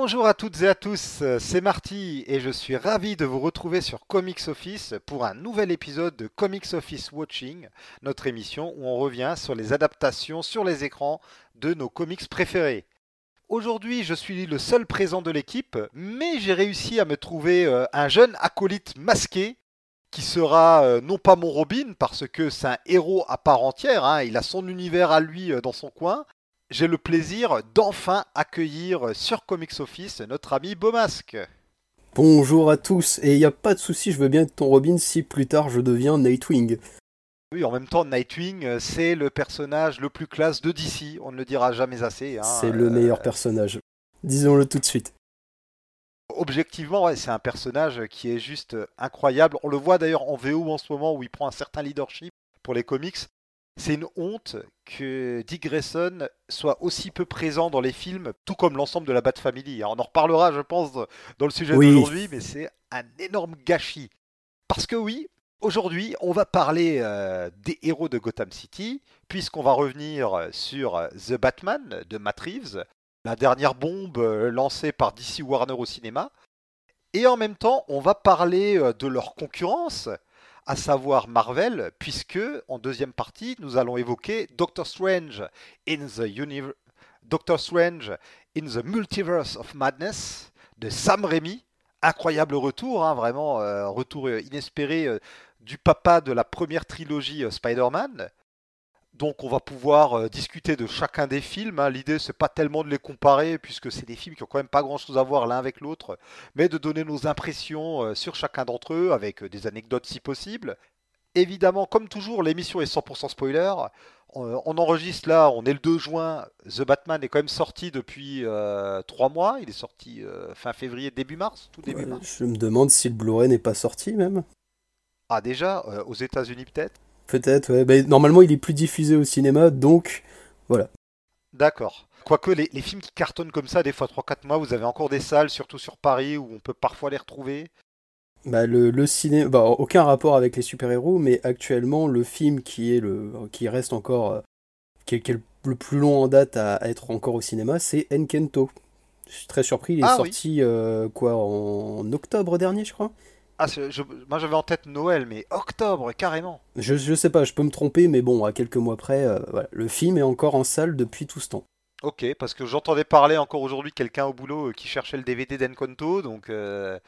Bonjour à toutes et à tous, c'est Marty et je suis ravi de vous retrouver sur Comics Office pour un nouvel épisode de Comics Office Watching, notre émission où on revient sur les adaptations sur les écrans de nos comics préférés. Aujourd'hui, je suis le seul présent de l'équipe, mais j'ai réussi à me trouver euh, un jeune acolyte masqué qui sera euh, non pas mon Robin parce que c'est un héros à part entière, hein, il a son univers à lui euh, dans son coin, j'ai le plaisir d'enfin accueillir sur Comics Office notre ami Beaumasque. Bonjour à tous, et il n'y a pas de souci, je veux bien être ton Robin si plus tard je deviens Nightwing. Oui, en même temps, Nightwing, euh, c'est le personnage le plus classe de DC, on ne le dira jamais assez. Hein, c'est le meilleur personnage, disons-le tout de suite. Objectivement, ouais, c'est un personnage qui est juste incroyable. On le voit d'ailleurs en VO en ce moment où il prend un certain leadership pour les comics. C'est une honte que Dick Grayson soit aussi peu présent dans les films, tout comme l'ensemble de la Bat Family. On en reparlera, je pense, dans le sujet d'aujourd'hui, mais c'est un énorme gâchis. Parce que oui, aujourd'hui, on va parler euh, des héros de Gotham City, puisqu'on va revenir sur The Batman de Matt Reeves, la dernière bombe euh, lancée par DC Warner au cinéma. Et en même temps, on va parler euh, de leur concurrence, à savoir Marvel, puisque en deuxième partie, nous allons évoquer Doctor Strange in the Multiverse of Madness de Sam Raimi. Incroyable retour, hein, vraiment euh, retour inespéré euh, du papa de la première trilogie euh, Spider-Man. Donc on va pouvoir euh, discuter de chacun des films. Hein. L'idée c'est pas tellement de les comparer puisque c'est des films qui ont quand même pas grand chose à voir l'un avec l'autre, mais de donner nos impressions euh, sur chacun d'entre eux avec euh, des anecdotes si possible. Évidemment, comme toujours, l'émission est 100% spoiler. On, enregistre là, on est le 2 juin. The Batman est quand même sorti depuis 3 mois. Il est sorti fin février, début mars, tout début mars. Je me demande si le Blu-ray n'est pas sorti même. Ah déjà, aux États-Unis peut-être Peut-être, ouais. Ben, normalement, il est plus diffusé au cinéma, donc voilà. D'accord. Quoique les, les, films qui cartonnent comme ça, des fois 3-4 mois, vous avez encore des salles, surtout sur Paris, où on peut parfois les retrouver. Bah, le, le ciné... bah, aucun rapport avec les super-héros, mais actuellement, le film qui, est le... qui reste encore. Euh, qui, est, le plus long en date à, être encore au cinéma, c'est Enkento. Je suis très surpris, il est ah sorti euh, quoi en octobre dernier, je crois? Ah, moi j'avais en tête Noël, mais octobre, carrément. Je, je sais pas, je peux me tromper, mais bon, à quelques mois près, euh, le film est encore en salle depuis tout ce temps. Ok, parce que j'entendais parler encore aujourd'hui quelqu'un au boulot euh, qui cherchait le DVD d'Encanto, donc euh,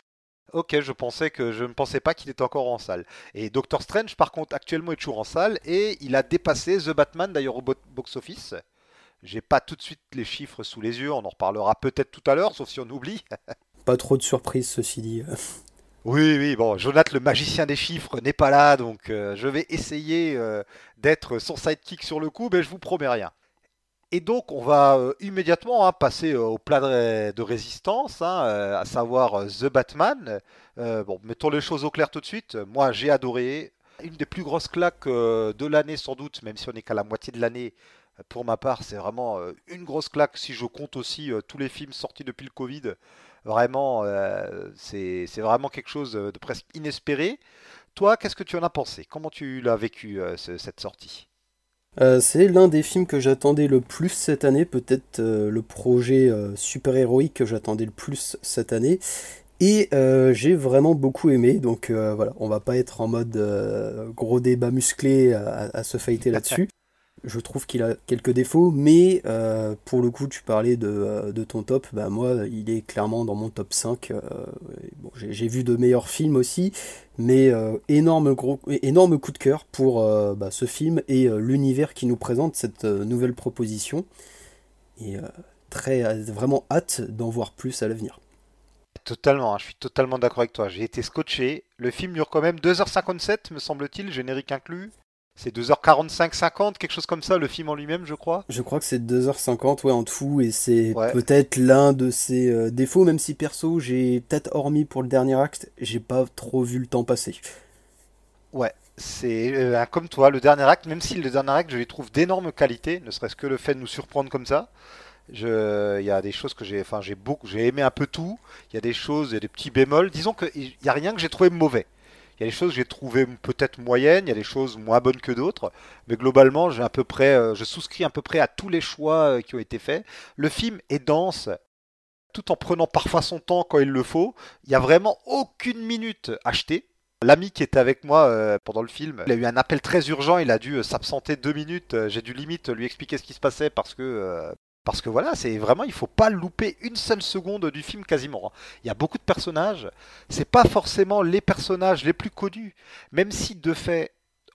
ok, je pensais que je ne pensais pas qu'il était encore en salle. Et Doctor Strange, par contre, actuellement est toujours en salle et il a dépassé The Batman d'ailleurs au box-office. J'ai pas tout de suite les chiffres sous les yeux, on en reparlera peut-être tout à l'heure, sauf si on oublie. pas trop de surprises, ceci dit. Oui, oui, bon, Jonathan, le magicien des chiffres, n'est pas là, donc euh, je vais essayer euh, d'être son sidekick sur le coup, mais je vous promets rien. Et donc, on va euh, immédiatement hein, passer au plat de, résistance, hein, à savoir The Batman. bon, mettons les choses au clair tout de suite. Moi, j'ai adoré. Une des plus grosses claques de l'année, sans doute, même si on n'est qu'à la moitié de l'année. Pour ma part, c'est vraiment une grosse claque si je compte aussi tous les films sortis depuis le Covid. Vraiment, euh, c'est vraiment quelque chose de presque inespéré. Toi, qu'est-ce que tu en as pensé? Comment tu l'as vécu, euh, cette sortie? Euh, c'est l'un des films que j'attendais le plus cette année, peut-être le projet super-héroïque que j'attendais le plus cette année. Et j'ai vraiment beaucoup aimé, donc voilà, on va pas être en mode gros débat musclé à, à se fighter là-dessus. Je trouve qu'il a quelques défauts, mais euh, pour le coup, tu parlais de, euh, de, ton top. Bah, moi, il est clairement dans mon top 5. Euh, bon, J'ai vu de meilleurs films aussi, mais énorme, énorme coup de cœur pour bah, ce film et l'univers qui nous présente cette nouvelle proposition. Et très, vraiment hâte d'en voir plus à l'avenir. Totalement, hein, je suis totalement d'accord avec toi. J'ai été scotché. Le film dure quand même 2h57, me semble-t-il, générique inclus. C'est 2h45, 50, quelque chose comme ça, le film en lui-même, je crois. Je crois que c'est 2h50, ouais, en tout, et c'est peut-être l'un de ses euh, défauts, même si perso, j'ai peut-être hormis pour le dernier acte, j'ai pas trop vu le temps passer. Ouais, c'est euh, comme toi, le dernier acte, même si le dernier acte, je les trouve d'énorme qualité, ne serait-ce que le fait de nous surprendre comme ça. Il y a des choses que j'ai, enfin, j'ai beaucoup, j'ai aimé un peu tout. Il y a des choses, il y a des petits bémols. Disons qu'il n'y a rien que j'ai trouvé mauvais. Il y a des choses que j'ai trouvées peut-être moyennes, il y a des choses moins bonnes que d'autres, mais globalement, j'ai à peu près, euh, je souscris à peu près à tous les choix euh, qui ont été faits. Le film est dense, tout en prenant parfois son temps quand il le faut. Il y a vraiment aucune minute achetée. L'ami qui était avec moi euh, pendant le film, il a eu un appel très urgent, il a dû s'absenter deux minutes. J'ai dû limite lui expliquer ce qui se passait parce que parce que voilà, c'est vraiment il faut pas louper une seule seconde du film quasiment. hein. Il y a beaucoup de personnages, c'est pas forcément les personnages les plus connus, même si de fait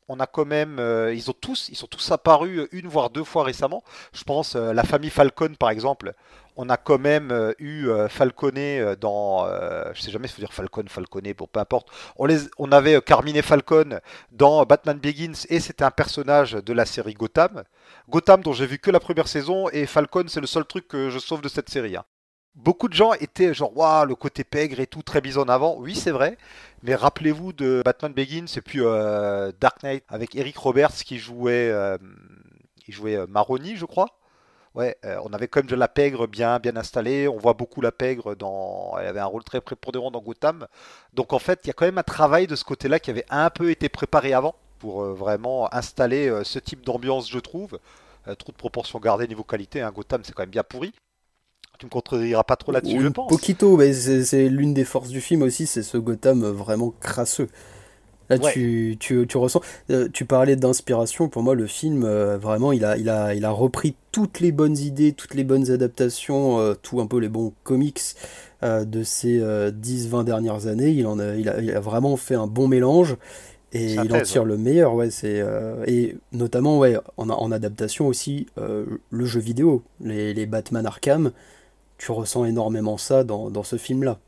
on a quand même, euh, ils ont tous, ils sont tous apparus une voire deux fois récemment. Je pense euh, la famille Falcon par exemple. On a quand même euh, eu euh, Falconet euh, dans, euh, je sais jamais si faut dire Falcon, Falconet, bon peu importe. On les, on avait euh, Carmine Falcon dans Batman Begins et c'était un personnage de la série Gotham. Gotham dont j'ai vu que la première saison et Falcon c'est le seul truc que je sauve de cette série. hein. Beaucoup de gens étaient genre waouh le côté pègre et tout très mis en avant. Oui c'est vrai, mais rappelez-vous de Batman Begins et puis euh, Dark Knight avec Eric Roberts qui jouait, euh, euh, Maroni je crois. Ouais, euh, on avait quand même de la pègre bien bien installée. On voit beaucoup la pègre dans, elle avait un rôle très prépondérant dans Gotham. Donc en fait il y a quand même un travail de ce côté-là qui avait un peu été préparé avant pour euh, vraiment installer euh, ce type d'ambiance je trouve. Euh, trop de proportions gardées niveau qualité, hein. Gotham c'est quand même bien pourri. Tu me contrediras pas trop là-dessus, je pense. Poquito, mais c'est l'une des forces du film aussi, c'est ce Gotham vraiment crasseux. Là, Ouais. tu, tu, tu ressens. tu parlais d'inspiration. Pour moi, le film, vraiment, il a, il a, il a repris toutes les bonnes idées, toutes les bonnes adaptations, tout un peu les bons comics de ces 10-20 dernières années. Il, en a, il, a, il a vraiment fait un bon mélange et il en tire le meilleur. Ouais, c'est, euh, et notamment, ouais, en, en adaptation aussi, euh, le jeu vidéo, les, les Batman Arkham. Tu ressens énormément ça dans, dans ce film-là.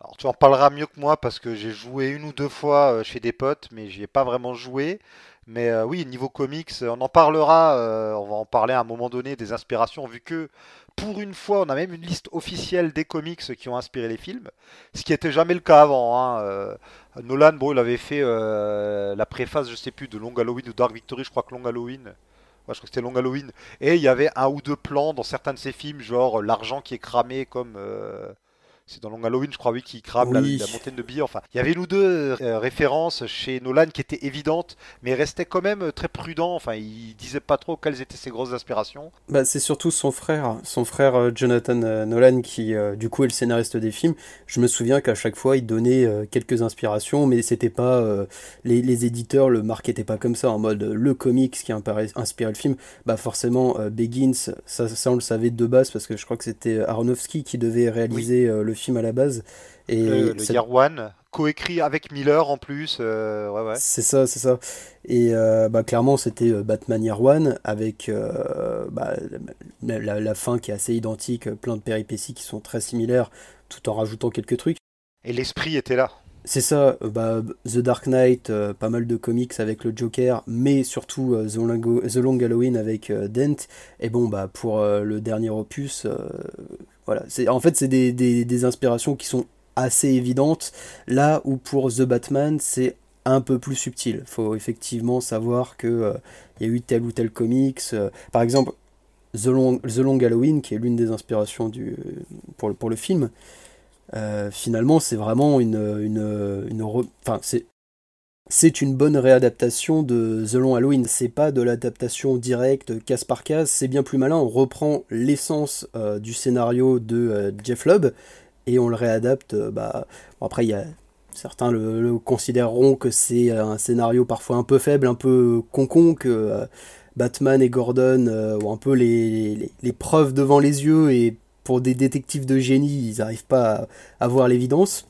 Alors, tu en parleras mieux que moi parce que j'ai joué une ou deux fois euh, chez des potes, mais j'y ai pas vraiment joué. Mais euh, oui, niveau comics, on en parlera, euh, on va en parler à un moment donné des inspirations, vu que pour une fois, on a même une liste officielle des comics qui ont inspiré les films, ce qui était jamais le cas avant. hein. Euh, Nolan, bon, il avait fait euh, la préface, je sais plus, de Long Halloween ou Dark Victory, je crois que Long Halloween. Ouais, je crois que c'était Long Halloween. Et il y avait un ou deux plans dans certains de ses films, genre euh, l'argent qui est cramé comme... euh, c'est dans Long Halloween, je crois, oui, qui crame la, Oui. la montagne de billets. Enfin, il y avait une ou deux euh, références chez Nolan qui étaient évidentes, mais restait quand même euh, très prudent. Enfin, il disait pas trop quelles étaient ses grosses inspirations. Bah, c'est surtout son frère, son frère euh, Jonathan Nolan, qui euh, du coup est le scénariste des films. Je me souviens qu'à chaque fois il donnait euh, quelques inspirations, mais c'était pas les, les éditeurs le marketaient pas comme ça en mode le comics qui inspiré le film. Bah forcément Begins, ça, ça on le savait de base parce que je crois que c'était Aronofsky qui devait réaliser le film à la base. Et le le ça- Year One, coécrit avec Miller en plus. euh, ouais, ouais. C'est ça, c'est ça. Et euh, bah, clairement, c'était euh, Batman Year One avec euh, bah, la, la- la fin qui est assez identique, plein de péripéties qui sont très similaires, tout en rajoutant quelques trucs. Et l'esprit était là. C'est ça, bah, The Dark Knight, pas mal de comics avec le Joker, mais surtout The, Long, The Long Halloween avec Dent. Et bon, bah, pour le dernier opus, voilà. C'est, en fait, c'est des, des, inspirations qui sont assez évidentes, là où pour The Batman, c'est un peu plus subtil. faut effectivement savoir que euh, il y a eu tel ou tel comics. euh, par exemple, The Long, The Long Halloween, qui est l'une des inspirations du, pour, le, pour le film, euh, finalement, c'est vraiment une, une, une re- enfin, c'est c'est une bonne réadaptation de The Long Halloween. C'est pas de l'adaptation directe, case par case. C'est bien plus malin. On reprend l'essence euh, du scénario de euh, Jeff Lubb et on le réadapte. euh, bah, bon, après, y a certains le, considéreront que c'est un scénario parfois un peu faible, un peu concon, que Batman et Gordon ont un peu les, preuves devant les yeux et pour des détectives de génie, ils n'arrivent pas à voir l'évidence.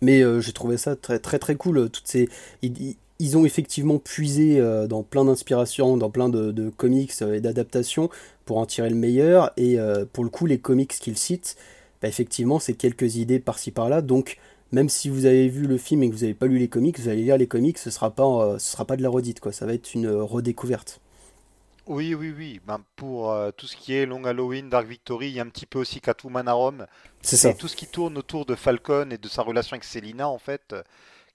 Mais euh, j'ai trouvé ça très très très cool. Toutes ces, ils, ils ont effectivement puisé euh, dans plein d'inspirations, dans plein de, comics euh, et d'adaptations pour en tirer le meilleur. Et euh, pour le coup, les comics qu'ils citent, bah, effectivement, c'est quelques idées par-ci par-là. Donc, même si vous avez vu le film et que vous n'avez pas lu les comics, vous allez lire les comics, ce sera pas, euh, sera pas de la redite, quoi. Ça va être une euh, redécouverte. Oui, oui, oui. Ben, pour euh, tout ce qui est Long Halloween, Dark Victory, il y a un petit peu aussi Catwoman à Rome. C'est ça. tout ce qui tourne autour de Falcon et de sa relation avec Selina, en fait,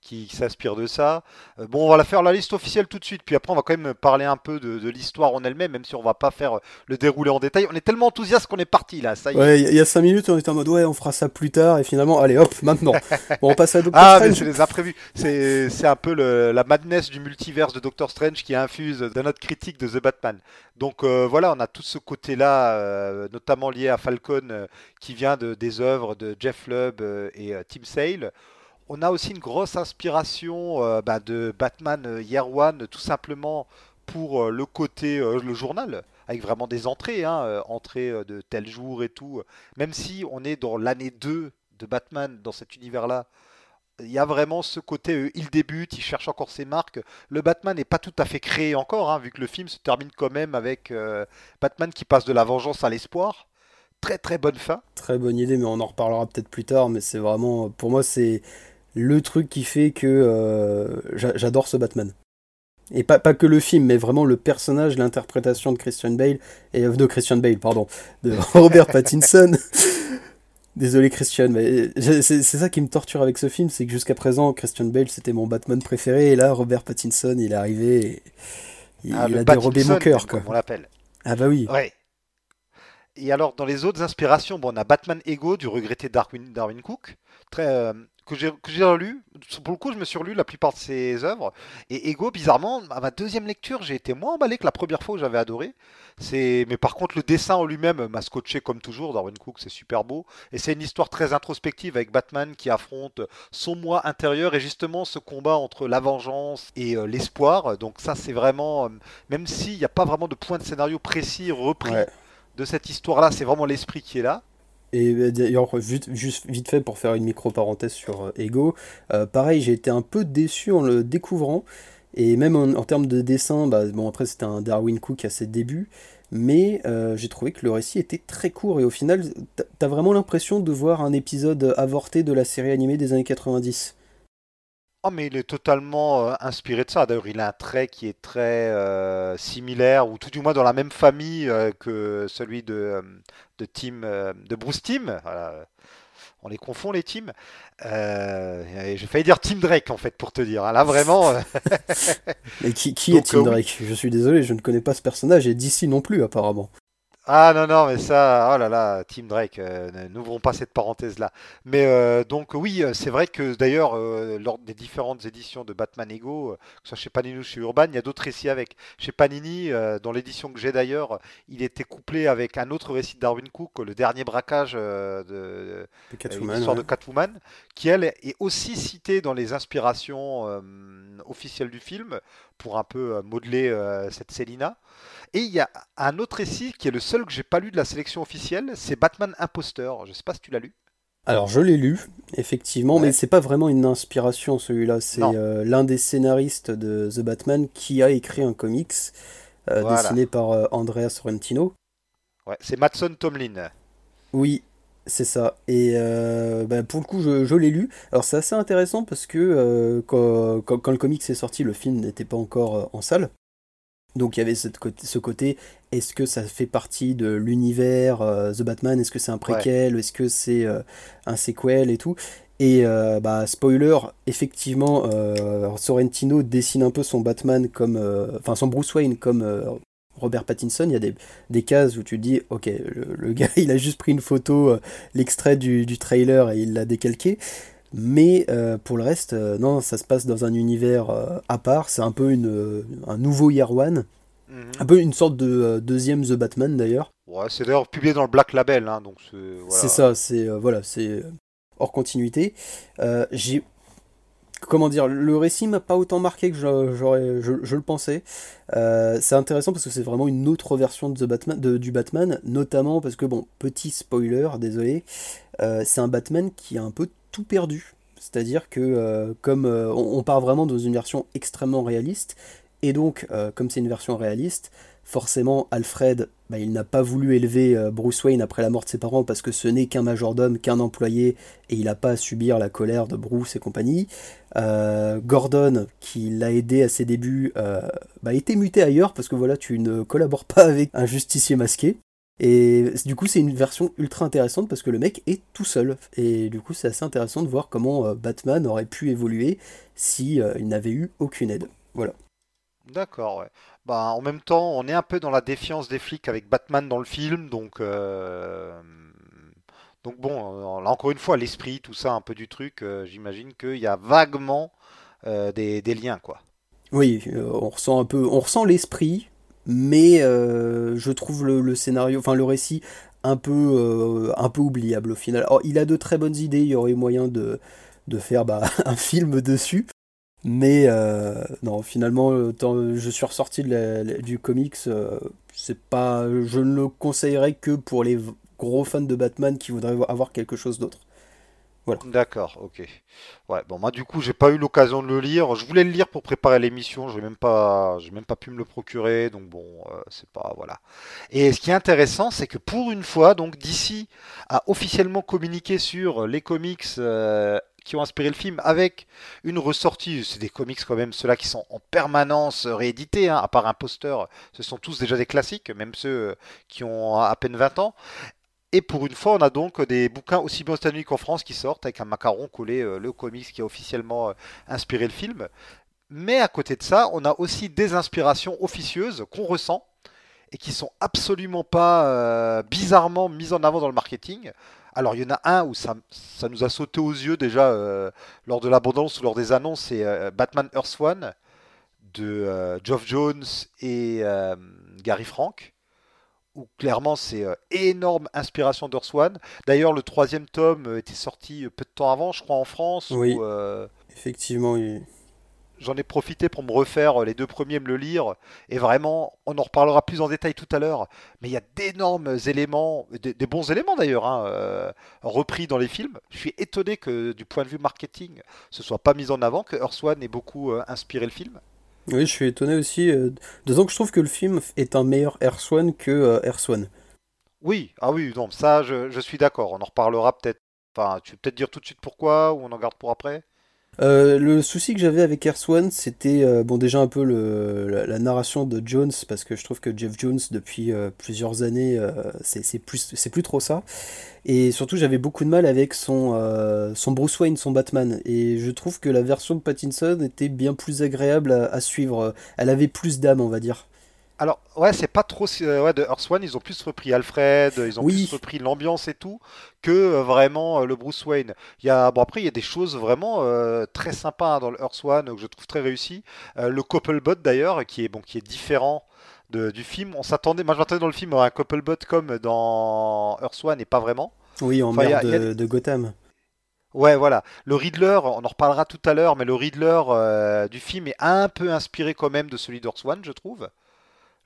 qui, s'inspire de ça. Euh, bon, on va la faire la liste officielle tout de suite, puis après on va quand même parler un peu de, l'histoire en elle-même, même si on va pas faire le déroulé en détail. On est tellement enthousiaste qu'on est parti là, ça y est. Ouais, il y a 5 minutes on était en mode ouais, on fera ça plus tard, et finalement, allez hop, maintenant. bon, on passe à Doctor ah, Strange. mais c'est les imprévus. C'est un peu le, la madness du multiverse de Doctor Strange qui infuse dans notre critique de The Batman. Donc euh, voilà, on a tout ce côté-là, euh, notamment lié à Falcon, qui vient de, des œuvres de Jeff Lubb et Tim Sale on a aussi une grosse inspiration euh, bah, de Batman euh, Year One, tout simplement pour euh, le côté, le journal, avec vraiment des entrées, hein, entrées de tel jour et tout. Même si on est dans l'année 2 de Batman dans cet univers-là, il y a vraiment ce côté, il débute, il cherche encore ses marques. Le Batman n'est pas tout à fait créé encore, hein, vu que le film se termine quand même avec Batman qui passe de la vengeance à l'espoir. Très très bonne fin. Très bonne idée, mais on en reparlera peut-être plus tard. Mais c'est vraiment, pour moi, c'est le truc qui fait que euh, j'adore ce Batman. Et pas, pas que le film, mais vraiment le personnage, l'interprétation de Christian Bale, et euh, de Christian Bale, pardon, de Robert Pattinson. Désolé Christian, mais c'est ça qui me torture avec ce film, c'est que jusqu'à présent, Christian Bale c'était mon Batman préféré, et là, Robert Pattinson, il est arrivé, et il, ah, a dérobé mon cœur, quoi. On l'appelle. Ah bah oui. Ouais. Et alors, dans les autres inspirations, bon, on a Batman Ego du regretté Darwin, Darwin Cook, très, euh, que j'ai relu. Pour le coup, je me suis relu la plupart de ses œuvres. Et Ego, bizarrement, à ma deuxième lecture, j'ai été moins emballé que la première fois où j'avais adoré. Mais par contre, le dessin en lui-même m'a scotché comme toujours. Darwin Cook, c'est super beau. Et c'est une histoire très introspective avec Batman qui affronte son moi intérieur et justement ce combat entre la vengeance et euh, l'espoir. Donc ça, c'est vraiment, euh, même s'il n'y a pas vraiment de point de scénario précis repris. De cette histoire-là, c'est vraiment l'esprit qui est là. Et euh, d'ailleurs, juste, vite fait pour faire une micro-parenthèse sur euh, Ego, euh, pareil, j'ai été un peu déçu en le découvrant. Et même en, termes de dessin, bah, bon après c'était un Darwin Cook à ses débuts, mais j'ai trouvé que le récit était très court et au final, t'as vraiment l'impression de voir un épisode avorté de la série animée des années 90. Oh, mais il est totalement inspiré de ça. D'ailleurs, il a un trait qui est très similaire, ou tout du moins dans la même famille que celui de, de Tim, euh, de Bruce Tim. On les confond les teams. Euh, J'ai failli dire Tim Drake en fait pour te dire. Hein. Là vraiment. Euh, Mais qui, qui est Tim Drake? Je suis désolé, je ne connais pas ce personnage et d'ici non plus apparemment. Ah non, non, mais ça, oh là là, Team Drake, euh, n'ouvrons pas cette parenthèse-là. Mais euh, donc oui, euh, c'est vrai que d'ailleurs, lors des différentes éditions de Batman Ego, que ce soit chez Panini ou chez Urban, il y a d'autres récits avec. Chez Panini, dans l'édition que j'ai d'ailleurs, il était couplé avec un autre récit de Darwin Cook, le dernier braquage de, l'histoire de Catwoman, qui elle est aussi citée dans les inspirations officielles du film pour un peu modeler cette Selina. Et il y a un autre récit qui est le seul que j'ai pas lu de la sélection officielle, c'est Batman Imposteur. Je sais pas si tu l'as lu. Alors je l'ai lu, effectivement, mais c'est pas vraiment une inspiration celui-là. C'est euh, l'un des scénaristes de The Batman qui a écrit un comics euh, dessiné par euh, Andrea Sorrentino. Ouais, c'est Matson Tomlin. Oui, c'est ça. Et bah, pour le coup, je, l'ai lu. Alors c'est assez intéressant parce que quand, quand, le comics est sorti, le film n'était pas encore en salle. Donc il y avait cette ce côté, est-ce que ça fait partie de l'univers euh, The Batman? Est-ce que c'est un préquel? Est-ce que c'est euh, un sequel et tout? Et euh, bah, spoiler, effectivement, Sorrentino dessine un peu son Batman comme. Enfin, son Bruce Wayne comme Robert Pattinson. Il y a des, des, cases où tu te dis, ok, le, gars il a juste pris une photo, l'extrait du, du, trailer et il l'a décalqué. Mais euh, pour le reste, euh, non, ça se passe dans un univers euh, à part. C'est un peu une, un nouveau Year One. Mhm. Un peu une sorte de deuxième The Batman d'ailleurs. Ouais, c'est d'ailleurs publié dans le Black Label, hein, donc c'est ça, c'est voilà, c'est hors continuité. J'ai comment dire, le récit m'a pas autant marqué que j'aurais, je, le pensais. c'est intéressant parce que c'est vraiment une autre version de The Batman, de, du Batman, notamment parce que bon, petit spoiler, désolé, c'est un Batman qui a un peu perdu. C'est-à-dire que euh, comme euh, on, part vraiment dans une version extrêmement réaliste, et donc euh, comme c'est une version réaliste, forcément Alfred, bah, il n'a pas voulu élever Bruce Wayne après la mort de ses parents parce que ce n'est qu'un majordome, qu'un employé, et il n'a pas à subir la colère de Bruce et compagnie. Gordon, qui l'a aidé à ses débuts, bah, a été muté ailleurs parce que voilà, tu ne collabores pas avec un justicier masqué. Et du coup, c'est une version ultra intéressante parce que le mec est tout seul. Et du coup, c'est assez intéressant de voir comment euh, Batman aurait pu évoluer si euh, il n'avait eu aucune aide. Voilà. D'accord, ouais. Bah, en même temps, on est un peu dans la défiance des flics avec Batman dans le film, donc euh, donc bon, là encore une fois, l'esprit, tout ça, un peu du truc, j'imagine qu'il y a vaguement des, des liens, quoi. Oui, on ressent un peu, on ressent l'esprit, mais euh, je trouve le, scénario, enfin le récit un peu, euh, un peu oubliable au final. Alors, il a de très bonnes idées, il y aurait moyen de, de faire bah, un film dessus. Mais euh, non, finalement, je suis ressorti du comics. c'est pas, je ne le conseillerais que pour les gros fans de Batman qui voudraient avoir quelque chose d'autre. D'accord, ok. Ouais, bon, moi du coup, j'ai pas eu l'occasion de le lire. Je voulais le lire pour préparer l'émission, j'ai même pas, j'ai même pas pu me le procurer, donc bon, euh, c'est pas, voilà. Et ce qui est intéressant, c'est que pour une fois, donc DC a officiellement communiqué sur les comics euh, qui ont inspiré le film avec une ressortie. C'est des comics quand même, ceux-là qui sont en permanence réédités, hein, à part un poster, ce sont tous déjà des classiques, même ceux euh, qui ont à peine 20 ans. Et pour une fois, on a donc des bouquins aussi bien aux États-Unis qu'en France qui sortent avec un macaron collé, euh, le comics qui a officiellement euh, inspiré le film. Mais à côté de ça, on a aussi des inspirations officieuses qu'on ressent et qui sont absolument pas euh, bizarrement mises en avant dans le marketing. Alors il y en a un où ça, nous a sauté aux yeux déjà lors de l'abondance ou lors des annonces, c'est Batman Earth One de Geoff Jones et Gary Frank où clairement c'est euh, énorme inspiration One. D'ailleurs, le troisième tome euh, était sorti euh, peu de temps avant, je crois, en France. Oui. Effectivement, J'en ai profité pour me refaire les deux premiers, me le lire. Et vraiment, on en reparlera plus en détail tout à l'heure. Mais il y a d'énormes éléments, des, bons éléments d'ailleurs, hein, repris dans les films. Je suis étonné que du point de vue marketing, ce soit pas mis en avant, que Earth One ait beaucoup inspiré le film. Oui, je suis étonné aussi. Euh, D'autant que je trouve que le film est un meilleur Air Swan que euh, Air Swan. Oui, ah oui, non, ça, je, je suis d'accord. On en reparlera peut-être. Enfin, tu peux peut-être dire tout de suite pourquoi ou on en garde pour après? Euh, le souci que j'avais avec Swan, c'était euh, bon déjà un peu la, narration de Jones parce que je trouve que Jeff Jones depuis euh, plusieurs années c'est plus c'est plus trop ça. Et surtout j'avais beaucoup de mal avec son Bruce Wayne son Batman. Et je trouve que la version de Pattinson était bien plus agréable à suivre. Elle avait plus d'âme on va dire alors, ouais, c'est pas trop. Euh, ouais, de Earth One, ils ont plus repris Alfred, ils ont plus repris l'ambiance et tout, que euh, vraiment euh, le Bruce Wayne. Il y a, bon, après, il y a des choses vraiment très sympas hein, dans le Earth One que je trouve très réussi. le Couplebot d'ailleurs, qui est, bon, qui est différent de, du film. On s'attendait, moi je m'attendais dans le film à un Couplebot comme dans Earth One et pas vraiment. Oui, en enfin, de, de, Gotham. Ouais, voilà. Le Riddler, on en reparlera tout à l'heure, mais le Riddler du film est un peu inspiré quand même de celui d'Earth One, je trouve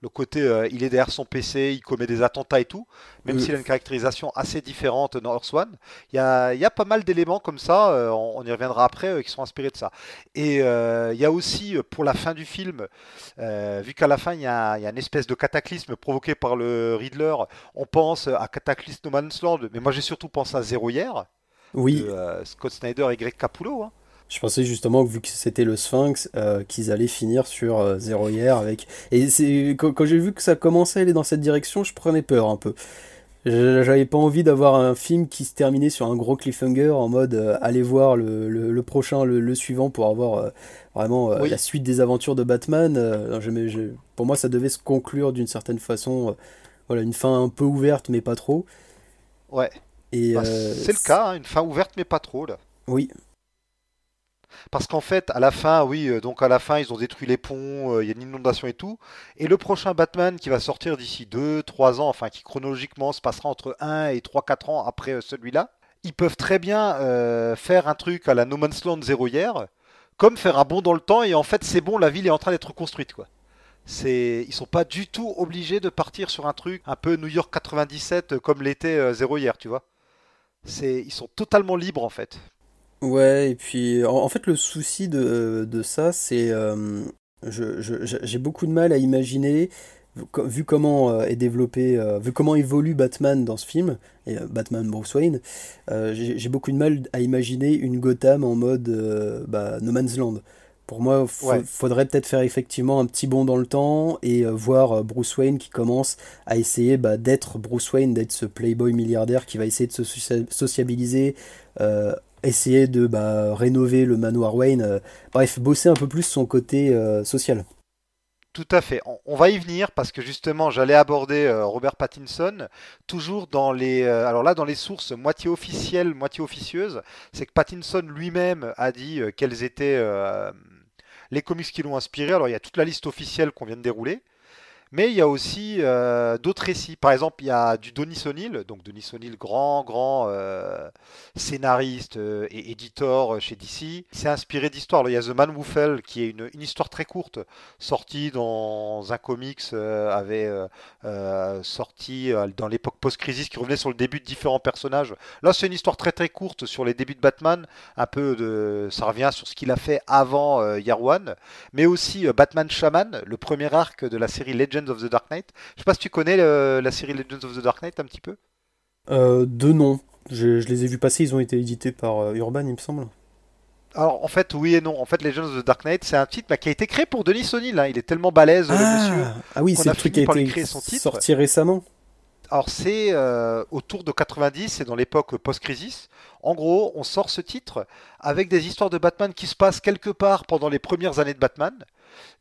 le côté euh, il est derrière son PC, il commet des attentats et tout, même s'il a une caractérisation assez différente dans Earth One. Il y a, y a, pas mal d'éléments comme ça, euh, on, y reviendra après, euh, qui sont inspirés de ça. Et il y a aussi, pour la fin du film, vu qu'à la fin il y, a, y, a, une espèce de cataclysme provoqué par le Riddler, on pense à Cataclysme No Man's Land, mais moi j'ai surtout pensé à Zéro hier. Oui. De, Scott Snyder et Greg Capullo. Hein. Je pensais justement que vu que c'était le Sphinx, euh, qu'ils allaient finir sur euh, Zéro hier avec. Et c'est quand, j'ai vu que ça commençait à aller dans cette direction, je prenais peur un peu. J'avais pas envie d'avoir un film qui se terminait sur un gros cliffhanger en mode euh, aller voir le, le, prochain, le, suivant pour avoir vraiment la suite des aventures de Batman. pour moi, ça devait se conclure d'une certaine façon. voilà, une fin un peu ouverte, mais pas trop. Ouais. Et bah, c'est le cas, hein, une fin ouverte, mais pas trop là. Oui, parce qu'en fait, à la fin, oui, euh, donc à la fin, ils ont détruit les ponts, euh, il y a une inondation et tout. Et le prochain Batman qui va sortir d'ici 2-3 ans, enfin qui chronologiquement se passera entre 1 et 3-4 ans après euh, celui-là, ils peuvent très bien faire un truc à la No Man's Land zéro hier, comme faire un bond dans le temps et en fait c'est bon, la ville est en train d'être construite quoi. Ils sont pas du tout obligés de partir sur un truc un peu New York 97 comme l'était zéro hier, tu vois. Ils sont totalement libres en fait. Ouais, et puis en, fait le souci de, de ça, c'est euh, je, j'ai beaucoup de mal à imaginer, vu comment euh, est développé, euh, vu comment évolue Batman dans ce film, et Batman Bruce Wayne, j'ai beaucoup de mal à imaginer une Gotham en mode bah, No Man's Land. Pour moi, il Ouais. faudrait peut-être faire effectivement un petit bond dans le temps et euh, voir euh, Bruce Wayne qui commence à essayer bah, d'être Bruce Wayne, d'être ce playboy milliardaire qui va essayer de se socia- sociabiliser, euh, essayer de bah, rénover le manoir Wayne. euh, bref, bosser un peu plus son côté euh, social. Tout à fait. On, va y venir parce que justement, j'allais aborder euh, Robert Pattinson toujours dans les, alors là, dans les sources moitié officielles, moitié officieuses. C'est que Pattinson lui-même a dit quels étaient les comics qui l'ont inspiré. Alors il y a toute la liste officielle qu'on vient de dérouler. Mais il y a aussi euh, d'autres récits. Par exemple, il y a du Denis O'Neill, donc Denis O'Neill, grand, grand euh, scénariste euh, et éditeur chez DC. Il s'est inspiré d'histoires. Il y a The Man Who qui est une, une histoire très courte, sortie dans un comics, avait sorti dans l'époque post-crisis, qui revenait sur le début de différents personnages. Là, c'est une histoire très très courte sur les débuts de Batman. Un peu de, ça revient sur ce qu'il a fait avant One, mais aussi Batman Shaman, le premier arc de la série Legends of the Dark Knight. Je sais pas si tu connais le- la série Legends of the Dark Knight un petit peu. Euh, deux noms. Je, je les ai vus passer, ils ont été édités par euh, Urban, il me semble. Alors en fait oui et non. En fait Legends of the Dark Knight c'est un titre bah, qui a été créé pour Denis O'Neill. hein. Il est tellement balèze le monsieur. Ah, ah oui, c'est le truc qui a été sorti récemment. Alors c'est euh, autour de 90, c'est dans l'époque post-crisis. En gros, on sort ce titre avec des histoires de Batman qui se passent quelque part pendant les premières années de Batman.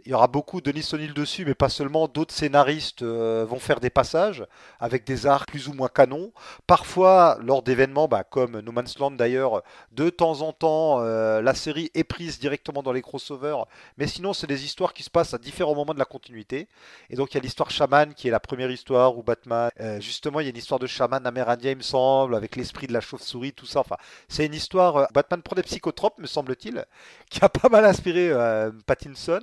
Il y aura beaucoup de O'Neill dessus, mais pas seulement. D'autres scénaristes euh, vont faire des passages avec des arcs plus ou moins canons. Parfois, lors d'événements, bah, comme No Man's Land d'ailleurs, de temps en temps, euh, la série est prise directement dans les crossovers. Mais sinon, c'est des histoires qui se passent à différents moments de la continuité. Et donc, il y a l'histoire Shaman qui est la première histoire où Batman, euh, justement, il y a une histoire de chaman amérindien, il me semble, avec l'esprit de la chauve-souris, tout ça. Enfin, c'est une histoire. Batman prend des psychotropes, me semble-t-il, qui a pas mal inspiré euh, Pattinson.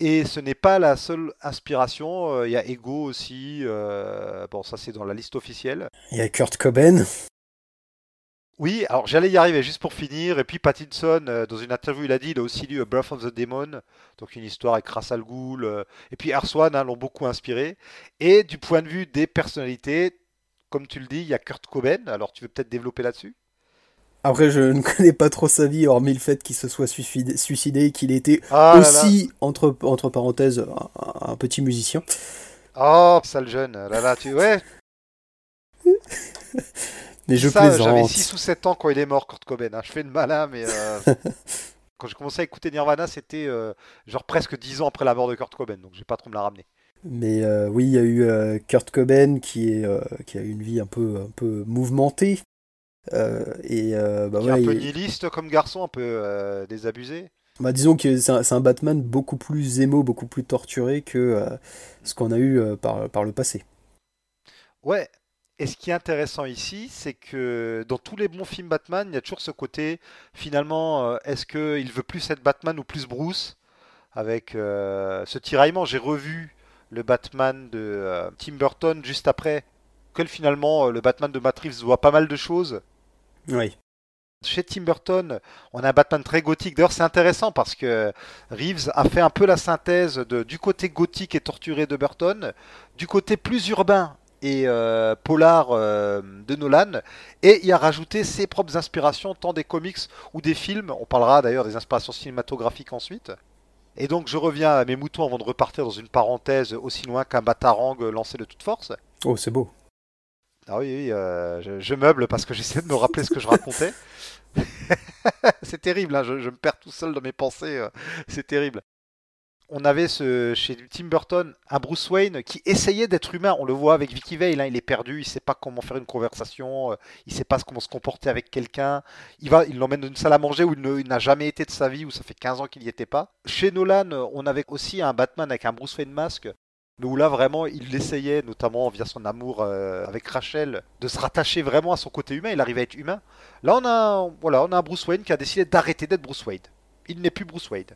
Et ce n'est pas la seule inspiration. euh, Il y a Ego aussi. euh, bon, ça, c'est dans la liste officielle. Il y a Kurt Cobain. Oui, alors j'allais y arriver juste pour finir. Et puis Pattinson, euh, dans une interview, il a dit il a aussi lu A Breath of the Demon, donc une histoire avec Ra's al Ghul. euh, et puis Arswan hein, l'ont beaucoup inspiré. Et du point de vue des personnalités, comme tu le dis, il y a Kurt Cobain. Alors tu veux peut-être développer là-dessus? Après, je ne connais pas trop sa vie, hormis le fait qu'il se soit suicidé, et qu'il était Ah là là. aussi, entre, entre parenthèses, un, un petit musicien. Oh, sale jeune. Là là, tu ouais. Mais je ça, j'avais plaisante. 6 ou 7 ans quand il est mort, Kurt Cobain. hein. Je fais le malin, mais euh, quand j'ai commencé à écouter Nirvana, c'était euh, genre presque 10 ans après la mort de Kurt Cobain, donc j'ai pas trop me la ramener. Mais euh, oui, il y a eu Kurt Cobain qui, est, qui a eu une vie un peu, un peu mouvementée. Euh, et euh, bah ouais, un peu il- nihiliste comme garçon, un peu euh, désabusé. bah, disons que c'est un, Batman beaucoup plus émo, beaucoup plus torturé que ce qu'on a eu par, par le passé. Ouais. Et ce qui est intéressant ici, c'est que dans tous les bons films Batman, il y a toujours ce côté, finalement, est-ce qu'il veut plus être Batman ou plus Bruce? Avec euh, ce tiraillement, j'ai revu le Batman de euh, Tim Burton juste après, que finalement, le Batman de Matt Reeves voit pas mal de choses. Oui. Chez Tim Burton, on a un Batman très gothique. D'ailleurs, c'est intéressant parce que Reeves a fait un peu la synthèse de, du côté gothique et torturé de Burton, du côté plus urbain et euh, polar euh, de Nolan, et il a rajouté ses propres inspirations, tant des comics ou des films. On parlera d'ailleurs des inspirations cinématographiques ensuite. Et donc, je reviens à mes moutons avant de repartir dans une parenthèse aussi loin qu'un batarang lancé de toute force. Oh, c'est beau. Ah oui, euh, je, meuble parce que j'essaie de me rappeler ce que je racontais. c'est terrible, hein, je, me perds tout seul dans mes pensées, euh, c'est terrible. On avait ce, chez Tim Burton un Bruce Wayne qui essayait d'être humain. On le voit avec Vicky Vale, hein, il est perdu, il sait pas comment faire une conversation, euh, il sait pas comment se comporter avec quelqu'un. Il va, il l'emmène dans une salle à manger où il ne- il n'a jamais été de sa vie, où ça fait 15 ans qu'il n'y était pas. Chez Nolan, euh, on avait aussi un Batman avec un Bruce Wayne masque mais où là vraiment il essayait, notamment via son amour euh, avec Rachel, de se rattacher vraiment à son côté humain, il arrivait à être humain. Là on a, voilà, on a Bruce Wayne qui a décidé d'arrêter d'être Bruce Wayne. Il n'est plus Bruce Wayne.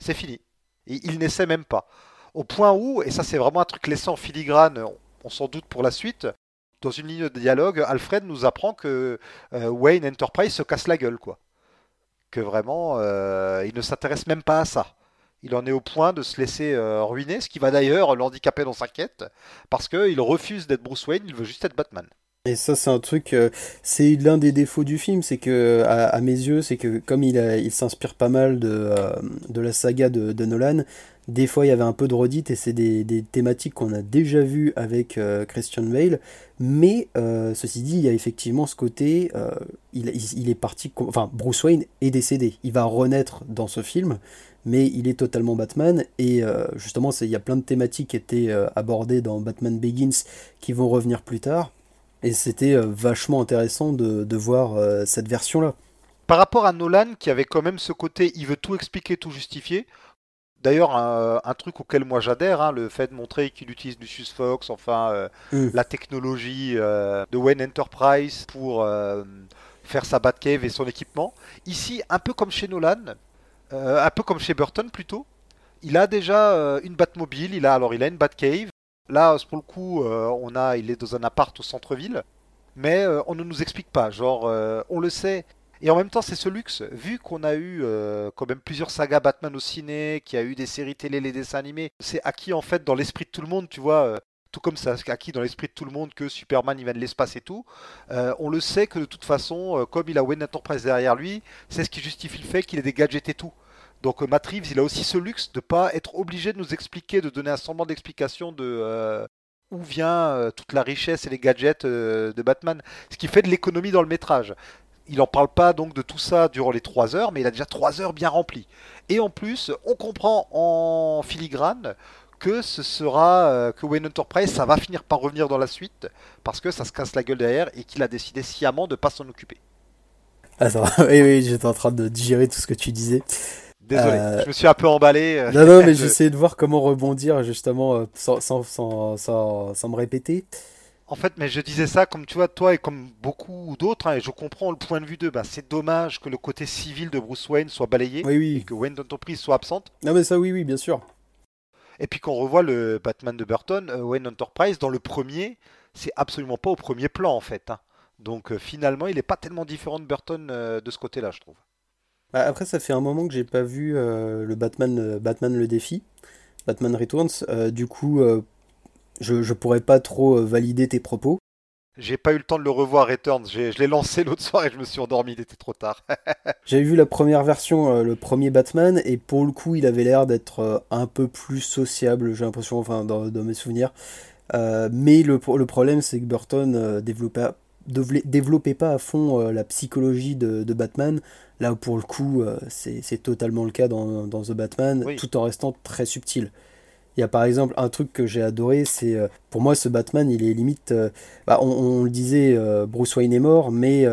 C'est fini. Et il n'essaie même pas. Au point où, et ça c'est vraiment un truc laissé en filigrane, on, on s'en doute pour la suite, dans une ligne de dialogue, Alfred nous apprend que euh, Wayne Enterprise se casse la gueule, quoi. Que vraiment, euh, il ne s'intéresse même pas à ça. Il en est au point de se laisser euh, ruiner, ce qui va d'ailleurs l'handicaper dans sa quête, parce qu'il refuse d'être Bruce Wayne, il veut juste être Batman. Et ça, c'est un truc, euh, c'est l'un des défauts du film, c'est que, à, mes yeux, c'est que comme il, s'inspire pas mal de, euh, de la saga de, de, Nolan, des fois il y avait un peu de redite et c'est des, thématiques qu'on a déjà vues avec Christian Bale. Mais ceci dit, il y a effectivement ce côté, il, est parti, enfin, Bruce Wayne est décédé. Il va renaître dans ce film, mais il est totalement Batman. Et justement, il y a plein de thématiques qui étaient abordées dans Batman Begins qui vont revenir plus tard. Et c'était euh, vachement intéressant de, de voir euh, cette version-là. Par rapport à Nolan, qui avait quand même ce côté, il veut tout expliquer, tout justifier. D'ailleurs, un, truc auquel moi j'adhère, hein, le fait de montrer qu'il utilise Lucius Fox, enfin euh, mm. la technologie de Wayne Enterprise pour faire sa Batcave et son équipement. Ici, un peu comme chez Nolan, un peu comme chez Burton plutôt, il a déjà une Batmobile, il a alors il a une Batcave, Là, pour le coup, euh, on a, il est dans un appart au centre-ville, mais euh, on ne nous explique pas. Genre, euh, on le sait. Et en même temps, c'est ce luxe, vu qu'on a eu quand même plusieurs sagas Batman au ciné, qu'il y a eu des séries télé, les dessins animés, c'est acquis en fait dans l'esprit de tout le monde, tu vois tout comme ça, acquis dans l'esprit de tout le monde que Superman il vient de l'espace et tout. on le sait que de toute façon, comme il a Wayne Enterprise derrière lui, c'est ce qui justifie le fait qu'il ait des gadgets et tout. Donc euh, Matt Reeves, il a aussi ce luxe de pas être obligé de nous expliquer, de donner un semblant d'explication de euh, où vient euh, toute la richesse et les gadgets de Batman, ce qui fait de l'économie dans le métrage. Il n'en parle pas donc de tout ça durant les 3 heures, mais il a déjà 3 heures bien remplies. Et en plus, on comprend en filigrane que ce sera que Wayne Enterprise, ça va finir par revenir dans la suite, parce que ça se casse la gueule derrière et qu'il a décidé sciemment de ne pas s'en occuper. Attends, oui, oui, j'étais en train de digérer tout ce que tu disais. Désolé, euh, je me suis un peu emballé. Euh, non, non, mais j'essayais de voir comment rebondir justement euh, sans, sans, sans, sans, me répéter. En fait, mais je disais ça comme tu vois, toi et comme beaucoup d'autres, hein, et je comprends le point de vue d'eux. Bah, c'est dommage que le côté civil de Bruce Wayne soit balayé oui, oui. et que Wayne d'entreprise soit absente. Non, mais ça, oui, oui, bien sûr. Et puis quand on revoit le Batman de Burton, Wayne Enterprise, dans le premier, c'est absolument pas au premier plan en fait. Hein. Donc finalement, il n'est pas tellement différent de Burton de ce côté-là, je trouve. Bah, après, ça fait un moment que j'ai pas vu euh, le Batman, euh, le défi, Batman Returns. Euh, du coup, je, je pourrais pas trop valider tes propos. J'ai pas eu le temps de le revoir Returns. Je l'ai lancé l'autre soir et je me suis endormi. Il était trop tard. J'avais vu la première version, le premier Batman, et pour le coup, il avait l'air d'être un peu plus sociable. J'ai l'impression, enfin, dans, mes souvenirs. mais le, le problème, c'est que Burton développait, développait pas à fond la psychologie de, de Batman. Là où pour le coup, euh, c'est totalement le cas dans, dans The Batman, tout en restant très subtil. Il y a par exemple un truc que j'ai adoré, c'est euh, pour moi ce Batman, il est limite. Euh, bah, on, on, le disait, Bruce Wayne est mort, mais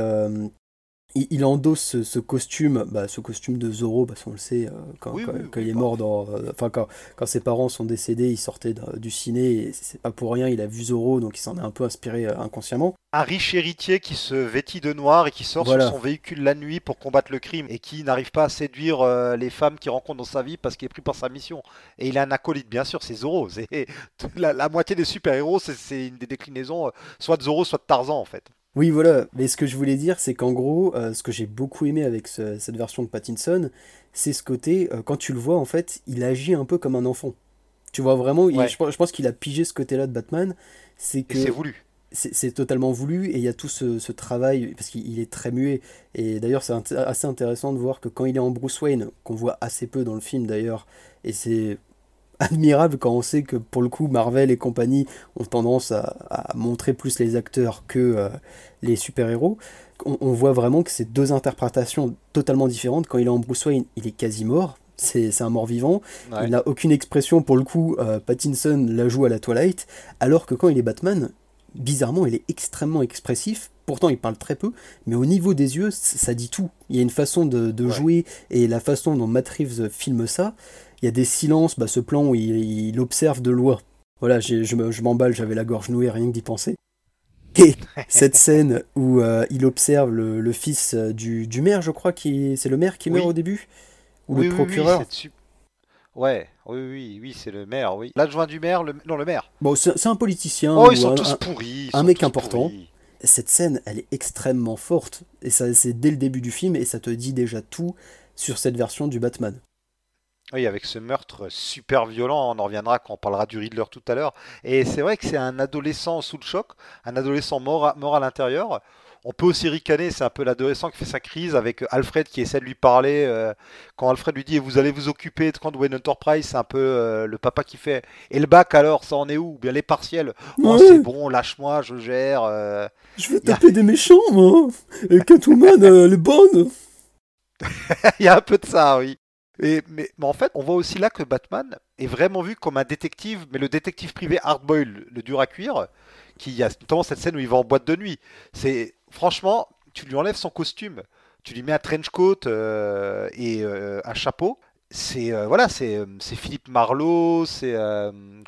il, endosse ce, costume, bah, ce costume de Zorro, parce qu'on le sait, euh, quand, il est mort dans. Euh, enfin, quand, quand, ses parents sont décédés, il sortait du ciné, et c'est pas pour rien, il a vu Zorro, donc il s'en est un peu inspiré euh, inconsciemment. Un riche héritier qui se vêtit de noir et qui sort sur son véhicule la nuit pour combattre le crime, et qui n'arrive pas à séduire les femmes qu'il rencontre dans sa vie parce qu'il est pris par sa mission. Et il a un acolyte, bien sûr, c'est Zorro. La, la moitié des super-héros, c'est une des déclinaisons, soit de Zorro, soit de Tarzan, en fait. Oui, voilà. Mais ce que je voulais dire, c'est qu'en gros, euh, ce que j'ai beaucoup aimé avec cette version de Pattinson, c'est ce côté, euh, quand tu le vois, en fait, il agit un peu comme un enfant. Tu vois vraiment, je, pense qu'il a pigé ce côté-là de Batman. C'est que. C'est voulu. C'est totalement voulu et il y a tout ce, travail, parce qu'il est très muet. Et d'ailleurs, c'est assez intéressant de voir que quand il est en Bruce Wayne, qu'on voit assez peu dans le film d'ailleurs, et c'est admirable quand on sait que pour le coup Marvel et compagnie ont tendance à, montrer plus les acteurs que euh, les super-héros. On, voit vraiment que c'est deux interprétations totalement différentes. Quand il est en Bruce Wayne, il est quasi mort. C'est un mort-vivant. Il n'a aucune expression. Pour le coup, euh, Pattinson la joue à la Twilight. Alors que quand il est Batman, bizarrement, il est extrêmement expressif. Pourtant, il parle très peu, mais au niveau des yeux, ça dit tout. Il y a une façon de, jouer et la façon dont Matt Reeves filme ça, il y a des silences, bah, ce plan où il, observe de loin. Voilà, je m'emballe, j'avais la gorge nouée, rien que d'y penser. Et cette scène où euh, il observe le, fils euh, du, maire, je crois, qui c'est le maire qui meurt au début? Ou le procureur? oui, Ouais, oui, oui, oui, c'est le maire, oui. L'adjoint du maire, le... non, le maire. Bon, c'est un politicien. Oh, ils sont tous pourris. un mec important. Cette scène, elle est extrêmement forte. Et ça, c'est dès le début du film, et ça te dit déjà tout sur cette version du Batman. Oui, avec ce meurtre super violent, on en reviendra quand on parlera du Riddler tout à l'heure. Et c'est vrai que c'est un adolescent sous le choc, un adolescent mort à, mort à l'intérieur. On peut aussi ricaner, c'est un peu l'adolescent qui fait sa crise avec Alfred qui essaie de lui parler. euh, quand Alfred lui dit Vous allez vous occuper de Wayne Enterprise, c'est un peu euh, le papa qui fait Et le bac alors, ça en est où? Ou Bien les partiels. Oh, c'est bon, lâche-moi, je gère. euh. Je a- taper des méchants, moi. Et Catwoman, euh, elle est bonne. Il y a un peu de ça, oui. Mais, en fait, on voit aussi là que Batman est vraiment vu comme un détective, mais le détective privé hardboil, le dur à cuire, qui a notamment cette scène où il va en boîte de nuit. C'est franchement, tu lui enlèves son costume, tu lui mets un trench coat euh, et euh, un chapeau. C'est euh, voilà, c'est Philippe Marlowe, c'est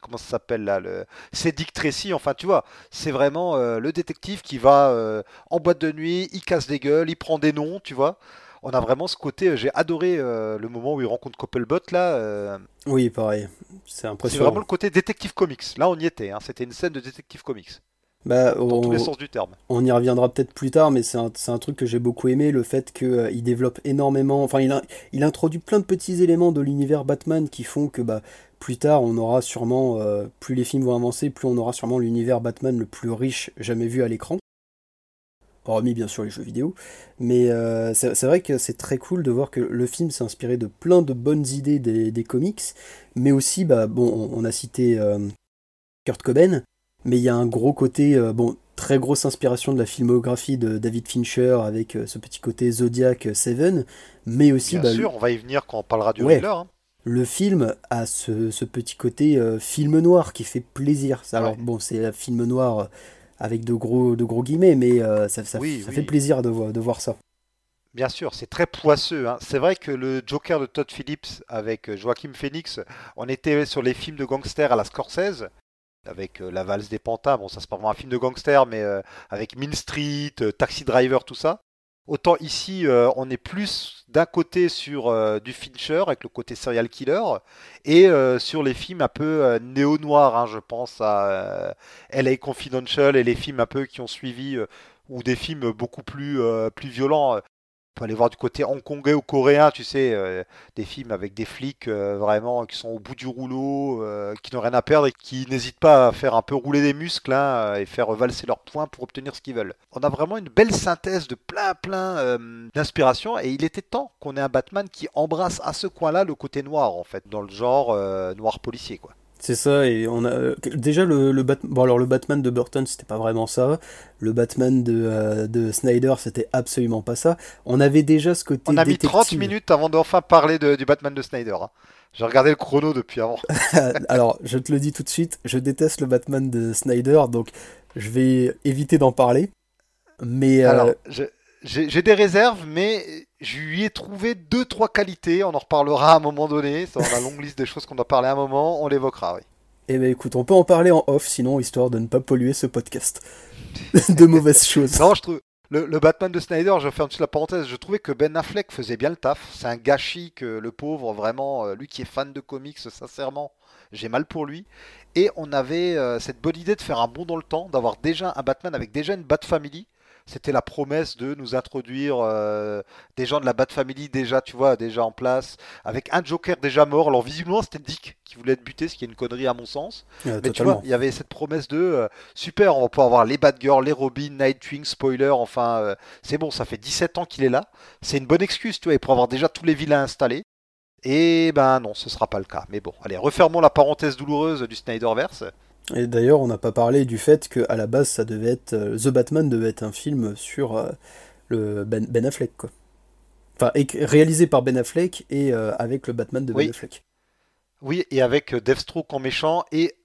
comment ça s'appelle là, le, c'est Dick Tracy. Enfin, tu vois, c'est vraiment le détective qui va en boîte de nuit, il casse des gueules, il prend des noms, tu vois on a vraiment ce côté. euh, J'ai adoré euh, le moment où il rencontre Coppelbot là. euh, Oui, pareil. C'est c'est impressionnant. vraiment le côté détective comics. Là, on y était. hein, C'était une scène de détective comics Bah, dans on, tous les sens du terme. on y reviendra peut-être plus tard, mais c'est un, c'est un truc que j'ai beaucoup aimé, le fait qu'il développe énormément. Enfin, il, a- il introduit plein de petits éléments de l'univers Batman qui font que bah, plus tard, on aura sûrement, euh, plus les films vont avancer, plus on aura sûrement l'univers Batman le plus riche jamais vu à l'écran. Hormis bien sûr les jeux vidéo. Mais euh, c'est vrai que c'est très cool de voir que le film s'est inspiré de plein de bonnes idées des, des comics, mais aussi, bah, bon, on, on a cité euh, Kurt Cobain, mais il y a un gros côté, euh, bon, très grosse inspiration de la filmographie de David Fincher avec ce petit côté Zodiac Seven, mais aussi Bien bah, sûr, on va y venir quand on parlera du Ouais. Hein. le film a ce, ce petit côté euh, film noir qui fait plaisir. Alors Ouais. bon, c'est un film noir avec de gros, de gros guillemets, mais euh, ça, ça, Oui, ça oui. fait plaisir de, vo- de voir ça. Bien sûr, c'est très poisseux. hein. C'est vrai que le Joker de Todd Phillips avec euh, Joaquin Phoenix, on était sur les films de gangsters à la Scorsese, avec euh, La valse des pantins. Bon, ça c'est pas vraiment un film de gangsters, mais euh, avec Mean Street, Taxi Driver, tout ça. Autant ici, euh, on est plus d'un côté sur euh, du Fincher avec le côté serial killer et euh, sur les films un peu néo-noirs. hein. je pense à LA Confidential et les films un peu qui ont suivi ou des films beaucoup plus, plus violents. Peut aller voir du côté hongkongais ou coréen, tu sais, euh, des films avec des flics euh, vraiment qui sont au bout du rouleau, euh, qui n'ont rien à perdre et qui n'hésitent pas à faire un peu rouler des muscles hein, et faire valser leurs points pour obtenir ce qu'ils veulent. On a vraiment une belle synthèse de plein plein d'inspiration et il était temps qu'on ait un Batman qui embrasse à ce coin-là le côté noir en fait, dans le genre noir policier quoi. C'est ça, et on a euh, déjà le, le Bat- bon alors le Batman de Burton c'était pas vraiment ça, le Batman de, euh, de Snyder c'était absolument pas ça. On avait déjà ce côté On a mis 30 détective. minutes avant d'enfin parler de- du Batman de Snyder. hein. J'ai regardé le chrono depuis avant. Alors je te le dis tout de suite, je déteste le Batman de Snyder, donc je vais éviter d'en parler. Mais euh, Alors, je- j'ai des réserves, mais je lui ai trouvé deux trois qualités. On en reparlera à un moment donné. C'est dans la longue liste des choses qu'on doit parler à un moment. On l'évoquera, oui. eh ben écoute, on peut en parler en off sinon histoire de ne pas polluer ce podcast de mauvaises choses. Non, je trouve le, le Batman de Snyder. Je vais faire une petite la parenthèse. Je trouvais que Ben Affleck faisait bien le taf. C'est un gâchis que le pauvre, vraiment, euh, lui qui est fan de comics, sincèrement, j'ai mal pour lui. Et on avait euh, cette bonne idée de faire un bond dans le temps, d'avoir déjà un Batman avec déjà une Bat Family. C'était la promesse de nous introduire euh, des gens de la Bat Family déjà, tu vois, déjà en place, avec un Joker déjà mort. Alors visiblement c'était Dick qui voulait être buté, ce qui est une connerie à mon sens. Mais tu vois, il y avait cette promesse de euh, super, on va pouvoir avoir les Batgirl, les Robin, Nightwing, spoiler, enfin euh, c'est bon, ça fait 17 ans qu'il est là. C'est une bonne excuse, tu vois, et pour avoir déjà tous les vilains installés. Et ben non, ce sera pas le cas. Mais bon, allez, refermons la parenthèse douloureuse du Snyderverse. Et d'ailleurs, on n'a pas parlé du fait que à la base, ça devait être euh, The Batman devait être un film sur euh, le Ben, Ben Affleck, quoi. Enfin, réalisé par Ben Affleck et euh, avec le Batman de Oui. Ben Affleck. Oui, et avec Deathstroke en méchant. Et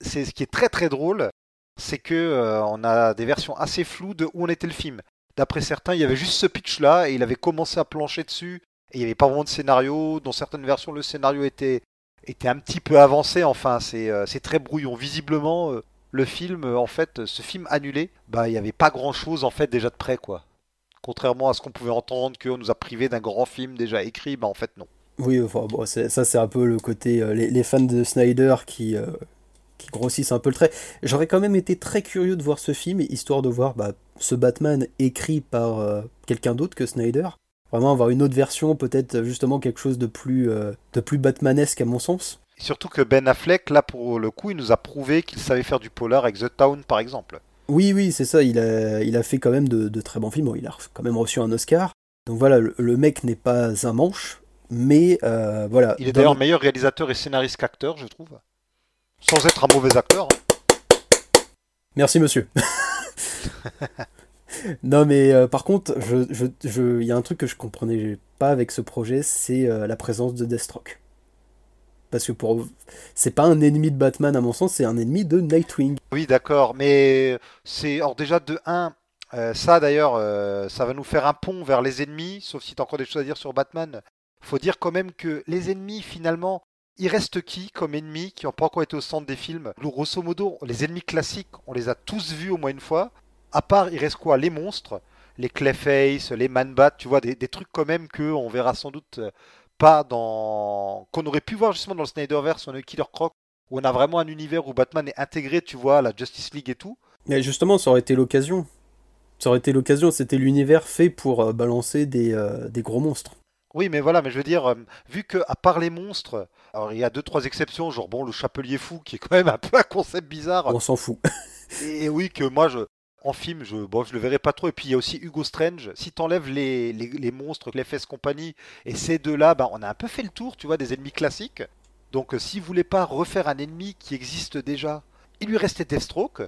c'est ce qui est très très drôle, c'est que euh, on a des versions assez floues de où en était le film. D'après certains, il y avait juste ce pitch-là et il avait commencé à plancher dessus. Et il n'y avait pas vraiment de scénario. Dans certaines versions, le scénario était, était un petit peu avancé. Enfin, c'est euh, très brouillon. Visiblement, euh, le film, euh, en fait, ce film annulé, bah, il n'y avait pas grand-chose en fait déjà de prêt, quoi. Contrairement à ce qu'on pouvait entendre, qu'on nous a privé d'un grand film déjà écrit, bah en fait non. Oui, enfin, bon, ça c'est un peu le côté les, fans de Snyder qui grossissent un peu le trait. J'aurais quand même été très curieux de voir ce film, histoire de voir bah, ce Batman écrit par quelqu'un d'autre que Snyder. Vraiment avoir une autre version, peut-être justement quelque chose de plus, euh, de plus Batmanesque à mon sens. Surtout que Ben Affleck, là pour le coup, il nous a prouvé qu'il savait faire du polar avec The Town par exemple. Oui, oui, c'est ça, il a, il a fait quand même de, très bons films, il a quand même reçu un Oscar. Donc voilà, le, mec n'est pas un manche, mais euh, voilà. Il est d'ailleurs meilleur réalisateur et scénariste qu'acteur, je trouve. Sans être un mauvais acteur. Hein. Merci monsieur. non mais euh, par contre, il je, je, y a un truc que je comprenais pas avec ce projet, c'est euh, la présence de Deathstroke. Parce que pour c'est pas un ennemi de Batman à mon sens, c'est un ennemi de Nightwing. Oui, d'accord, mais c'est alors déjà de 1 euh, ça d'ailleurs, ça va nous faire un pont vers les ennemis, sauf si tu as encore des choses à dire sur Batman. Faut dire quand même que les ennemis finalement, il reste qui comme ennemis qui n'ont pas encore été au centre des films? Grosso modo, les ennemis classiques, on les a tous vus au moins une fois. À part, il reste quoi? Les monstres, les Clayface, les Man-Bat, tu vois, des, trucs quand même que on verra sans doute euh, pas dans. qu'on aurait pu voir justement dans le Snyderverse, on a eu Killer Croc, où on a vraiment un univers où Batman est intégré, tu vois, la Justice League et tout. Mais justement, ça aurait été l'occasion. Ça aurait été l'occasion, c'était l'univers fait pour euh, balancer des, euh, des, gros monstres. Oui, mais voilà, mais je veux dire, vu que à part les monstres, alors il y a deux trois exceptions, genre bon le chapelier fou qui est quand même un peu un concept bizarre. On s'en fout. et, oui que moi je en film, je, bon, le verrai pas trop. Et puis il y a aussi Hugo Strange. Si t'enlèves les, les, les monstres, les fesses compagnie, et ces deux-là, bah, on a un peu fait le tour, tu vois, des ennemis classiques. Donc euh, s'il voulait pas refaire un ennemi qui existe déjà, il lui restait Deathstroke.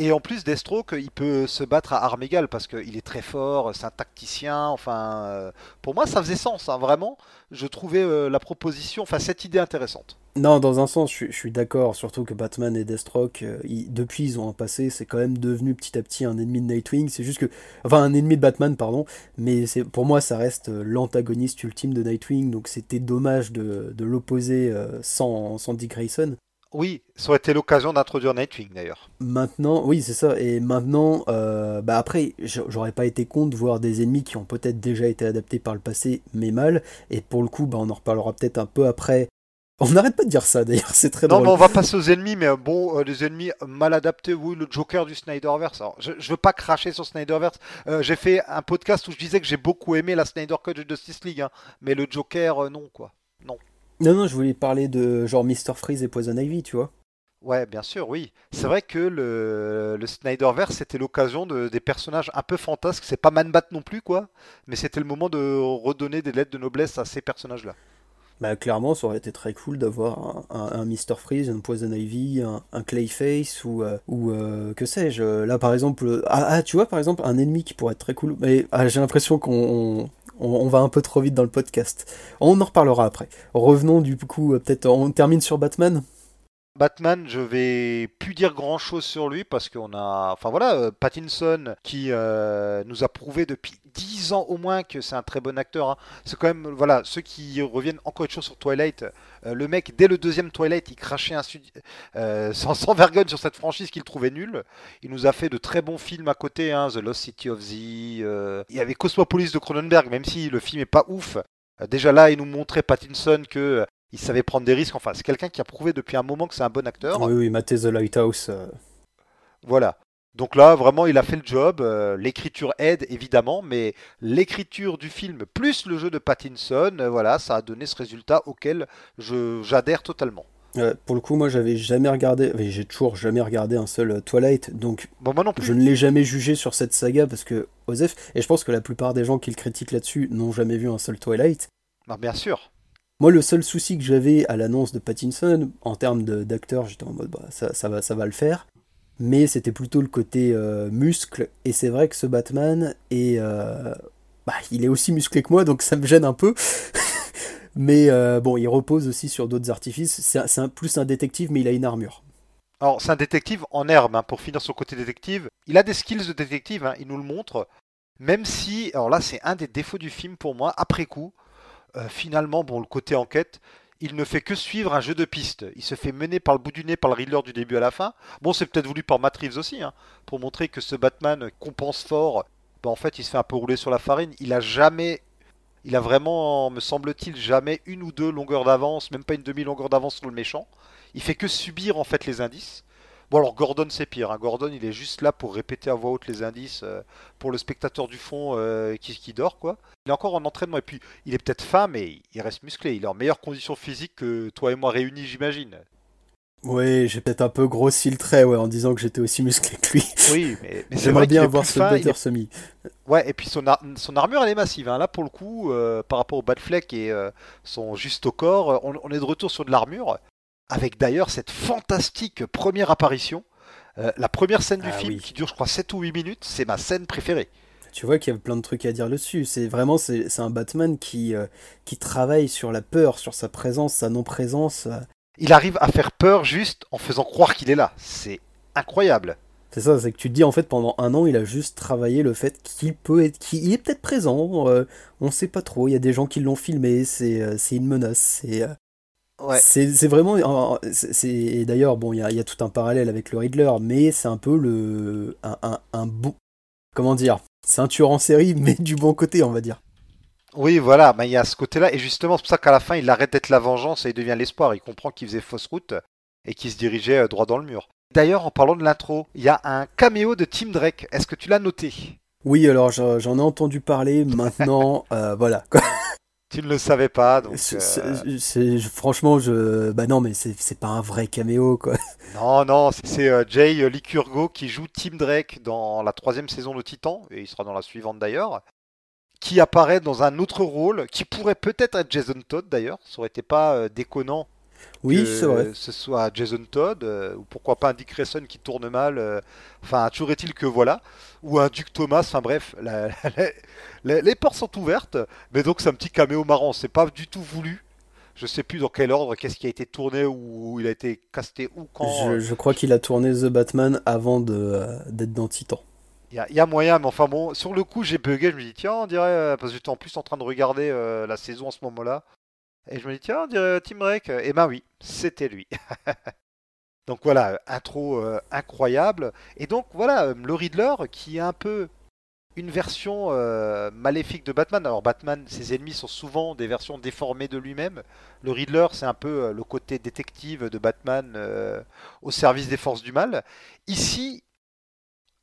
Et en plus, Deathstroke, il peut se battre à armes égales parce qu'il est très fort, c'est un tacticien. Enfin, euh, pour moi, ça faisait sens, hein, vraiment. Je trouvais euh, la proposition, enfin, cette idée intéressante. Non, dans un sens, je, suis d'accord, surtout que Batman et Deathstroke, euh, depuis ils ont un passé, c'est quand même devenu petit à petit un ennemi de Nightwing. C'est juste que. Enfin, un ennemi de Batman, pardon. Mais pour moi, ça reste l'antagoniste ultime de Nightwing, donc c'était dommage de, l'opposer sans Dick Grayson. Oui, ça aurait été l'occasion d'introduire Nightwing d'ailleurs. Maintenant, oui, c'est ça. Et maintenant, euh, bah après, j'aurais pas été con de voir des ennemis qui ont peut-être déjà été adaptés par le passé, mais mal. Et pour le coup, bah, on en reparlera peut-être un peu après. On n'arrête pas de dire ça d'ailleurs, c'est très drôle. Non, mais on va passer aux ennemis, mais euh, bon, euh, les ennemis mal adaptés, oui, le Joker du Snyderverse. Alors, je, je veux pas cracher sur Snyderverse. j'ai fait un podcast où je disais que j'ai beaucoup aimé la Snyder Cut de Justice League, hein, mais le Joker, non, quoi. Non. Non, je voulais parler de genre Mr. Freeze et Poison Ivy, tu vois. Ouais, bien sûr, oui. C'est vrai que le, le Snyderverse, c'était l'occasion de, des personnages un peu fantasques. C'est pas Man-Bat non plus, quoi. Mais c'était le moment de redonner des lettres de noblesse à ces personnages-là. Bah, clairement, ça aurait été très cool d'avoir un, Mr. Freeze, un Poison Ivy, un, Clayface ou, euh, ou euh, que sais-je. Là, par exemple, ah, ah, tu vois, par exemple, un ennemi qui pourrait être très cool. Mais ah, j'ai l'impression qu'on on, va un peu trop vite dans le podcast. On en reparlera après. Revenons du coup, euh, peut-être on termine sur Batman? Batman, je vais plus dire grand chose sur lui parce qu'on a, enfin voilà, euh, Pattinson qui euh, nous a prouvé depuis 10 ans au moins que c'est un très bon acteur. Hein. C'est quand même, voilà, ceux qui reviennent encore une chose sur Twilight. Euh, le mec, dès le deuxième Twilight, il crachait un sans, sans, vergogne sur cette franchise qu'il trouvait nulle. Il nous a fait de très bons films à côté, hein, The Lost City of Z. il y avait Cosmopolis de Cronenberg, même si le film est pas ouf. Déjà là, il nous montrait Pattinson que il savait prendre des risques. Enfin, c'est quelqu'un qui a prouvé depuis un moment que c'est un bon acteur. Oui, oui, Maté The Lighthouse. Euh. Voilà. Donc là, vraiment, il a fait le job. Euh, l'écriture aide, évidemment, mais l'écriture du film plus le jeu de Pattinson, euh, voilà, ça a donné ce résultat auquel j'adhère totalement. pour le coup, moi, j'avais jamais regardé, j'ai toujours jamais regardé un seul Twilight, donc moi non plus. je ne l'ai jamais jugé sur cette saga parce que Osef, et je pense que la plupart des gens qui le critiquent là-dessus n'ont jamais vu un seul Twilight. Bah, bien sûr. Moi, le seul souci que j'avais à l'annonce de Pattinson, en termes d'acteur, j'étais en mode, bah, ça, va, le faire. Mais c'était plutôt le côté euh, muscle. Et c'est vrai que ce Batman est. Euh, bah, il est aussi musclé que moi, donc ça me gêne un peu. mais euh, bon, il repose aussi sur d'autres artifices. C'est plus un détective, mais il a une armure. Alors, c'est un détective en herbe, hein, pour finir son côté détective. Il a des skills de détective, hein, il nous le montre. Même si, alors là, c'est un des défauts du film pour moi, après coup. Euh, finalement, bon, le côté enquête, il ne fait que suivre un jeu de piste. Il se fait mener par le bout du nez par le Riddler du début à la fin. Bon, c'est peut-être voulu par Matt Reeves aussi, hein, pour montrer que ce Batman compense fort. Ben, en fait, il se fait un peu rouler sur la farine. Il a jamais, il a vraiment, me semble-t-il, jamais une ou deux longueurs d'avance, même pas une demi-longueur d'avance sur le méchant. Il fait que subir en fait les indices. Bon alors Gordon c'est pire, hein. Gordon il est juste là pour répéter à voix haute les indices euh, pour le spectateur du fond euh, qui, qui dort quoi. Il est encore en entraînement et puis il est peut-être fin mais il reste musclé, il est en meilleure condition physique que toi et moi réunis j'imagine. Oui, j'ai peut-être un peu grossi le trait ouais, en disant que j'étais aussi musclé que lui. Oui, mais, mais c'est J'aimerais bien avoir plus ce fin, est- Semi. Ouais, et puis son, ar- son armure elle est massive. hein. Là pour le coup, euh, par rapport au Batfleck et euh, son juste au corps, on, on est de retour sur de l'armure. Avec d'ailleurs cette fantastique première apparition. Euh, la première scène du Ah film oui. qui dure je crois 7 ou 8 minutes, c'est ma scène préférée. Tu vois qu'il y a plein de trucs à dire dessus. C'est vraiment c'est c'est un Batman qui euh, qui travaille sur la peur, sur sa présence, sa non-présence. euh. Il arrive à faire peur juste en faisant croire qu'il est là. C'est incroyable. C'est ça, c'est que tu te dis en fait pendant un an il a juste travaillé le fait qu'il peut être, qu'il est peut-être présent. euh, on sait pas trop. Il y a des gens qui l'ont filmé. C'est euh, c'est une menace. C'est euh, Ouais. c'est vraiment. c'est- d'ailleurs bon il y a, il y a tout un parallèle avec le Riddler, mais c'est un peu le un, un, un bon comment dire. C'est un tueur en série, mais du bon côté, on va dire. Oui, voilà, mais il y a ce côté-là. Et justement, c'est pour ça qu'à la fin, il arrête d'être la vengeance et il devient l'espoir. Il comprend qu'il faisait fausse route et qu'il se dirigeait euh, droit dans le mur. D'ailleurs, en parlant de l'intro, il y a un caméo de Tim Drake. Est-ce que tu l'as noté? Oui, alors j'en j'en ai entendu parler. Maintenant, euh, voilà. Tu ne le savais pas, donc. Euh, franchement, je. Bah non, mais c'est pas un vrai caméo, quoi. Non, non, c'est- euh, Jay Licurgo qui joue Tim Drake dans la troisième saison de Titan, et il sera dans la suivante d'ailleurs, qui apparaît dans un autre rôle, qui pourrait peut-être être Jason Todd d'ailleurs, ça aurait été pas euh, déconnant Oui, c'est vrai. ce soit Jason Todd, euh, ou pourquoi pas un Dick Grayson qui tourne mal, euh, enfin toujours est-il que voilà, ou un Duke Thomas, enfin bref, la- la- la- les portes sont ouvertes, mais donc c'est un petit caméo marrant, c'est pas du tout voulu. Je sais plus dans quel ordre, qu'est-ce qui a été tourné ou il a été casté ou quand. Je, je crois qu'il a tourné The Batman avant euh, d'être dans Titan. Il y, a- il y a moyen, mais enfin bon, sur le coup j'ai bugué, je me dis tiens, on dirait, euh, parce que j'étais en plus en train de regarder euh, la saison en ce moment-là, et je me dis tiens, on dirait Tim Drake, et ben oui, c'était lui. donc voilà, intro euh, incroyable, et donc voilà, euh, le Riddler qui est un peu une version euh, maléfique de Batman. Alors Batman, ses ennemis sont souvent des versions déformées de lui-même. Le Riddler, c'est un peu le côté détective de Batman au service des forces du mal. Ici,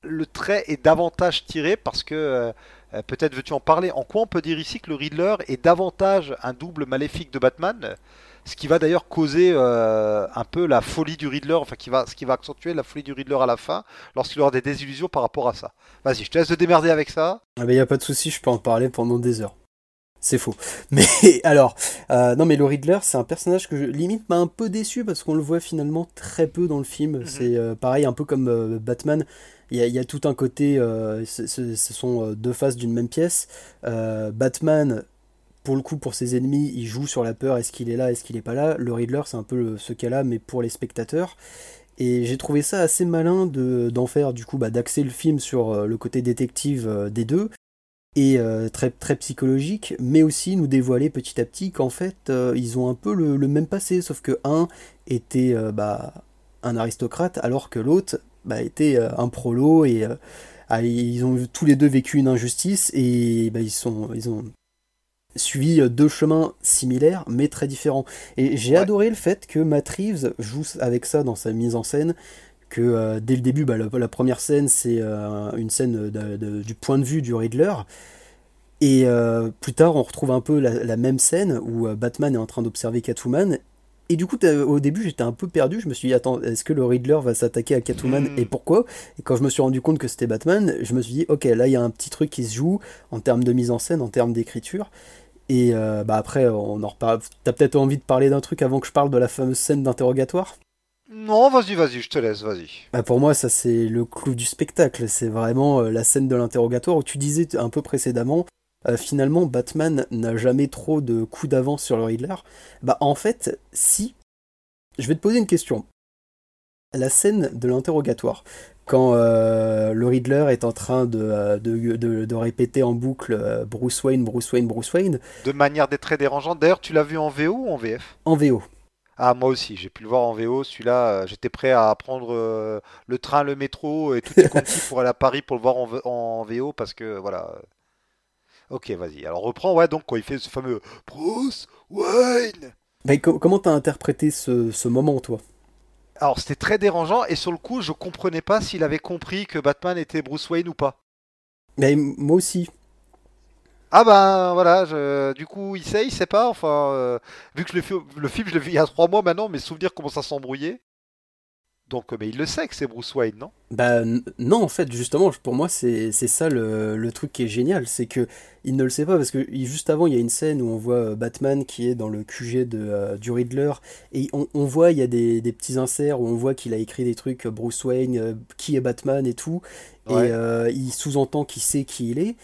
le trait est davantage tiré parce que euh, peut-être veux-tu en parler. En quoi on peut dire ici que le Riddler est davantage un double maléfique de Batman, ce qui va d'ailleurs causer euh, un peu la folie du Riddler, enfin qui va, ce qui va accentuer la folie du Riddler à la fin lorsqu'il aura des désillusions par rapport à ça. Vas-y, je te laisse te démerder avec ça. Ah ben y a pas de souci, je peux en parler pendant des heures. C'est faux. Mais alors, euh, non mais le Riddler, c'est un personnage que je, limite m'a un peu déçu parce qu'on le voit finalement très peu dans le film. Mhm. C'est euh, pareil, un peu comme euh, Batman. Il y, a, il y a tout un côté, ce, sont deux faces d'une même pièce. Batman, pour le coup, pour ses ennemis, il joue sur la peur. Est-ce qu'il est là, est-ce qu'il est pas là? Le Riddler, c'est un peu le- ce cas-là, mais pour les spectateurs. Et j'ai trouvé ça assez malin de, d'en faire, du coup, bah, d'axer le film sur le côté détective des deux et euh, très, très psychologique, mais aussi nous dévoiler petit à petit qu'en fait, euh, ils ont un peu le, le même passé, sauf que un était euh, bah, un aristocrate, alors que l'autre bah, était un prolo, et ah, ils ont tous les deux vécu une injustice, et bah, ils, sont, ils ont suivi deux chemins similaires, mais très différents. Et j'ai Ouais. adoré le fait que Matt Reeves joue avec ça dans sa mise en scène, que euh, dès le début, bah, la, la première scène, c'est euh, une scène de- de- du point de vue du Riddler. Et euh, plus tard, on retrouve un peu la, la même scène où Batman est en train d'observer Catwoman. Et du coup, au début, j'étais un peu perdu. Je me suis dit, attends, est-ce que le Riddler va s'attaquer à Catwoman Hmm. et pourquoi? Et quand je me suis rendu compte que c'était Batman, je me suis dit, ok, là, il y a un petit truc qui se joue en termes de mise en scène, en termes d'écriture. Et bah après, on en reparle. T'as peut-être envie de parler d'un truc avant que je parle de la fameuse scène d'interrogatoire? Non, vas-y, vas-y, je te laisse, vas-y. bah pour moi, ça c'est le clou du spectacle. C'est vraiment euh, la scène de l'interrogatoire où tu disais un peu précédemment, euh, finalement, Batman n'a jamais trop de coups d'avance sur le Riddler. Bah en fait, si. Je vais te poser une question. La scène de l'interrogatoire, quand euh, le Riddler est en train de, de, de- de répéter en boucle euh, Bruce Wayne, Bruce Wayne, Bruce Wayne, De manière des très dérangeante. D'ailleurs, tu l'as vu en VO ou en VF en VO. Ah, moi aussi, j'ai pu le voir en VO. Celui-là, euh, j'étais prêt à prendre euh, le train, le métro et tout pour aller à Paris pour le voir en, en VO parce que voilà. Ok, vas-y. Alors reprends, ouais, donc quand il fait ce fameux Bruce Wayne. Co- comment t'as interprété ce, ce moment, toi? Alors c'était très dérangeant et sur le coup je comprenais pas s'il avait compris que Batman était Bruce Wayne ou pas. Mais moi aussi. Ah ben voilà, je- du coup il sait, il sait pas, enfin euh, vu que fait, le film je l'ai vu il y a trois mois maintenant, mes souvenirs commencent à s'embrouiller. Donc euh, mais il le sait que c'est Bruce Wayne, non? Bah non, en fait, justement, pour moi, c'est c'est ça le, le truc qui est génial, c'est que il ne le sait pas parce que juste avant, il y a une scène où on voit euh, Batman qui est dans le QG de, euh, du Riddler et on, on voit il y a des, des petits inserts où on voit qu'il a écrit des trucs Bruce Wayne, euh, qui est Batman et tout, Ouais. et euh, il sous-entend qu'il sait qui il est.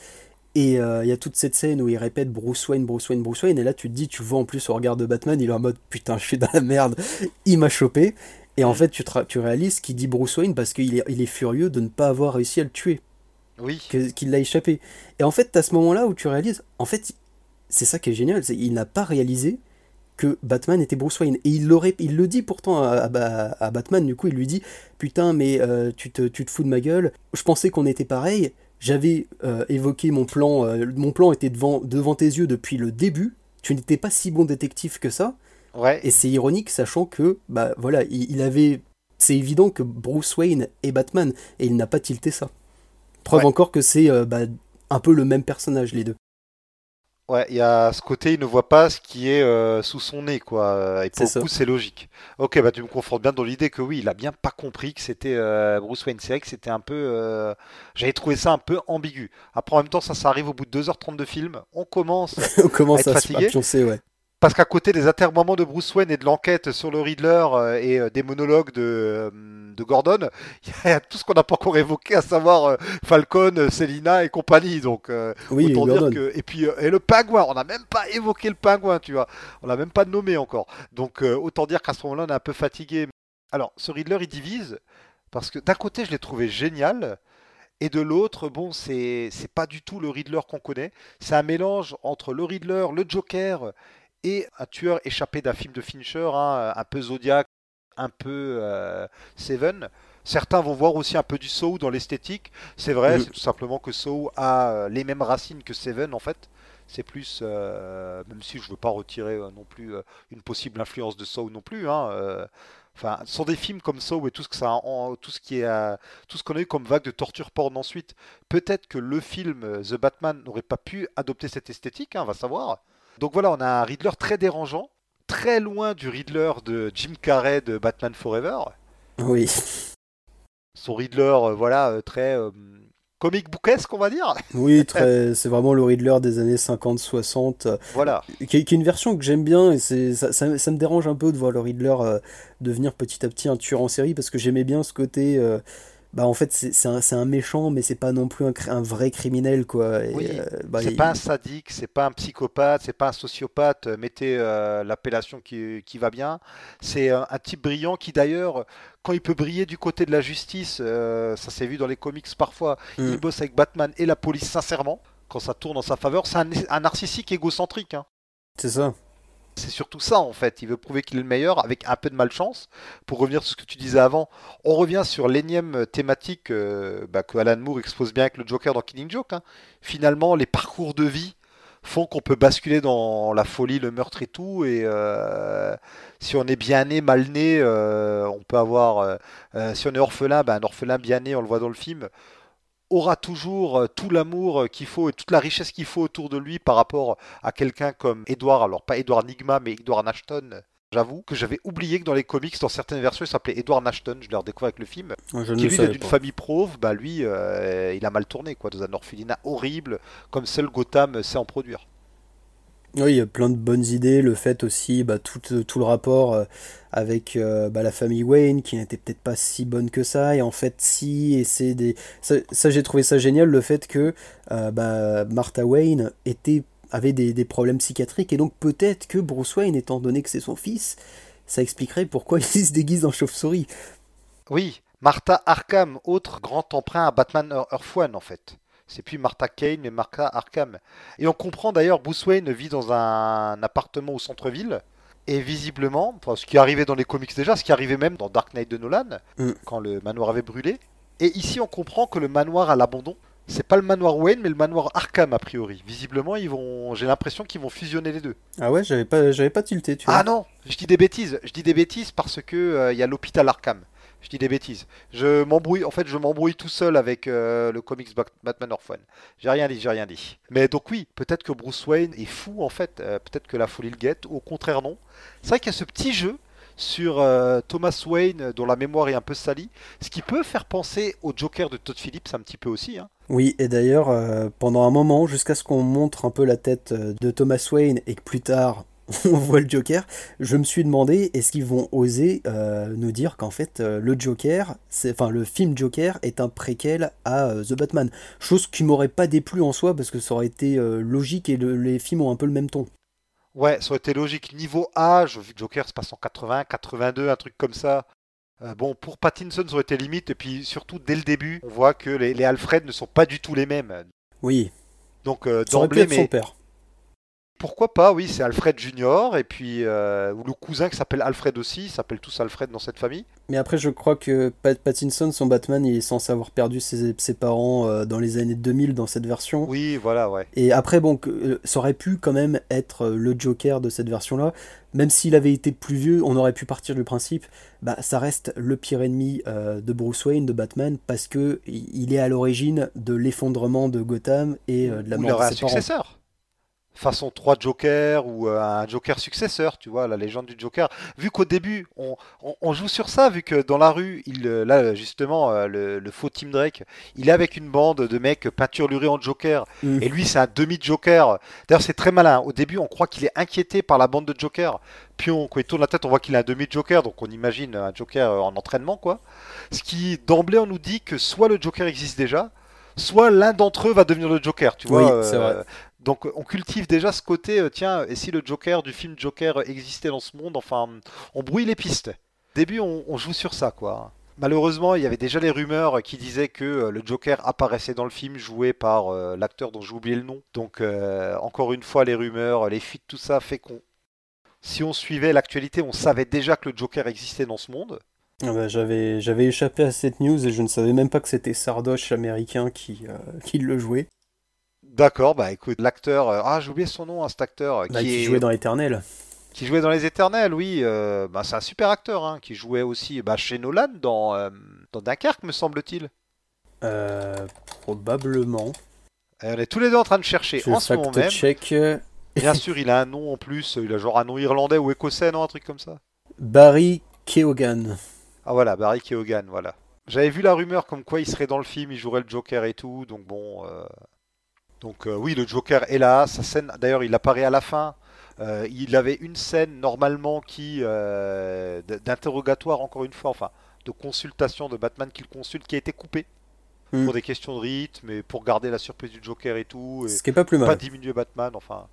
Et euh, il y a toute cette scène où il répète Bruce Wayne, Bruce Wayne, Bruce Wayne, et là tu te dis, tu vois en plus au regard de Batman, il est en mode putain, je suis dans la merde, il m'a chopé. Et en Mm. fait, tu, te tu réalises qu'il dit Bruce Wayne parce qu'il est, il est furieux de ne pas avoir réussi à le tuer, Oui. qu'il l'a échappé. Et en fait, t'as ce moment-là où tu réalises, en fait, c'est ça qui est génial, c'est il n'a pas réalisé que Batman était Bruce Wayne. Et il, il le dit pourtant à, à- à Batman, du coup, il lui dit Putain, mais euh, tu, te, tu te fous de ma gueule, je pensais qu'on était pareil, j'avais euh, évoqué mon plan, euh, mon plan était devant, devant tes yeux depuis le début, tu n'étais pas si bon détective que ça. Ouais. Et c'est ironique, sachant que, bah voilà, il, il avait. C'est évident que Bruce Wayne est Batman, et il n'a pas tilté ça. Preuve Ouais. encore que c'est euh, bah, un peu le même personnage, les deux. Ouais, il y a ce côté, il ne voit pas ce qui est euh, sous son nez, quoi. Et pour le coup, c'est logique. Ok, bah tu me confortes bien dans l'idée que oui, il a bien pas compris que c'était euh, Bruce Wayne. C'est vrai que c'était un peu. euh, J'avais trouvé ça un peu ambigu. Après, en même temps, ça, ça arrive au bout de 2h30 de film. On commence. On commence être à fatigué à pioncer, ouais. Parce qu'à côté des atermoiements de Bruce Wayne et de l'enquête sur le Riddler euh, et euh, des monologues de, euh, de Gordon, il y a tout ce qu'on n'a pas encore évoqué, à savoir Falcon, Selina et compagnie. Donc, Oui, Autant Gordon. dire que et puis et le pingouin, on n'a même pas évoqué le pingouin, tu vois, on l'a même pas nommé encore. Donc autant dire qu'à ce moment-là, on est un peu fatigué. Alors ce Riddler, il divise parce que d'un côté, je l'ai trouvé génial. Et de l'autre, bon, c'est pas du tout le Riddler qu'on connaît. C'est un mélange entre le Riddler, le Joker et un tueur échappé d'un film de Fincher, hein, un peu Zodiac, un peu euh, Seven. Certains vont voir aussi un peu du Saw dans l'esthétique. C'est vrai, c'est tout simplement que Saw a euh, les mêmes racines que Seven en fait. C'est plus, euh, même si je veux pas retirer euh, non plus une possible influence de Saw non plus. Hein, Enfin, ce sont des films comme Saw et tout ce que ça, en- tout ce qui est, tout ce qu'on a eu comme vague de torture porn ensuite. Peut-être que le film The Batman n'aurait pas pu adopter cette esthétique, hein, on va savoir. Donc voilà, on a un Riddler très dérangeant, très loin du Riddler de Jim Carrey de Batman Forever. Oui. Son Riddler, euh, voilà, euh, très euh, comic bookesque, on va dire. Oui, très... c'est vraiment le Riddler des années 50-60, euh, Voilà. qui, est qui est une version que j'aime bien, et c'est, ça, ça- ça me dérange un peu de voir le Riddler euh, devenir petit à petit un tueur en série, parce que j'aimais bien ce côté... euh, bah en fait c'est un, un méchant mais c'est pas non plus un, vrai criminel quoi Oui, euh, bah, c'est il- pas un sadique, c'est pas un psychopathe, c'est pas un sociopathe. euh, Mettez euh, l'appellation qui, qui va bien. C'est un, un type brillant qui d'ailleurs, quand il peut briller du côté de la justice, euh, ça s'est vu dans les comics parfois, Mm. il bosse avec Batman et la police sincèrement. Quand ça tourne en sa faveur, c'est un, un narcissique égocentrique. hein. c'est ça C'est surtout ça en fait. Il veut prouver qu'il est le meilleur avec un peu de malchance. Pour revenir sur ce que tu disais avant, on revient sur l'énième thématique euh, bah, que Alan Moore expose bien avec le Joker dans Killing Joke. hein. Finalement, les parcours de vie font qu'on peut basculer dans la folie, le meurtre et tout. Et euh, si on est bien né, mal né, euh, on peut avoir. si on est orphelin, bah, un orphelin bien né, on le voit dans le film, aura toujours euh, tout l'amour euh, qu'il faut et toute la richesse qu'il faut autour de lui par rapport à quelqu'un comme Edward, alors pas Edward Nigma, mais Edward Ashton. J'avoue que j'avais oublié que dans les comics, dans certaines versions, il s'appelait Edward Ashton. Je l'ai redécouvert avec le film. je Qui lui est d'une famille pauvre, bah lui, euh, il a mal tourné quoi, dans un orphelinat horrible, comme seul Gotham sait en produire. Oui, il y a plein de bonnes idées. Le fait aussi, bah, tout, le rapport euh, avec euh, bah, la famille Wayne, qui n'était peut-être pas si bonne que ça, et en fait, si, et c'est des. Ça, j'ai trouvé ça génial, le fait que euh, bah, Martha Wayne avait des, problèmes psychiatriques, et donc peut-être que Bruce Wayne, étant donné que c'est son fils, ça expliquerait pourquoi il se déguise en chauve-souris. Oui, Martha Arkham, autre grand emprunt à Batman Ear- Earth One en fait. C'est plus Martha Kane, mais Martha Arkham. Et on comprend d'ailleurs, Bruce Wayne vit dans un appartement au centre-ville. Et visiblement, enfin, ce qui arrivait dans les comics déjà, ce qui arrivait même dans Dark Knight de Nolan, Mm. quand le manoir avait brûlé. Et ici, on comprend que le manoir à l'abandon, C'est pas le manoir Wayne, mais le manoir Arkham a priori. Visiblement, ils vont. J'ai l'impression qu'ils vont fusionner les deux. Ah ouais, j'avais pas, j'avais pas tilté, tu vois. Ah non, je dis des bêtises. Je dis des bêtises parce que euh, il y a l'hôpital Arkham. Je dis des bêtises. Je m'embrouille. En fait, je m'embrouille tout seul avec euh, le comics Bat- Batman Orphan. J'ai rien dit, j'ai rien dit. Mais donc oui, peut-être que Bruce Wayne est fou en fait. Euh, peut-être que la folie le guette. Au contraire, non. C'est vrai qu'il y a ce petit jeu sur euh, Thomas Wayne dont la mémoire est un peu salie, ce qui peut faire penser au Joker de Todd Phillips un petit peu aussi. hein. Oui, et d'ailleurs, pendant un moment, jusqu'à ce qu'on montre un peu la tête de Thomas Wayne et que plus tard on voit le Joker, je me suis demandé est-ce qu'ils vont oser euh, nous dire qu'en fait euh, le Joker, enfin le film Joker est un préquel à euh, The Batman. Chose qui m'aurait pas déplu en soi parce que ça aurait été logique et le- les films ont un peu le même ton. Ouais, ça aurait été logique. Niveau âge, vu que Joker se passe en 80, 82, un truc comme ça. Bon, pour Pattinson, ça aurait été limite. Et puis surtout, dès le début, on voit que les, les Alfred ne sont pas du tout les mêmes. Oui, Donc d'emblée, son mais père. Pourquoi pas Oui, c'est Alfred Junior. Et puis, euh, le cousin qui s'appelle Alfred aussi. Ils s'appellent tous Alfred dans cette famille. Mais après, je crois que Pat Pattinson, son Batman, il est censé avoir perdu ses, ses parents euh, dans les années 2000 dans cette version. Oui, voilà, ouais. Et après, bon, que- euh, ça aurait pu quand même être le Joker de cette version-là. Même s'il avait été plus vieux, on aurait pu partir du principe, bah, ça reste le pire ennemi euh, de Bruce Wayne, de Batman, parce que il est à l'origine de l'effondrement de Gotham et de la il mort de un ses parents. successeur. Façon 3 Jokers ou euh, un Joker successeur, tu vois, la légende du Joker. Vu qu'au début, on, on- on joue sur ça, vu que dans la rue, il, euh, là justement, euh, le, le faux Tim Drake, il est avec une bande de mecs peinturlurés en Joker. Mm. Et lui, c'est un demi-Joker. D'ailleurs, c'est très malin. Au début, on croit qu'il est inquiété par la bande de Joker. Puis, on, quand il tourne la tête, on voit qu'il est un demi-Joker. Donc, on imagine un Joker en entraînement, quoi. Ce qui, d'emblée, on nous dit que soit le Joker existe déjà, soit l'un d'entre eux va devenir le Joker, tu vois. Oui, c'est vrai. Donc on cultive déjà ce côté, euh, tiens, et si le Joker du film Joker existait dans ce monde, enfin, on brouille les pistes. Début, on, joue sur ça, quoi. Malheureusement, il y avait déjà les rumeurs qui disaient que euh, le Joker apparaissait dans le film joué par euh, l'acteur dont j'ai oublié le nom. Donc, euh, encore une fois, les rumeurs, les fuites, tout ça fait qu'on. Si on suivait l'actualité, on savait déjà que le Joker existait dans ce monde. Ah bah, j'avais, j'avais échappé à cette news et je ne savais même pas que c'était Sardoche américain qui, euh, qui le jouait, D'accord, bah écoute, l'acteur. euh, ah, j'ai oublié son nom, hein, cet acteur. euh, Bah, qui, qui est- jouait dans Éternel. Qui jouait dans Les Éternels, oui. euh, bah, c'est un super acteur, hein, qui jouait aussi bah, chez Nolan dans, euh, dans Dunkerque, me semble-t-il. Euh, probablement. Et on est tous les deux en train de chercher Je en ce moment même. Bien sûr, il a un nom en plus, il a genre un nom irlandais ou écossais, non, un truc comme ça. Barry Keoghan. Ah voilà, Barry Keoghan, voilà. J'avais vu la rumeur comme quoi il serait dans le film, il jouerait le Joker et tout, donc bon. euh, Donc euh, oui, le Joker est là, sa scène, d'ailleurs il apparaît à la fin. Euh, il avait une scène normalement qui euh, d'interrogatoire encore une fois, enfin de consultation de Batman qu'il consulte, qui a été coupée Hmm. pour des questions de rythme et pour garder la surprise du Joker et tout, et Ce qui est pas plus pas mal. diminuer Batman, enfin.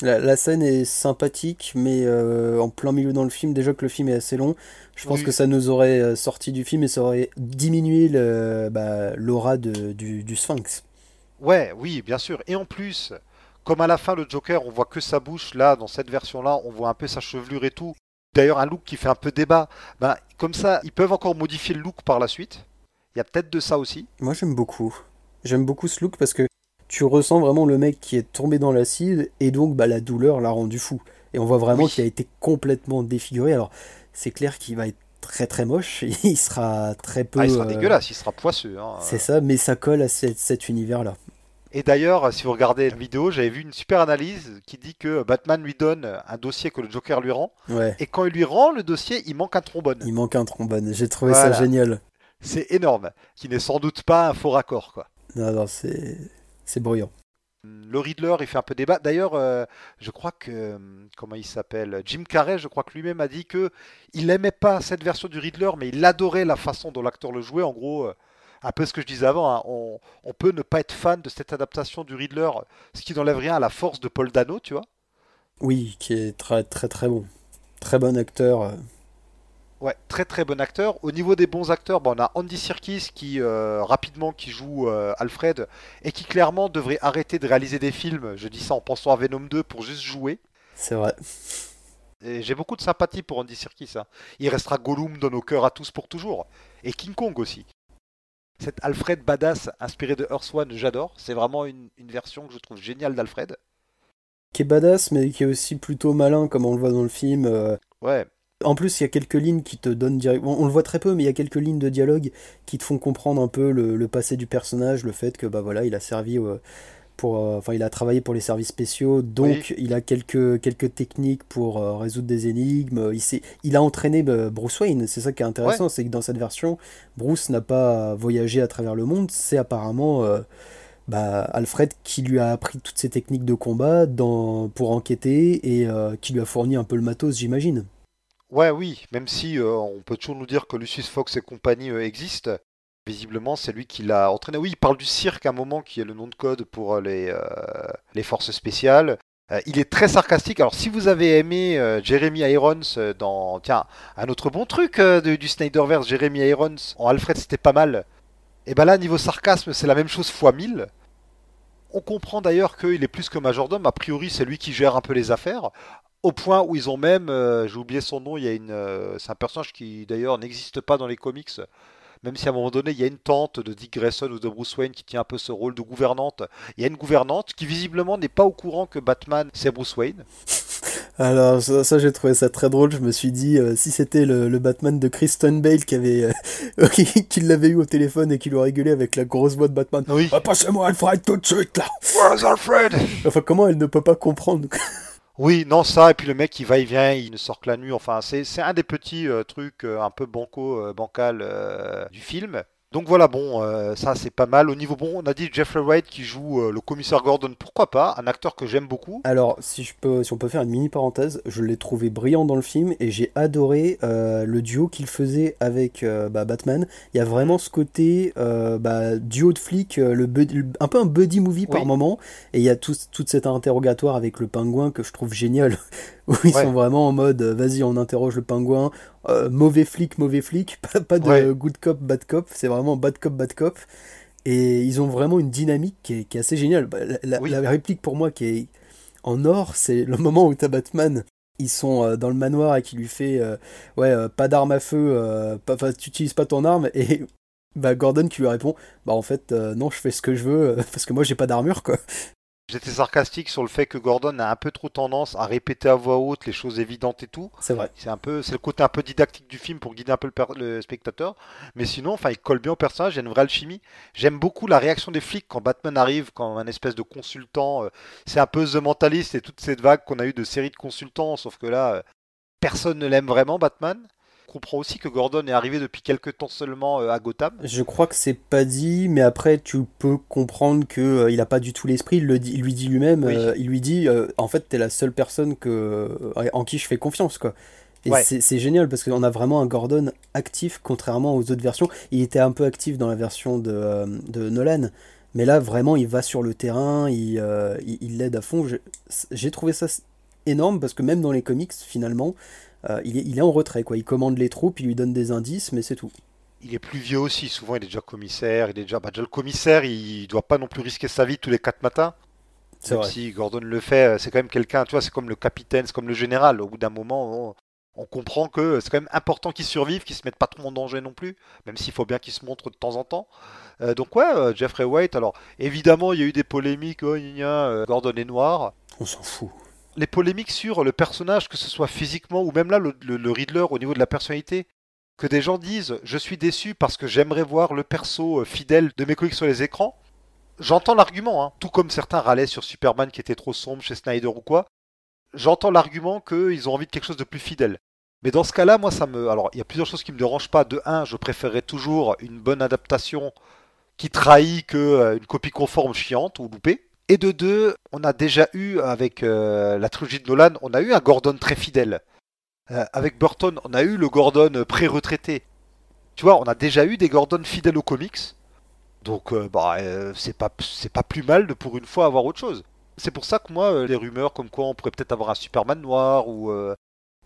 La, la scène est sympathique, mais euh, en plein milieu dans le film, déjà que le film est assez long, je pense Oui. que ça nous aurait sorti du film et ça aurait diminué bah, l'aura du Sphinx. Ouais, oui, bien sûr. Et en plus, comme à la fin le Joker, on voit que sa bouche, là, dans cette version-là, on voit un peu sa chevelure et tout. D'ailleurs, un look qui fait un peu débat. Ben, comme ça, ils peuvent encore modifier le look par la suite. Il y a peut-être de ça aussi. Moi j'aime beaucoup. J'aime beaucoup ce look parce que tu ressens vraiment le mec qui est tombé dans l'acide et donc bah, la douleur l'a rendu fou. Et on voit vraiment Oui. qu'il a été complètement défiguré. Alors c'est clair qu'il va être très très moche, il sera très peu... Ah, il sera euh, dégueulasse, il sera poisseux. hein. C'est ça, mais ça colle à cet, cet univers-là. Et d'ailleurs, si vous regardez la vidéo, j'avais vu une super analyse qui dit que Batman lui donne un dossier que le Joker lui rend. Ouais, Et quand il lui rend le dossier, il manque un trombone. il manque un trombone. J'ai trouvé Voilà. ça génial. C'est énorme. Qui n'est sans doute pas un faux raccord, quoi. Non, non, c'est c'est bruyant. Le Riddler, il fait un peu débat. D'ailleurs, euh, je crois que euh, comment il s'appelle, Jim Carrey, je crois que lui-même a dit que il n'aimait pas cette version du Riddler, mais il adorait la façon dont l'acteur le jouait. En gros, euh, un peu ce que je disais avant. hein, on, on peut ne pas être fan de cette adaptation du Riddler, ce qui n'enlève rien à la force de Paul Dano, tu vois. Oui, qui est très très très bon. Très bon acteur. euh. Ouais, très très bon acteur. Au niveau des bons acteurs, bon, on a Andy Serkis qui euh, rapidement qui joue euh, Alfred et qui clairement devrait arrêter de réaliser des films. Je dis ça en pensant à Venom 2 pour juste jouer. C'est vrai. Et j'ai beaucoup de sympathie pour Andy Serkis. hein. Il restera Gollum dans nos cœurs à tous pour toujours. Et King Kong aussi. Cet Alfred badass inspiré de Earth One, j'adore. C'est vraiment une, une version que je trouve géniale d'Alfred. Qui est badass, mais qui est aussi plutôt malin, comme on le voit dans le film. euh. Ouais, En plus, il y a quelques lignes qui te donnent direct. On, on le voit très peu, mais il y a quelques lignes de dialogue qui te font comprendre un peu le, le passé du personnage, le fait que bah voilà, il a servi euh, pour, euh, enfin, il a travaillé pour les services spéciaux, donc il a quelques quelques techniques pour euh, résoudre des énigmes. Il il a entraîné bah, Bruce Wayne. C'est ça qui est intéressant, c'est que dans cette version, Bruce n'a pas voyagé à travers le monde. C'est apparemment euh, bah, Alfred qui lui a appris toutes ces techniques de combat dans, pour enquêter et qui lui a fourni un peu le matos, j'imagine. Ouais, oui, même si on peut toujours nous dire que Lucius Fox et compagnie existent, visiblement c'est lui qui l'a entraîné. Oui, il parle du cirque à un moment, qui est le nom de code pour euh, les, euh, les forces spéciales. Euh, il est très sarcastique. Alors, si vous avez aimé Jeremy Irons dans. Tiens, un autre bon truc de- du Snyderverse, Jeremy Irons en Alfred, c'était pas mal. Et ben là, niveau sarcasme, c'est la même chose fois 1000. On comprend d'ailleurs qu'il est plus que majordome. A priori, c'est lui qui gère un peu les affaires. Au point où ils ont même, j'ai oublié son nom, il y a une, c'est un personnage qui d'ailleurs n'existe pas dans les comics, même si à un moment donné il y a une tante de Dick Grayson ou de Bruce Wayne qui tient un peu ce rôle de gouvernante. Il y a une gouvernante qui visiblement n'est pas au courant que Batman c'est Bruce Wayne. Alors ça, ça, j'ai trouvé ça très drôle. Je me suis dit euh, si c'était le, le Batman de Kristen Bale qui avait euh, qui, l'avait eu au téléphone et qui lui gueulé avec la grosse voix de Batman. Oui. Ah, Passez-moi Alfred tout de suite là. Where's Alfred? Enfin comment elle ne peut pas comprendre Oui, non, ça, et puis le mec il va, il vient, il ne sort que la nuit. Enfin, c'est un des petits euh, trucs euh, un peu banco, euh, bancal euh, du film. Donc voilà, bon, euh, ça c'est pas mal. Au niveau bon, on a dit Jeffrey Wright qui joue euh, le commissaire Gordon, pourquoi pas, un acteur que j'aime beaucoup. Alors si je peux si on peut faire une mini parenthèse, je l'ai trouvé brillant dans le film et j'ai adoré euh, le duo qu'il faisait avec bah, Batman. Il y a vraiment ce côté bah, duo de flics, le, bud- le- un peu un buddy movie par moment. Et il y a tout, tout cet interrogatoire avec le pingouin que je trouve génial. Où ils Ouais. sont vraiment en mode vas-y on interroge le pingouin. Euh, mauvais flic, mauvais flic. Pas, pas de Ouais. good cop, bad cop. C'est vraiment bad cop, bad cop. Et ils ont vraiment une dynamique qui est, qui est assez géniale. Bah, La, la- Oui. la réplique pour moi qui est en or, c'est le moment où t'as Batman. Ils sont euh, dans le manoir et qui lui fait euh, ouais euh, pas d'arme à feu, pas, tu utilises pas ton arme et bah Gordon qui lui répond bah en fait non je fais ce que je veux parce que moi j'ai pas d'armure quoi. J'étais sarcastique sur le fait que Gordon a un peu trop tendance à répéter à voix haute les choses évidentes et tout. C'est vrai. C'est un peu, c'est le côté un peu didactique du film pour guider un peu le, spectateur. Mais sinon, enfin, il colle bien au personnage. Il y a une vraie alchimie. J'aime beaucoup la réaction des flics quand Batman arrive, quand un espèce de consultant. euh, c'est un peu The Mentalist et toute cette vague qu'on a eu de séries de consultants. Sauf que là, euh, personne ne l'aime vraiment, Batman. Comprend aussi que Gordon est arrivé depuis quelques temps seulement euh, à Gotham. Je crois que c'est pas dit, mais après tu peux comprendre que euh, il a pas du tout l'esprit. Il le dit, il lui dit lui-même. Oui. euh, il lui dit euh, en fait t'es la seule personne que en qui je fais confiance quoi. Et Ouais. c'est génial parce qu'on a vraiment un Gordon actif contrairement aux autres versions. Il était un peu actif dans la version de, de Nolan, mais là vraiment il va sur le terrain, il il il l'aide à fond. J'ai trouvé ça énorme parce que même dans les comics finalement euh, il, est, il est en retrait quoi. Il commande les troupes, il lui donne des indices, mais c'est tout. Il est plus vieux aussi. Souvent, il est déjà commissaire. Il est déjà, bah, déjà le commissaire. Il doit pas non plus risquer sa vie tous les quatre matins. C'est Même vrai. si Gordon le fait, euh, c'est quand même quelqu'un, tu vois, c'est comme le capitaine, c'est comme le général. Au bout d'un moment, on, on comprend que c'est quand même important qu'il survive, qu'il se mette pas trop en danger non plus, même s'il faut bien qu'il se montre de temps en temps. Euh, donc ouais, Jeffrey White, alors évidemment, il y a eu des polémiques, oh, gna gna, Gordon est noir. On s'en fout. Les polémiques sur le personnage, que ce soit physiquement ou même là, le, le- le Riddler au niveau de la personnalité, que des gens disent, je suis déçu parce que j'aimerais voir le perso euh, fidèle de mes comics sur les écrans. J'entends l'argument, hein. tout comme certains râlaient sur Superman qui était trop sombre chez Snyder ou quoi. J'entends l'argument qu'ils ont envie de quelque chose de plus fidèle. Mais dans ce cas-là, moi, ça me. Alors, il y a plusieurs choses qui me dérangent pas. De un, je préférerais toujours une bonne adaptation qui trahit que euh, copie conforme chiante ou loupée. Et de deux, on a déjà eu avec euh, la trilogie de Nolan, on a eu un Gordon très fidèle. Euh, avec Burton, on a eu le Gordon pré-retraité. Tu vois, on a déjà eu des Gordon fidèles aux comics. Donc, euh, bah, c'est pas, pas plus mal de pour une fois avoir autre chose. C'est pour ça que moi, les rumeurs comme quoi on pourrait peut-être avoir un Superman noir ou.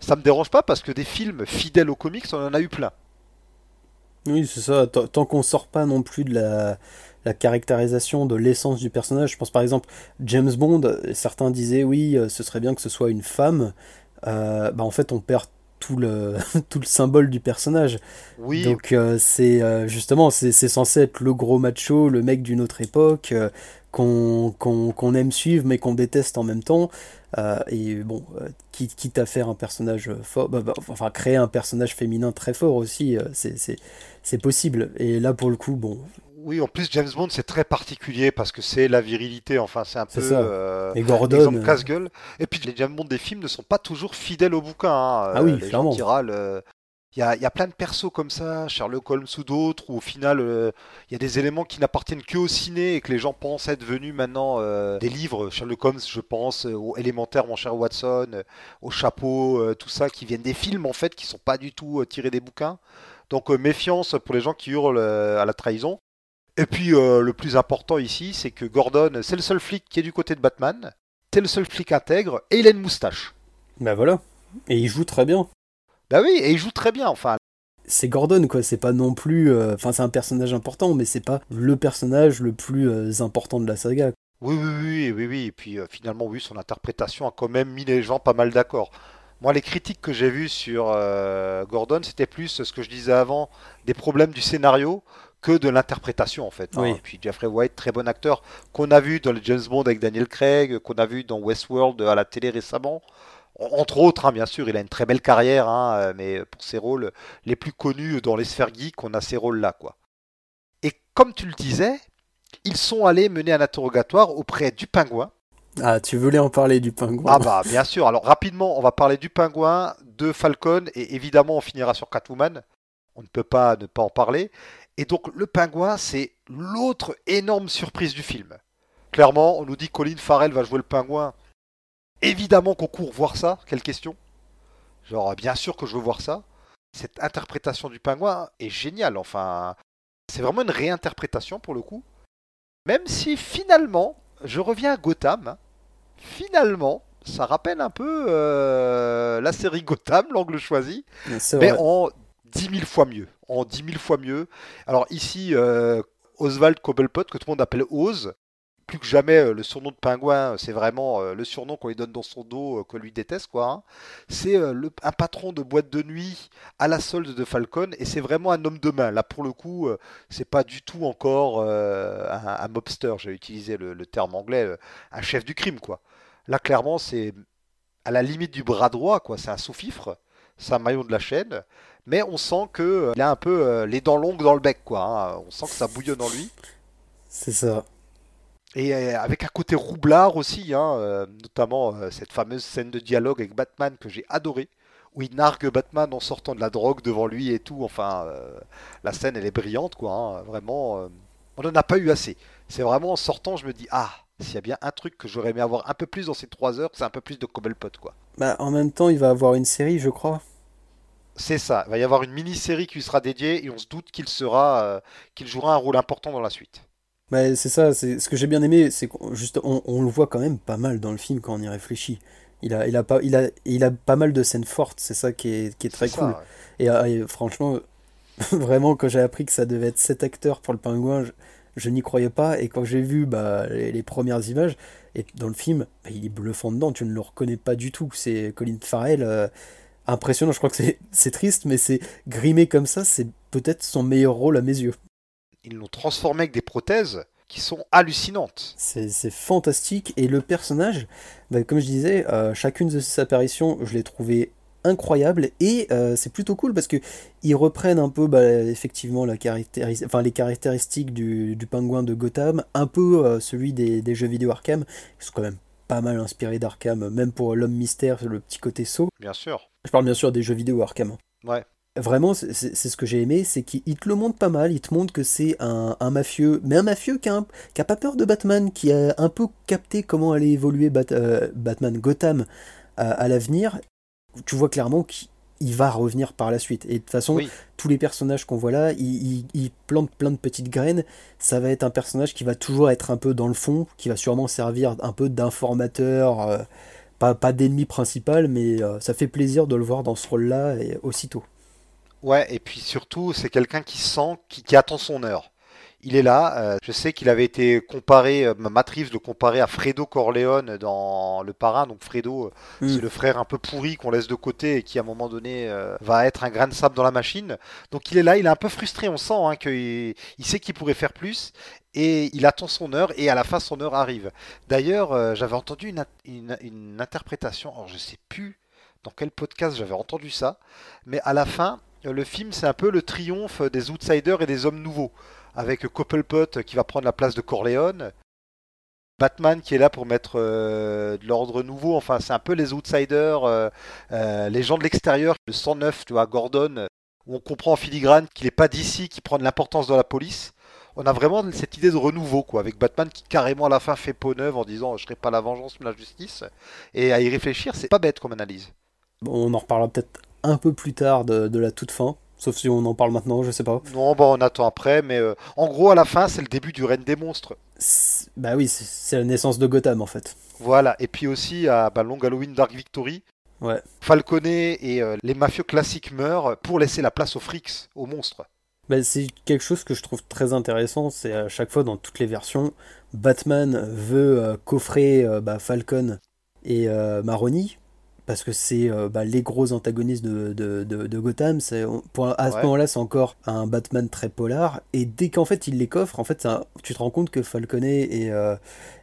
ça me dérange pas parce que des films fidèles aux comics, on en a eu plein. Oui, c'est ça. Tant qu'on sort pas non plus de la, la caractérisation de l'essence du personnage. Je pense par exemple James Bond. Certains disaient oui, euh, ce serait bien que ce soit une femme. Euh, bah en fait, on perd tout le, tout le symbole du personnage. Oui, Donc euh, c'est euh, justement c'est censé être le gros macho, le mec d'une autre époque qu'on aime suivre mais qu'on déteste en même temps. Et bon, quitte, à faire un personnage fort, bah, bah, enfin créer un personnage féminin très fort aussi, c'est possible. Et là pour le coup, bon, oui, en plus James Bond c'est très particulier parce que c'est la virilité, enfin c'est un C'est peu ça. euh, et Gordon, exemple euh, casse-gueule. Et puis les James Bond des films ne sont pas toujours fidèles au bouquin. hein. Ah oui, Euh, les clairement. euh, Il y a, il y a plein de persos comme ça, Sherlock Holmes ou d'autres, où au final euh, il y a des éléments qui n'appartiennent que au ciné et que les gens pensent être venus maintenant euh, des livres. Sherlock Holmes, je pense, euh, au élémentaire, mon cher Watson, euh, au chapeau, euh, tout ça, qui viennent des films en fait, qui sont pas du tout euh, tirés des bouquins. Donc euh, méfiance pour les gens qui hurlent euh, à la trahison. Et puis euh, le plus important ici, c'est que Gordon, c'est le seul flic qui est du côté de Batman, c'est le seul flic intègre, et il a une moustache. Bah voilà. Et il joue très bien. Bah oui, et il joue très bien, enfin. C'est Gordon, quoi. C'est pas non plus. euh, Enfin, c'est un personnage important, mais c'est pas le personnage le plus euh, important de la saga. Oui, oui, oui, oui, oui. Et puis finalement, oui, son interprétation a quand même mis les gens pas mal d'accord. Moi, les critiques que j'ai vues sur Gordon, c'était plus ce que je disais avant, des problèmes du scénario que de l'interprétation en fait. hein. Oui. Et puis Jeffrey White, très bon acteur, qu'on a vu dans les James Bond avec Daniel Craig, qu'on a vu dans Westworld à la télé récemment. En- Entre autres, hein, bien sûr, il a une très belle carrière, hein, euh, mais pour ses rôles les plus connus dans les sphères geeks, on a ces rôles-là, quoi. Et comme tu le disais, ils sont allés mener un interrogatoire auprès du pingouin. Ah, tu voulais en parler du pingouin Ah bah bien sûr. Alors rapidement, on va parler du pingouin, de Falcon et évidemment on finira sur Catwoman. On ne peut pas ne pas en parler. Et donc le pingouin, c'est l'autre énorme surprise du film. Clairement, on nous dit Colin Farrell va jouer le pingouin. Évidemment qu'on court voir ça. Quelle question? Genre bien sûr que je veux voir ça. Cette interprétation du pingouin est géniale. Enfin, c'est vraiment une réinterprétation pour le coup. Même si finalement, je reviens à Gotham. Finalement, ça rappelle un peu euh, la série Gotham, l'angle choisi, mais en 10 000 fois mieux. En 10 000 fois mieux. Alors ici, euh, Oswald Cobblepot, que tout le monde appelle Oz, plus que jamais, euh, le surnom de pingouin, c'est vraiment euh, le surnom qu'on lui donne dans son dos, euh, que lui déteste, quoi. hein. C'est euh, un patron de boîte de nuit à la solde de Falcon, et c'est vraiment un homme de main. Là, pour le coup, euh, c'est pas du tout encore euh, un, mobster, j'ai utilisé le, terme anglais, euh, un chef du crime, quoi. Là, clairement, c'est à la limite du bras droit, quoi. C'est un sous-fifre, c'est un maillon de la chaîne, mais on sent que euh, il a un peu euh, les dents longues dans le bec, quoi. hein. On sent que ça bouillonne en lui. C'est ça. Et euh, avec un côté roublard aussi, hein, notamment cette fameuse scène de dialogue avec Batman que j'ai adoré, où il nargue Batman en sortant de la drogue devant lui et tout. Enfin, euh, la scène elle est brillante, quoi. hein. Vraiment, euh, on n'en a pas eu assez. C'est vraiment en sortant, je me dis ah, s'il y a bien un truc que j'aurais aimé avoir un peu plus dans ces trois heures, c'est un peu plus de Cobblepot, quoi. Bah, en même temps, il va avoir une série, je crois. C'est ça. Il va y avoir une mini-série qui lui sera dédiée et on se doute qu'il sera, euh, qu'il jouera un rôle important dans la suite. Bah, c'est ça. C'est ce que j'ai bien aimé, c'est qu'on juste, on, on le voit quand même pas mal dans le film quand on y réfléchit. Il a, il a pas, il a, il a pas mal de scènes fortes. C'est ça qui est, qui est très ça, cool. ouais. Et, euh, et franchement, vraiment, quand j'ai appris que ça devait être cet acteur pour le pingouin, je, je n'y croyais pas. Et quand j'ai vu bah, les, les premières images, et dans le film, bah, il est bluffant dedans, tu ne le reconnais pas du tout. C'est Colin Farrell, euh, impressionnant. Je crois que c'est c'est triste, mais c'est grimé comme ça, c'est peut-être son meilleur rôle à mes yeux. Ils l'ont transformé avec des prothèses qui sont hallucinantes. C'est c'est fantastique. Et le personnage, bah, comme je disais, euh, chacune de ses apparitions, je l'ai trouvé incroyable. Et euh, c'est plutôt cool parce que ils reprennent un peu bah, effectivement la caractéris- enfin, les caractéristiques du, du pingouin de Gotham, un peu euh, celui des, des jeux vidéo Arkham, qui sont quand même pas mal inspirés d'Arkham, même pour l'homme mystère, le petit côté saut. Bien sûr. Je parle bien sûr des jeux vidéo Arkham. Ouais. Vraiment, c'est ce que j'ai aimé, c'est qu'il il te le montre pas mal, il te montre que c'est un, un mafieux, mais un mafieux qui a, un- qui a pas peur de Batman, qui a un peu capté comment allait évoluer Bat- euh, Batman Gotham à, à l'avenir. Tu vois clairement qu'il il va revenir par la suite. Et de toute façon, Oui. tous les personnages qu'on voit là, ils, ils- ils plantent plein de petites graines. Ça va être un personnage qui va toujours être un peu dans le fond, qui va sûrement servir un peu d'informateur, euh, pas, pas d'ennemi principal, mais euh, ça fait plaisir de le voir dans ce rôle-là et aussitôt. Ouais, et puis surtout, c'est quelqu'un qui sent, qui, qui attend son heure. Il est là. euh, je sais qu'il avait été comparé, euh, Reeves le comparait à Fredo Corleone dans Le Parrain. Donc Fredo, euh, Mm. c'est le frère un peu pourri qu'on laisse de côté et qui à un moment donné euh, va être un grain de sable dans la machine. Donc il est là, il est un peu frustré. On sent hein, qu'il il sait qu'il pourrait faire plus et il attend son heure et à la fin son heure arrive. D'ailleurs, j'avais entendu une, une- une interprétation. Alors je sais plus dans quel podcast j'avais entendu ça, mais à la fin, le film c'est un peu le triomphe des outsiders et des hommes nouveaux avec Coppelpot qui va prendre la place de Corleone. Batman qui est là pour mettre euh, de l'ordre nouveau, enfin c'est un peu les outsiders, euh, euh, les gens de l'extérieur, le 109, tu vois, Gordon, où on comprend en filigrane qu'il n'est pas d'ici, qui prend de l'importance dans la police. On a vraiment cette idée de renouveau, quoi, avec Batman qui carrément à la fin fait peau neuve en disant je serai pas la vengeance mais la justice. Et à y réfléchir, c'est pas bête comme analyse. Bon, on en reparlera peut-être un peu plus tard de la toute fin. Sauf si on en parle maintenant, je sais pas. Non, bon, on attend après, mais euh, en gros, à la fin, c'est le début du règne des monstres. Bah oui, c'est- la naissance de Gotham en fait. Voilà, et puis aussi à bah, Long Halloween Dark Victory, Ouais. Falcone et euh, les mafieux classiques meurent pour laisser la place aux frics, aux monstres. Bah, c'est quelque chose que je trouve très intéressant, c'est à chaque fois dans toutes les versions, Batman veut euh, coffrer bah, Falcon et Maroni, parce que c'est euh, bah, les gros antagonistes de, de, de- de Gotham. C'est, à ce Ouais. moment-là, c'est encore un Batman très polar, et dès qu'en fait il les coffre, en fait, ça- tu te rends compte que Falcone et, euh,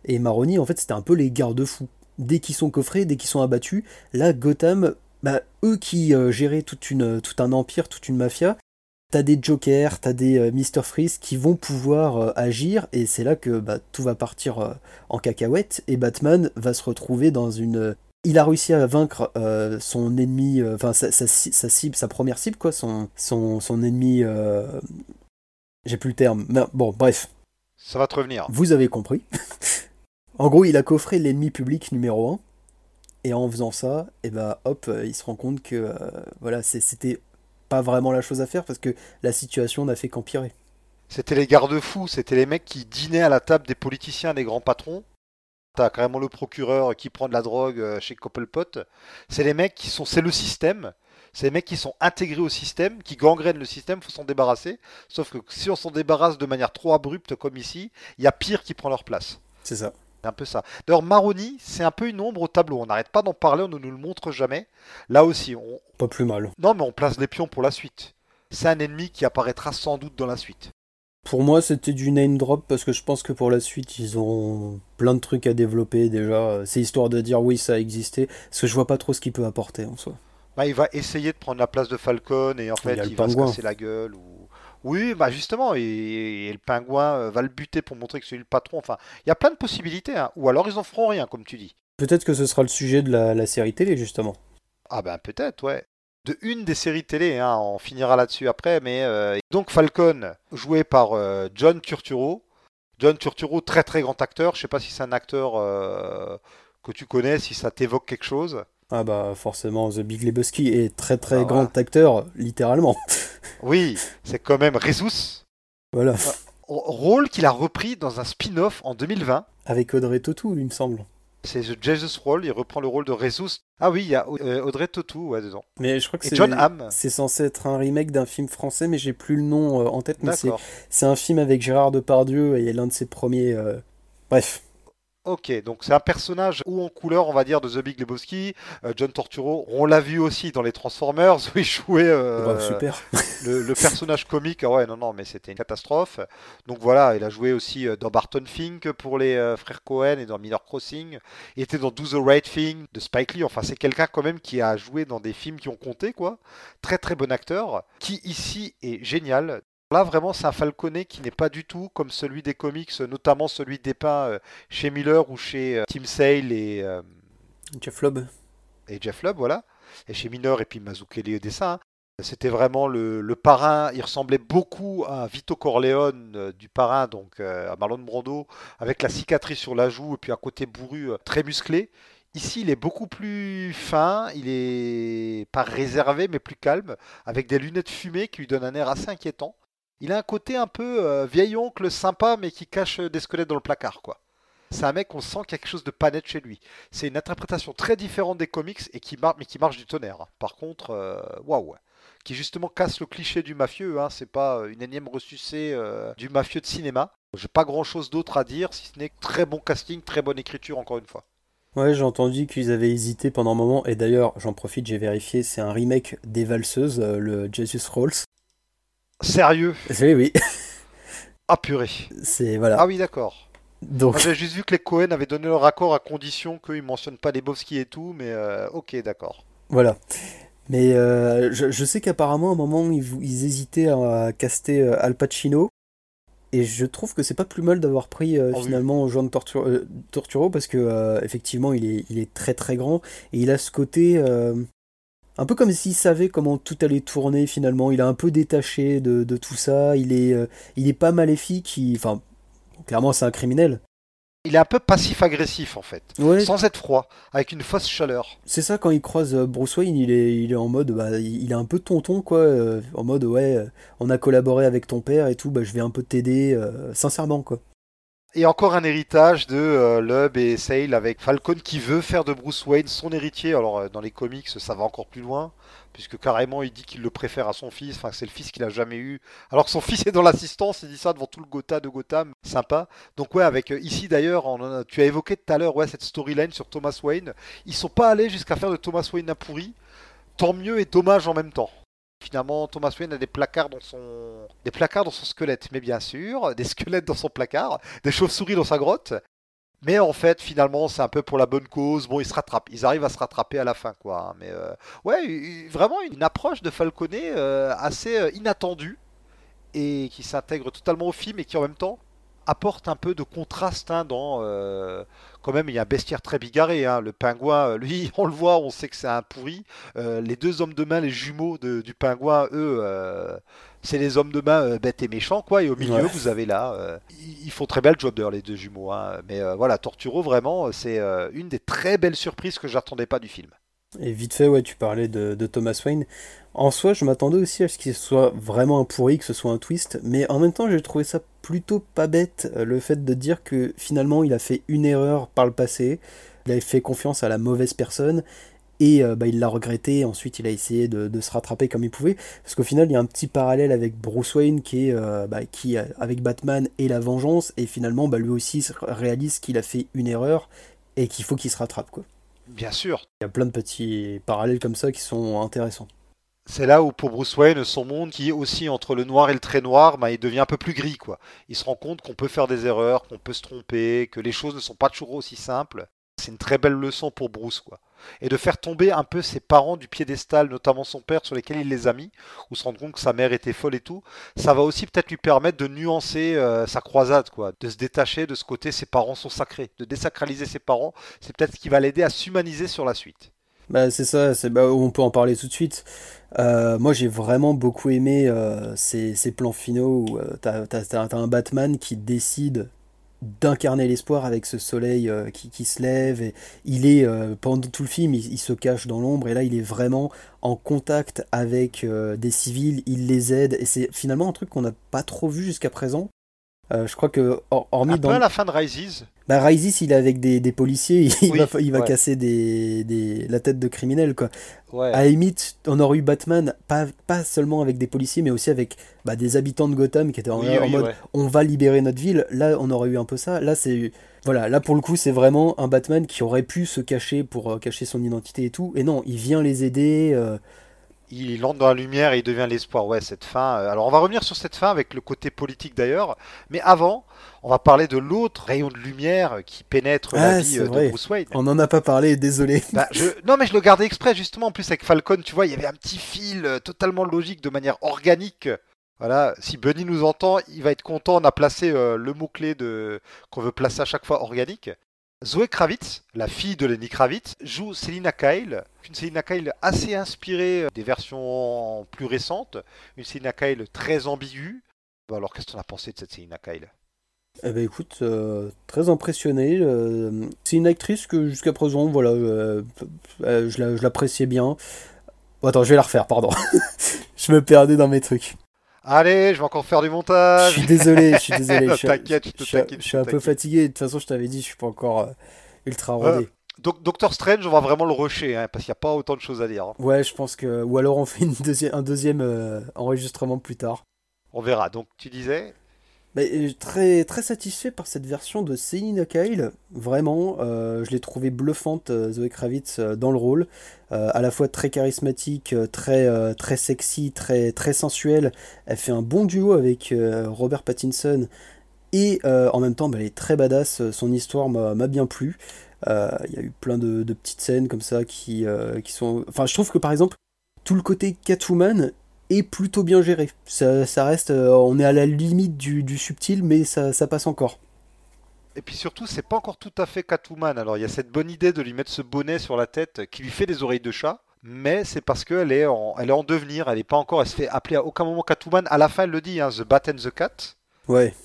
et Maroni, en fait, c'était un peu les garde-fous. Dès qu'ils sont coffrés, dès qu'ils sont abattus, là, Gotham, bah, eux qui euh, géraient toute une, tout un empire, toute une mafia, T'as des Jokers, t'as des euh, Mr. Freeze qui vont pouvoir euh, agir et c'est là que bah, tout va partir euh, en cacahuète et Batman va se retrouver dans une... Il a réussi à vaincre euh, son ennemi, euh, enfin sa, sa ci- sa cible, sa première cible quoi, son, son, son ennemi... euh, J'ai plus le terme. Mais, bon, bref, Ça va te revenir. vous avez compris. en gros, il a coffré l'ennemi public numéro 1 et en faisant ça, et bah hop, euh, il se rend compte que voilà, c'était pas vraiment la chose à faire parce que la situation n'a fait qu'empirer. C'était les garde-fous, c'était les mecs qui dînaient à la table des politiciens, des grands patrons. T'as carrément le procureur qui prend de la drogue euh, chez Coppelpot. C'est les mecs qui sont, c'est le système. C'est les mecs qui sont intégrés au système, qui gangrènent le système, faut s'en débarrasser. Sauf que si on s'en débarrasse de manière trop abrupte comme ici, il y a pire qui prend leur place. C'est ça. C'est un peu ça. D'ailleurs, Maroni, c'est un peu une ombre au tableau. On n'arrête pas d'en parler, on ne nous le montre jamais. Là aussi, on... Pas plus mal. non, mais on place les pions pour la suite. C'est un ennemi qui apparaîtra sans doute dans la suite. Pour moi, c'était du name drop parce que je pense que pour la suite, ils ont plein de trucs à développer déjà. C'est histoire de dire oui, ça a existé. Parce que je vois pas trop ce qu'il peut apporter en soi. Bah, il va essayer de prendre la place de Falcon et en fait il va se casser la gueule. Ou... Oui, bah justement, et, et le pingouin euh, va le buter pour montrer que c'est le patron. Enfin, il y a plein de possibilités. hein. Ou alors ils en feront rien, comme tu dis. Peut-être que ce sera le sujet de la, la série télé, justement. Ah ben peut-être, ouais. De une des séries télé, hein, on finira là-dessus après, mais euh, donc Falcon, joué par euh, John Turturro. John Turturro, très très grand acteur. Je sais pas si c'est un acteur euh, que tu connais, si ça t'évoque quelque chose. Ah bah forcément, The Big Lebowski est très très Ah, grand acteur, littéralement. Oui, c'est quand même Rezus. voilà. Rôle qu'il a repris dans un spin-off en 2020. Avec Audrey Tautou, il me semble. C'est The Jesus Role, il reprend le rôle de Rezus. Ah oui, il y a euh, Audrey Tautou ouais, dedans. Mais je crois que c'est John Hamm. c'est censé être un remake d'un film français, mais j'ai plus le nom euh, en tête. C'est un film avec Gérard Depardieu et l'un de ses premiers. euh, Bref, Ok, donc c'est un personnage ou en couleur, on va dire, de The Big Lebowski. Euh, John Torturo, on l'a vu aussi dans les Transformers où il jouait euh, Bref, super. le, le personnage comique. Ah ouais, non, non, mais c'était une catastrophe. Donc voilà, il a joué aussi euh, dans Barton Fink pour les euh, frères Cohen et dans Miller Crossing. Il était dans Do the Right Thing de Spike Lee. Enfin, c'est quelqu'un quand même qui a joué dans des films qui ont compté, quoi. Très très bon acteur, qui ici est génial. Là, vraiment, c'est un Falconet qui n'est pas du tout comme celui des comics, notamment celui dépeint euh, chez Miller ou chez euh, Tim Sale et, euh, Jeff Lobb. et Jeff Lubb, voilà. Et chez Miller et puis Mazzucchelli au dessin. hein. C'était vraiment le, le parrain. Il ressemblait beaucoup à Vito Corleone euh, du parrain, donc euh, à Marlon Brando, avec la cicatrice sur la joue et puis un côté bourru euh, très musclé. Ici, il est beaucoup plus fin, il est pas réservé mais plus calme, avec des lunettes fumées qui lui donnent un air assez inquiétant. Il a un côté un peu euh, vieil oncle sympa mais qui cache des squelettes dans le placard, quoi. C'est un mec, on sent quelque chose de pas net chez lui. C'est une interprétation très différente des comics et qui marche, mais qui marche du tonnerre. Par contre, euh, waouh, qui justement casse le cliché du mafieux. Hein. C'est pas euh, une énième ressucée euh, du mafieux de cinéma. J'ai pas grand chose d'autre à dire, si ce n'est très bon casting, très bonne écriture, encore une fois. Ouais, j'ai entendu qu'ils avaient hésité pendant un moment, et d'ailleurs, j'en profite, j'ai vérifié, c'est un remake des Valseuses, euh, le Jesus Rolls. Sérieux Oui, oui. Ah purée. C'est voilà. Ah oui, d'accord. Donc, J'ai juste vu que les Cohen avaient donné leur accord à condition qu'ils mentionnent pas les Bovski et tout, mais euh, ok, d'accord. Voilà. Mais euh, je, je sais qu'apparemment, à un moment, ils, hésitaient à caster euh, Al Pacino. Et je trouve que c'est pas plus mal d'avoir pris euh, Oh oui. finalement Jean Torturo, Torturo parce que effectivement il est, il est très très grand et il a ce côté un peu comme s'il savait comment tout allait tourner finalement. Il est un peu détaché de, de tout ça. Il est, euh, il est pas maléfique. il- Enfin, clairement c'est un criminel. Il est un peu passif-agressif en fait, Ouais, sans être froid, avec une fausse chaleur. C'est ça, quand il croise euh, Bruce Wayne, il est, il est en mode, bah, il est un peu tonton, quoi, euh, en mode, ouais, on a collaboré avec ton père et tout, bah, je vais un peu t'aider, euh, sincèrement, quoi. Et encore un héritage de euh, Lubb et Sale avec Falcon qui veut faire de Bruce Wayne son héritier. Alors euh, dans les comics, ça va encore plus loin, puisque carrément il dit qu'il le préfère à son fils, enfin c'est le fils qu'il a jamais eu. Alors que son fils est dans l'assistance, il dit ça devant tout le Gotha de Gotham, sympa. Donc ouais, avec euh, ici d'ailleurs, tu as évoqué tout à l'heure ouais, cette storyline sur Thomas Wayne. Ils sont pas allés jusqu'à faire de Thomas Wayne un pourri. Tant mieux et dommage en même temps. Finalement, Thomas Wayne a des placards dans son des placards dans son squelette, mais bien sûr, des squelettes dans son placard, des chauves-souris dans sa grotte. Mais en fait, finalement, c'est un peu pour la bonne cause. Bon, ils se rattrapent. Ils arrivent à se rattraper à la fin, quoi. hein. Mais euh, ouais, vraiment une approche de Falconet euh, assez euh, inattendue et qui s'intègre totalement au film et qui en même temps apporte un peu de contraste hein, dans. Quand même, il y a un bestiaire très bigarré. hein. Le pingouin, euh, lui, on le voit, on sait que c'est un pourri. Euh, les deux hommes de main, les jumeaux de- du pingouin, eux, euh, c'est les hommes de main euh, bêtes et méchants, quoi. Et au milieu, Ouais. vous avez là. ils font très bien le job d'ailleurs, les deux jumeaux. hein. Mais voilà, Torturo, vraiment, c'est une des très belles surprises que j'attendais pas du film. Et vite fait, ouais, tu parlais de, Thomas Wayne. En soi, je m'attendais aussi à ce qu'il soit vraiment un pourri, que ce soit un twist, mais en même temps, j'ai trouvé ça plutôt pas bête, euh, le fait de dire que finalement, il a fait une erreur par le passé, il avait fait confiance à la mauvaise personne, et euh, bah, il l'a regretté, ensuite il a essayé de, se rattraper comme il pouvait, parce qu'au final, il y a un petit parallèle avec Bruce Wayne, qui est, euh, bah, qui, avec Batman et la vengeance, et finalement, bah, lui aussi se réalise qu'il a fait une erreur, et qu'il faut qu'il se rattrape, quoi. Bien sûr, Il y a plein de petits parallèles comme ça qui sont intéressants. c'est là où pour Bruce Wayne, son monde qui est aussi entre le noir et le très noir, bah, il devient un peu plus gris. quoi. Il se rend compte qu'on peut faire des erreurs, qu'on peut se tromper, que les choses ne sont pas toujours aussi simples. C'est une très belle leçon pour Bruce. quoi. Et de faire tomber un peu ses parents du piédestal, notamment son père sur lesquels il les a mis, ou se rendre compte que sa mère était folle et tout, ça va aussi peut-être lui permettre de nuancer euh, sa croisade, de se détacher de ce côté ses parents sont sacrés, de désacraliser ses parents, c'est peut-être ce qui va l'aider à s'humaniser sur la suite. Bah, c'est ça, c'est bah, on peut en parler tout de suite. Euh, moi, j'ai vraiment beaucoup aimé euh, ces, plans finaux où t'as un Batman qui décide d'incarner l'espoir avec ce soleil euh, qui, qui se lève. Et il est, euh, pendant tout le film, il, il se cache dans l'ombre et là, il est vraiment en contact avec euh, des civils, il les aide. Et c'est finalement un truc qu'on n'a pas trop vu jusqu'à présent. Je crois que, hor- hormis Un peu dans. à la fin de Rises, Bah, Rises, il est avec des, des policiers, il Oui, va, il va ouais. casser des, des, la tête de criminels, quoi. ouais. À limite, on aurait eu Batman, pas, pas seulement avec des policiers, mais aussi avec bah, des habitants de Gotham qui étaient en, Oui, en oui, mode ouais. on va libérer notre ville. Là, on aurait eu un peu ça. Là, c'est. Voilà, là pour le coup, c'est vraiment un Batman qui aurait pu se cacher pour euh, cacher son identité et tout. Et non, il vient les aider. euh, il entre dans la lumière et il devient l'espoir. Ouais, cette fin. euh, Alors, on va revenir sur cette fin avec le côté politique d'ailleurs. Mais avant, on va parler de l'autre rayon de lumière qui pénètre Ah, la vie c'est euh, vrai. de Bruce Wayne. On n'en a pas parlé, désolé. Bah, je... Non, mais je le gardais exprès justement. En plus, avec Falcon, tu vois, il y avait un petit fil euh, totalement logique, de manière organique. Voilà, si Bunny nous entend, il va être content. On a placé euh, le mot-clé de... qu'on veut placer à chaque fois organique. Zoé Kravitz, la fille de Lenny Kravitz, joue Selina Kyle. Une Selina Kyle assez inspirée des versions plus récentes. Une Selina Kyle très ambiguë. Bon, alors, qu'est-ce que tu en as pensé de cette Selina Kyle? Eh ben écoute, euh, très impressionné. euh, c'est une actrice que jusqu'à présent, voilà, euh, je la- je l'appréciais bien. Attends, je vais la refaire, pardon. je me perdais dans mes trucs. Allez, je vais encore faire du Je montage. suis désolé, je suis désolé. Je suis, t'inquiète, je suis- je je suis un peu fatigué. De toute façon, je t'avais dit, je suis pas encore ultra rodé. Donc Doctor Strange, on va vraiment le rusher, hein, parce qu'il n'y a pas autant de choses à dire. hein. Ouais, je pense que. Ou alors on fait une deuxi- un deuxième enregistrement plus tard. On verra. Donc tu disais Euh, très, très satisfait par cette version de Selina Kyle. Vraiment, euh, je l'ai trouvée bluffante, euh, Zoé Kravitz, euh, dans le rôle. À la fois très charismatique, très, très sexy, très, très sensuelle. Elle fait un bon duo avec Robert Pattinson. Et en même temps, bah, elle est très badass. Son histoire m'a bien plu. Il y a eu plein de, de petites scènes comme ça qui, qui sont. Enfin, je trouve que par exemple, tout le côté Catwoman est plutôt bien géré. Ça, ça reste, euh, on est à la limite du, du subtil, mais ça, ça passe encore. Et puis surtout, c'est pas encore tout à fait Catwoman. Alors il y a cette bonne idée de lui mettre ce bonnet sur la tête qui lui fait des oreilles de chat. Mais c'est parce qu'elle est, en, elle est en devenir, elle est pas encore, elle se fait appeler à aucun moment Catwoman. À la fin, elle le dit, hein, The Bat and the Cat. Ouais.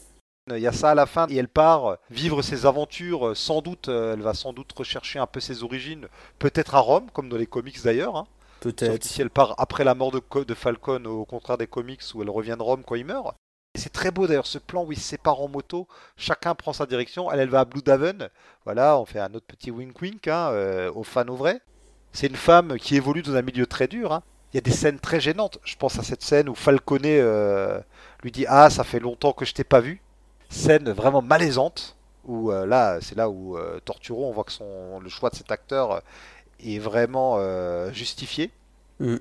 Il y a ça à la fin et elle part vivre ses aventures. Sans doute, euh, elle va sans doute rechercher un peu ses origines, peut-être à Rome, comme dans les comics d'ailleurs. hein. Peut-être. qu'ici, elle part après la mort de, Co- de Falcon, au contraire des comics où elle revient de Rome quand il meurt. C'est très beau d'ailleurs ce plan où ils se séparent en moto, chacun prend sa direction. Elle, elle va à Blue Daven. Voilà, on fait un autre petit wink wink hein, euh, aux fans au vrai. C'est une femme qui évolue dans un milieu très dur. hein. Il y a des scènes très gênantes. Je pense à cette scène où Falconet euh, lui dit Ah, ça fait longtemps que je t'ai pas vu. Scène vraiment malaisante. Où euh, là, c'est là où euh, Torturo, on voit que son, le choix de cet acteur est vraiment euh, justifié. Mm.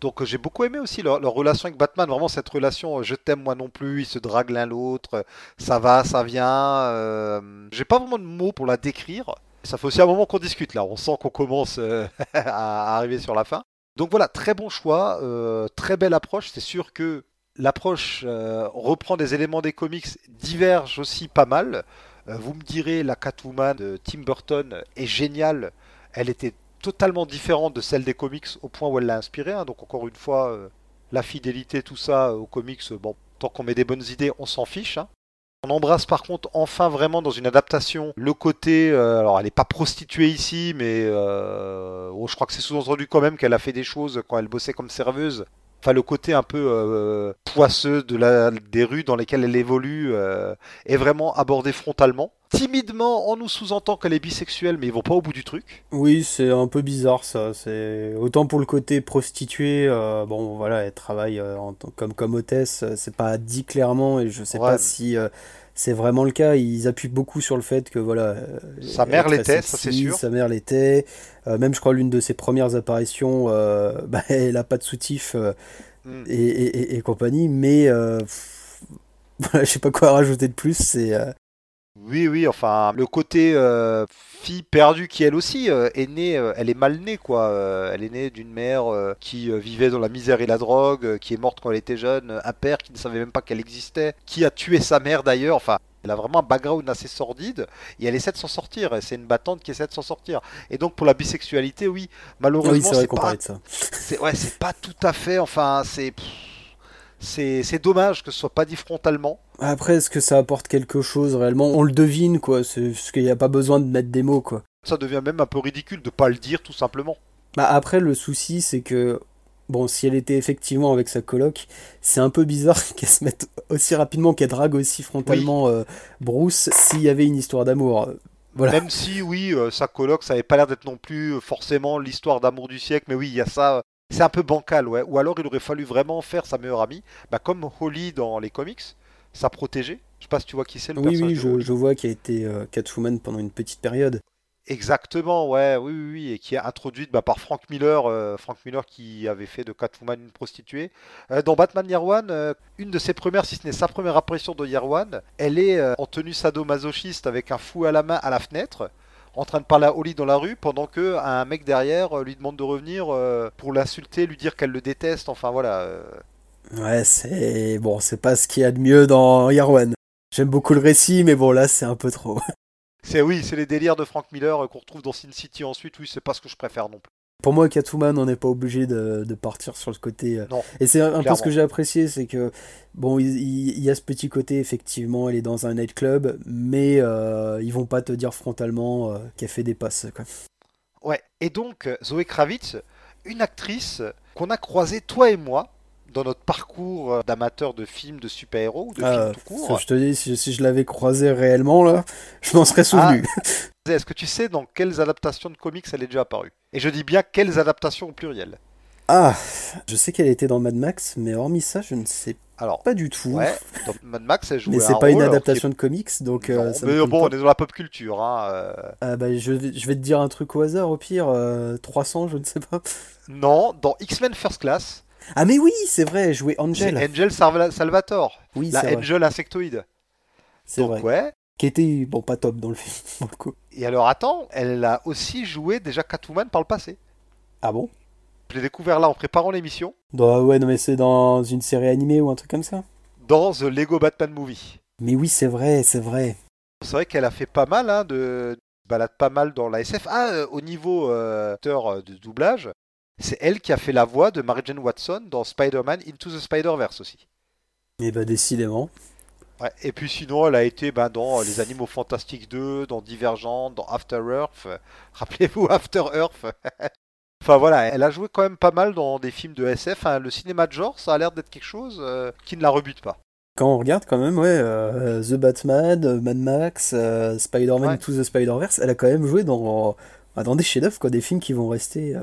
Donc euh, j'ai beaucoup aimé aussi leur, leur relation avec Batman, vraiment cette relation euh, je t'aime moi non plus, ils se draguent l'un l'autre, ça va, ça vient. euh, J'ai pas vraiment de mots pour la décrire. Ça fait aussi un moment qu'on discute là, on sent qu'on commence euh, à arriver sur la fin. Donc voilà, très bon choix, euh, très belle approche. C'est sûr que l'approche reprend des éléments des comics, diverge aussi pas mal. Vous me direz, la Catwoman de Tim Burton est géniale. Elle était totalement différente de celle des comics au point où elle l'a inspirée. hein. Donc encore une fois, euh, la fidélité, tout ça euh, aux comics, euh, bon, tant qu'on met des bonnes idées, on s'en fiche. hein. On embrasse par contre enfin vraiment dans une adaptation le côté, alors elle n'est pas prostituée ici, mais oh, je crois que c'est sous-entendu quand même qu'elle a fait des choses quand elle bossait comme serveuse. Enfin le côté un peu poisseux des rues dans lesquelles elle évolue est vraiment abordé frontalement. Timidement, on nous sous-entend qu'elle est bisexuelle, mais ils vont pas au bout du truc. Oui, c'est un peu bizarre ça. C'est autant pour le côté prostituée. euh, bon, voilà, elle travaille euh, en tant- comme comme hôtesse. euh, C'est pas dit clairement et je sais Ouais. pas si euh, c'est vraiment le cas. Ils appuient beaucoup sur le fait que voilà. Sa mère l'était, ça, c'est sûr. Sa mère l'était. Même je crois l'une de ses premières apparitions, bah, elle a pas de soutif Hmm. et, et, et- et compagnie. Mais voilà, je sais pas quoi rajouter de plus. C'est euh, Oui, oui, enfin, le côté euh, fille perdue qui elle aussi euh, est née, euh, elle est mal née quoi. Elle est née d'une mère qui vivait dans la misère et la drogue, qui est morte quand elle était jeune, un père qui ne savait même pas qu'elle existait, qui a tué sa mère d'ailleurs. Enfin, elle a vraiment un background assez sordide et elle essaie de s'en sortir. C'est une battante qui essaie de s'en sortir. Et donc pour la bisexualité, oui, oui, malheureusement, c'est vrai c'est pas c'est ouais, pas tout à fait. Enfin, c'est c'est dommage que ce soit pas dit frontalement. Après, est-ce que ça apporte quelque chose réellement? On le devine, quoi. C'est parce qu'il n'y a pas besoin de mettre des mots, quoi. Ça devient même un peu ridicule de pas le dire tout simplement. Bah après, le souci, c'est que bon, si elle était effectivement avec sa coloc, c'est un peu bizarre qu'elle se mette aussi rapidement, qu'elle drague aussi frontalement euh, Bruce s'il y avait une histoire d'amour. Voilà. Même si, oui, euh, sa coloc, ça avait pas l'air d'être non plus euh, forcément l'histoire d'amour du siècle, mais oui, il y a ça. C'est un peu bancal, ouais. Ou alors il aurait fallu vraiment faire sa meilleure amie, bah, comme Holly dans les comics, sa protégée. Je sais pas si tu vois qui c'est le Oui, oui, je, vois qu'elle a été euh, Catwoman pendant une petite période. Exactement, ouais, oui, oui, oui, et qui est introduite bah, par Frank Miller, euh, Frank Miller qui avait fait de Catwoman une prostituée. Euh, dans Batman Year One, euh, une de ses premières, si ce n'est sa première apparition de Year One, elle est en tenue sadomasochiste avec un fou à la main à la fenêtre, en train de parler à Holly dans la rue, pendant que un mec derrière euh, lui demande de revenir euh, pour l'insulter, lui dire qu'elle le déteste, enfin voilà. euh. Ouais, c'est bon, c'est pas ce qu'il y a de mieux dans Yarwan. J'aime beaucoup le récit, mais bon, là, c'est un peu trop. C'est oui, c'est les délires de Frank Miller qu'on retrouve dans Sin City ensuite, oui, c'est pas ce que je préfère non plus. Pour moi, Catwoman, on n'est pas obligé de, de partir sur le côté. euh, Non, Et c'est un, peu ce que j'ai apprécié, c'est que bon, il, il- il y a ce petit côté effectivement, elle est dans un nightclub, mais euh, ils vont pas te dire frontalement euh, qu'elle fait des passes. Quoi. Ouais, et donc euh, Zoé Kravitz, une actrice qu'on a croisée toi et moi dans notre parcours euh, d'amateur de films de super-héros ou de Ah, films tout court. je te dis, si, si je l'avais croisé réellement, là, je m'en serais souvenu. Est-ce que tu sais dans quelles adaptations de comics elle est déjà apparue? Et je dis bien quelles adaptations au pluriel. Ah, je sais qu'elle était dans Mad Max, mais hormis ça, je ne sais Alors, pas du tout. ouais, dans Mad Max, elle joue mais c'est pas une adaptation de comics, donc euh, ça mais bon, on pas. est dans la pop culture. Hein, euh. Ah, bah, je, vais, je vais te dire un truc au hasard, au pire, euh, 300, je ne sais pas. Non, dans X-Men First Class, Ah, mais oui, c'est vrai, c'est Angel. Angel Salva- Salvatore, Oui, la c'est vrai. Angel insectoïde. C'est vrai. ouais. Qui était, bon, pas top dans le film, pour le coup. Et alors, attends, elle a aussi joué déjà Catwoman par le passé. Ah bon? Je l'ai découvert là en préparant l'émission, Bah ouais, non, mais c'est dans une série animée ou un truc comme ça? dans The Lego Batman Movie. Mais oui, c'est vrai, c'est vrai. C'est vrai qu'elle a fait pas mal, hein, de balade pas mal dans la SF. Ah, euh, au niveau euh, acteur euh, de doublage, c'est elle qui a fait la voix de Mary Jane Watson dans Spider-Man Into the Spider-Verse aussi. Et bah décidément. Ouais, et puis sinon, elle a été ben, dans Les Animaux Fantastiques 2, dans Divergent, dans After Earth. Euh, Rappelez-vous After Earth. enfin voilà, elle a joué quand même pas mal dans des films de SF. hein. Le cinéma de genre, ça a l'air d'être quelque chose euh, qui ne la rebute pas. Quand on regarde quand même, ouais, euh, The Batman, euh, Mad Max, euh, Spider-Man Ouais. to the Spider-Verse, elle a quand même joué dans, dans des chefs-d'œuvre, quoi, des films qui vont rester.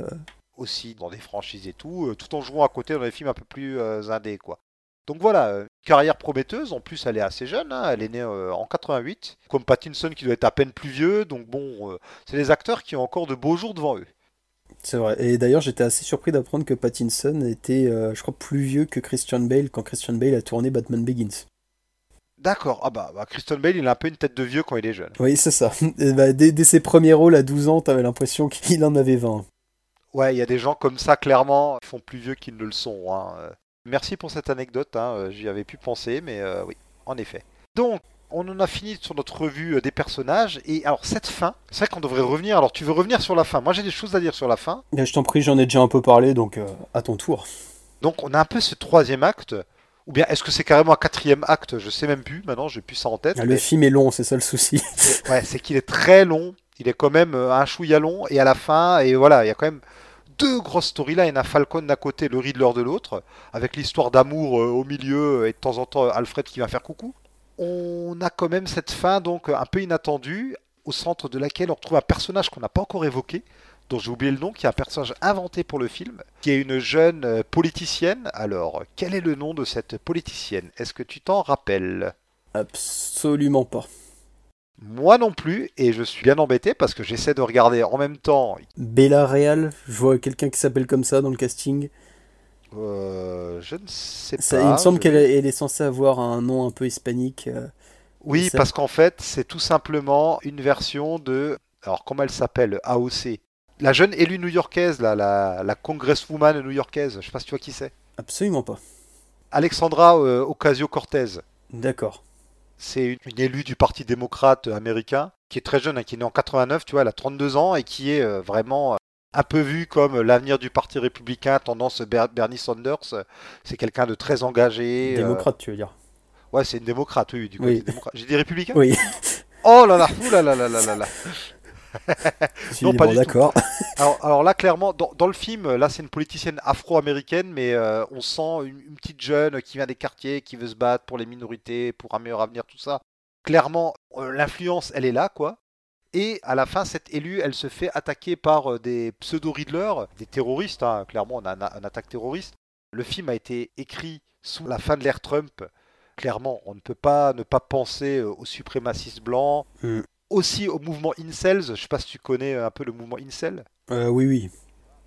Aussi dans des franchises et tout, euh, tout en jouant à côté dans des films un peu plus euh, indés, quoi. Donc voilà, euh, carrière prometteuse. En plus, elle est assez jeune. hein, Elle est née euh, en 88, comme Pattinson qui doit être à peine plus vieux. Donc bon, euh, c'est des acteurs qui ont encore de beaux jours devant eux. C'est vrai. Et d'ailleurs, j'étais assez surpris d'apprendre que Pattinson était, euh, je crois, plus vieux que Christian Bale quand Christian Bale a tourné Batman Begins. D'accord. Ah bah, bah, Christian Bale, il a un peu une tête de vieux quand il est jeune. Oui, c'est ça. Et bah, dès, dès ses premiers rôles à 12 ans, t'avais l'impression qu'il en avait 20. Ouais, il y a des gens comme ça, clairement, qui font plus vieux qu'ils ne le sont. hein. Merci pour cette anecdote. hein, euh, J'y avais pu penser, mais euh, oui, en effet. Donc, on en a fini sur notre revue euh, des personnages. Et alors, cette fin, c'est vrai qu'on devrait revenir. Alors, tu veux revenir sur la fin? Moi, j'ai des choses à dire sur la fin. Là, je t'en prie, j'en ai déjà un peu parlé, donc euh, à ton tour. Donc, on a un peu ce troisième acte. Ou bien, est-ce que c'est carrément un quatrième acte? Je sais même plus. Maintenant, j'ai plus ça en tête. Ah, Le mais- film est long, c'est ça le souci. Ouais, c'est qu'il est très long. Il est quand même un chouïa long. Et à la fin, et voilà, il y a quand même deux grosses storylines. Un Falcon d'un côté, le Riddler de l'autre. Avec l'histoire d'amour euh, au milieu et de temps en temps Alfred qui va faire coucou. On a quand même cette fin donc un peu inattendue. Au centre de laquelle on retrouve un personnage qu'on n'a pas encore évoqué. Dont j'ai oublié le nom, qui est un personnage inventé pour le film, qui est une jeune euh, politicienne. Alors, quel est le nom de cette politicienne? Est-ce que tu t'en rappelles? Absolument pas. Moi non plus, et je suis bien embêté parce que j'essaie de regarder en même temps. Bella Real, je vois quelqu'un qui s'appelle comme ça dans le casting. euh, je ne sais Ça, pas. il me semble je- qu'elle est, censée avoir un nom un peu hispanique. euh. Oui, parce qu'en fait, c'est tout simplement une version de. Alors, comment elle s'appelle AOC. La jeune élue new-yorkaise, là, la, la congresswoman new-yorkaise, je sais pas si tu vois qui c'est. Absolument pas. Alexandra euh, Ocasio-Cortez. D'accord. C'est une, élue du Parti démocrate américain qui est très jeune, hein, qui est née en 89, tu vois, elle a 32 ans et qui est euh, vraiment euh, un peu vue comme l'avenir du Parti républicain, tendance Ber- Bernie Sanders. C'est quelqu'un de très engagé. euh, Démocrate, tu veux dire? Ouais, c'est une démocrate, oui, du Oui. démocrate. J'ai dit républicain? Oui, Oh là là, ouh là là là là là suis Non, pas bon, du tout. d'accord. Alors, alors là, clairement, dans, dans le film, là, c'est une politicienne afro-américaine, mais euh, on sent une, une petite jeune qui vient des quartiers, qui veut se battre pour les minorités, pour un meilleur avenir, tout ça. Clairement, euh, l'influence, elle est là, quoi. Et à la fin, cette élue, elle se fait attaquer par euh, des pseudo-riddlers, des terroristes, hein. clairement, on a un, un attaque terroriste. Le film a été écrit sous la fin de l'ère Trump. Clairement, on ne peut pas ne pas penser aux suprémacistes blancs, Hmm. Aussi au mouvement incels. Je sais pas si tu connais un peu le mouvement incel. Euh, oui, oui.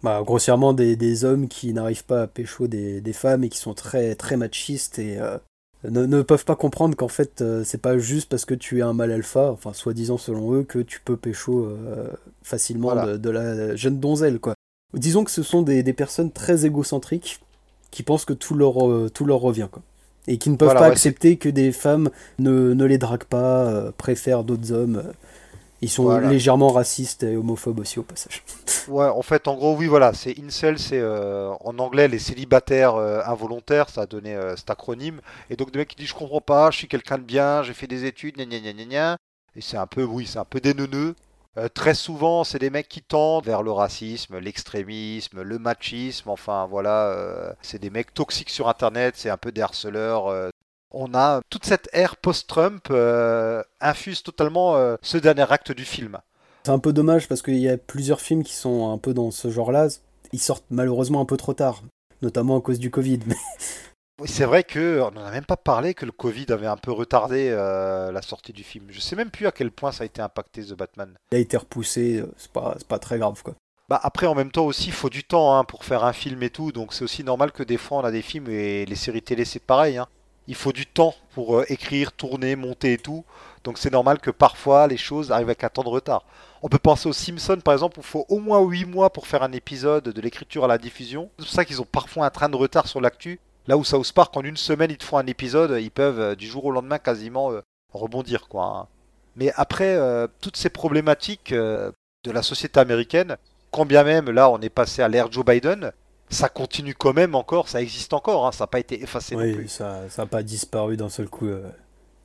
Bah, grossièrement, des, des hommes qui n'arrivent pas à pécho des, des femmes et qui sont très, très machistes et euh, ne, ne peuvent pas comprendre qu'en fait, euh, c'est pas juste parce que tu es un mâle alpha, enfin, soi-disant selon eux, que tu peux pécho euh, facilement Voilà. de, de la jeune donzelle, quoi. Disons que ce sont des, des personnes très égocentriques qui pensent que tout leur, euh, tout leur revient, quoi. Et qui ne peuvent Voilà, pas ouais, accepter que des femmes ne, ne les draguent pas, euh, préfèrent d'autres hommes. euh. Ils sont Voilà. légèrement racistes et homophobes aussi au passage. Ouais, en fait, en gros, oui, voilà, c'est incel, c'est euh, en anglais les célibataires euh, involontaires, ça a donné euh, cet acronyme. Et donc, des mecs qui disent Je comprends pas, je suis quelqu'un de bien, j'ai fait des études, gna gna gna gna. Et c'est un peu, oui, c'est un peu des neuneux. Euh, très souvent, c'est des mecs qui tendent vers le racisme, l'extrémisme, le machisme. Enfin, voilà, euh, c'est des mecs toxiques sur Internet, c'est un peu des harceleurs. euh. On a toute cette ère post-Trump infuse totalement ce dernier acte du film. C'est un peu dommage parce qu'il y a plusieurs films qui sont un peu dans ce genre-là. Ils sortent malheureusement un peu trop tard, notamment à cause du Covid. Oui, c'est vrai que on n'en a même pas parlé que le Covid avait un peu retardé euh, la sortie du film. Je sais même plus à quel point ça a été impacté The Batman. il a été repoussé, euh, c'est pas, pas très grave quoi. Bah après en même temps aussi il faut du temps hein, pour faire un film et tout donc c'est aussi normal que des fois on a des films et les séries télé c'est pareil hein. Il faut du temps pour euh, écrire, tourner, monter et tout donc c'est normal que parfois les choses arrivent avec un temps de retard. On peut penser aux Simpsons par exemple où il faut au moins 8 mois pour faire un épisode de l'écriture à la diffusion. C'est pour ça qu'ils ont parfois un train de retard sur l'actu. Là où South Park en une semaine ils te font un épisode, ils peuvent euh, du jour au lendemain quasiment euh, rebondir quoi. hein. Mais après euh, toutes ces problématiques euh, de la société américaine, quand bien même là on est passé à l'ère Joe Biden, ça continue quand même encore, ça existe encore, hein, ça n'a pas été effacé non Oui, plus. ça n'a pas disparu d'un seul coup. euh,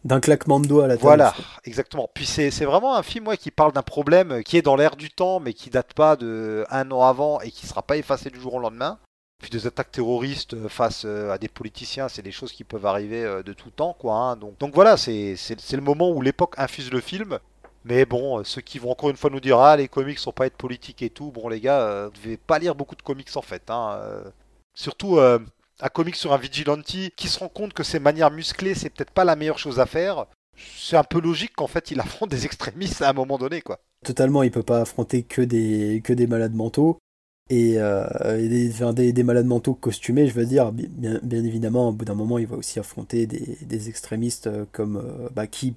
d'un claquement de doigts à la tête. Voilà, exactement. Puis c'est c'est vraiment un film ouais, qui parle d'un problème qui est dans l'air du temps, mais qui date pas de un an avant et qui sera pas effacé du jour au lendemain. Puis des attaques terroristes euh, face euh, à des politiciens, c'est des choses qui peuvent arriver euh, de tout temps, quoi. hein. Donc, voilà, c'est le moment où l'époque infuse le film. Mais bon, ceux qui vont encore une fois nous dire ah les comics sont pas être politiques et tout, bon les gars, euh, vous devez pas lire beaucoup de comics en fait. Hein. Surtout un comic sur un vigilante qui se rend compte que ses manières musclées c'est peut-être pas la meilleure chose à faire. C'est un peu logique qu'en fait il affronte des extrémistes à un moment donné quoi. Totalement, il peut pas affronter que des malades mentaux. Et, euh, des, malades mentaux costumés, je veux dire, bi- bien, évidemment, au bout d'un moment, il va aussi affronter des, extrémistes euh, comme euh, bah, qui,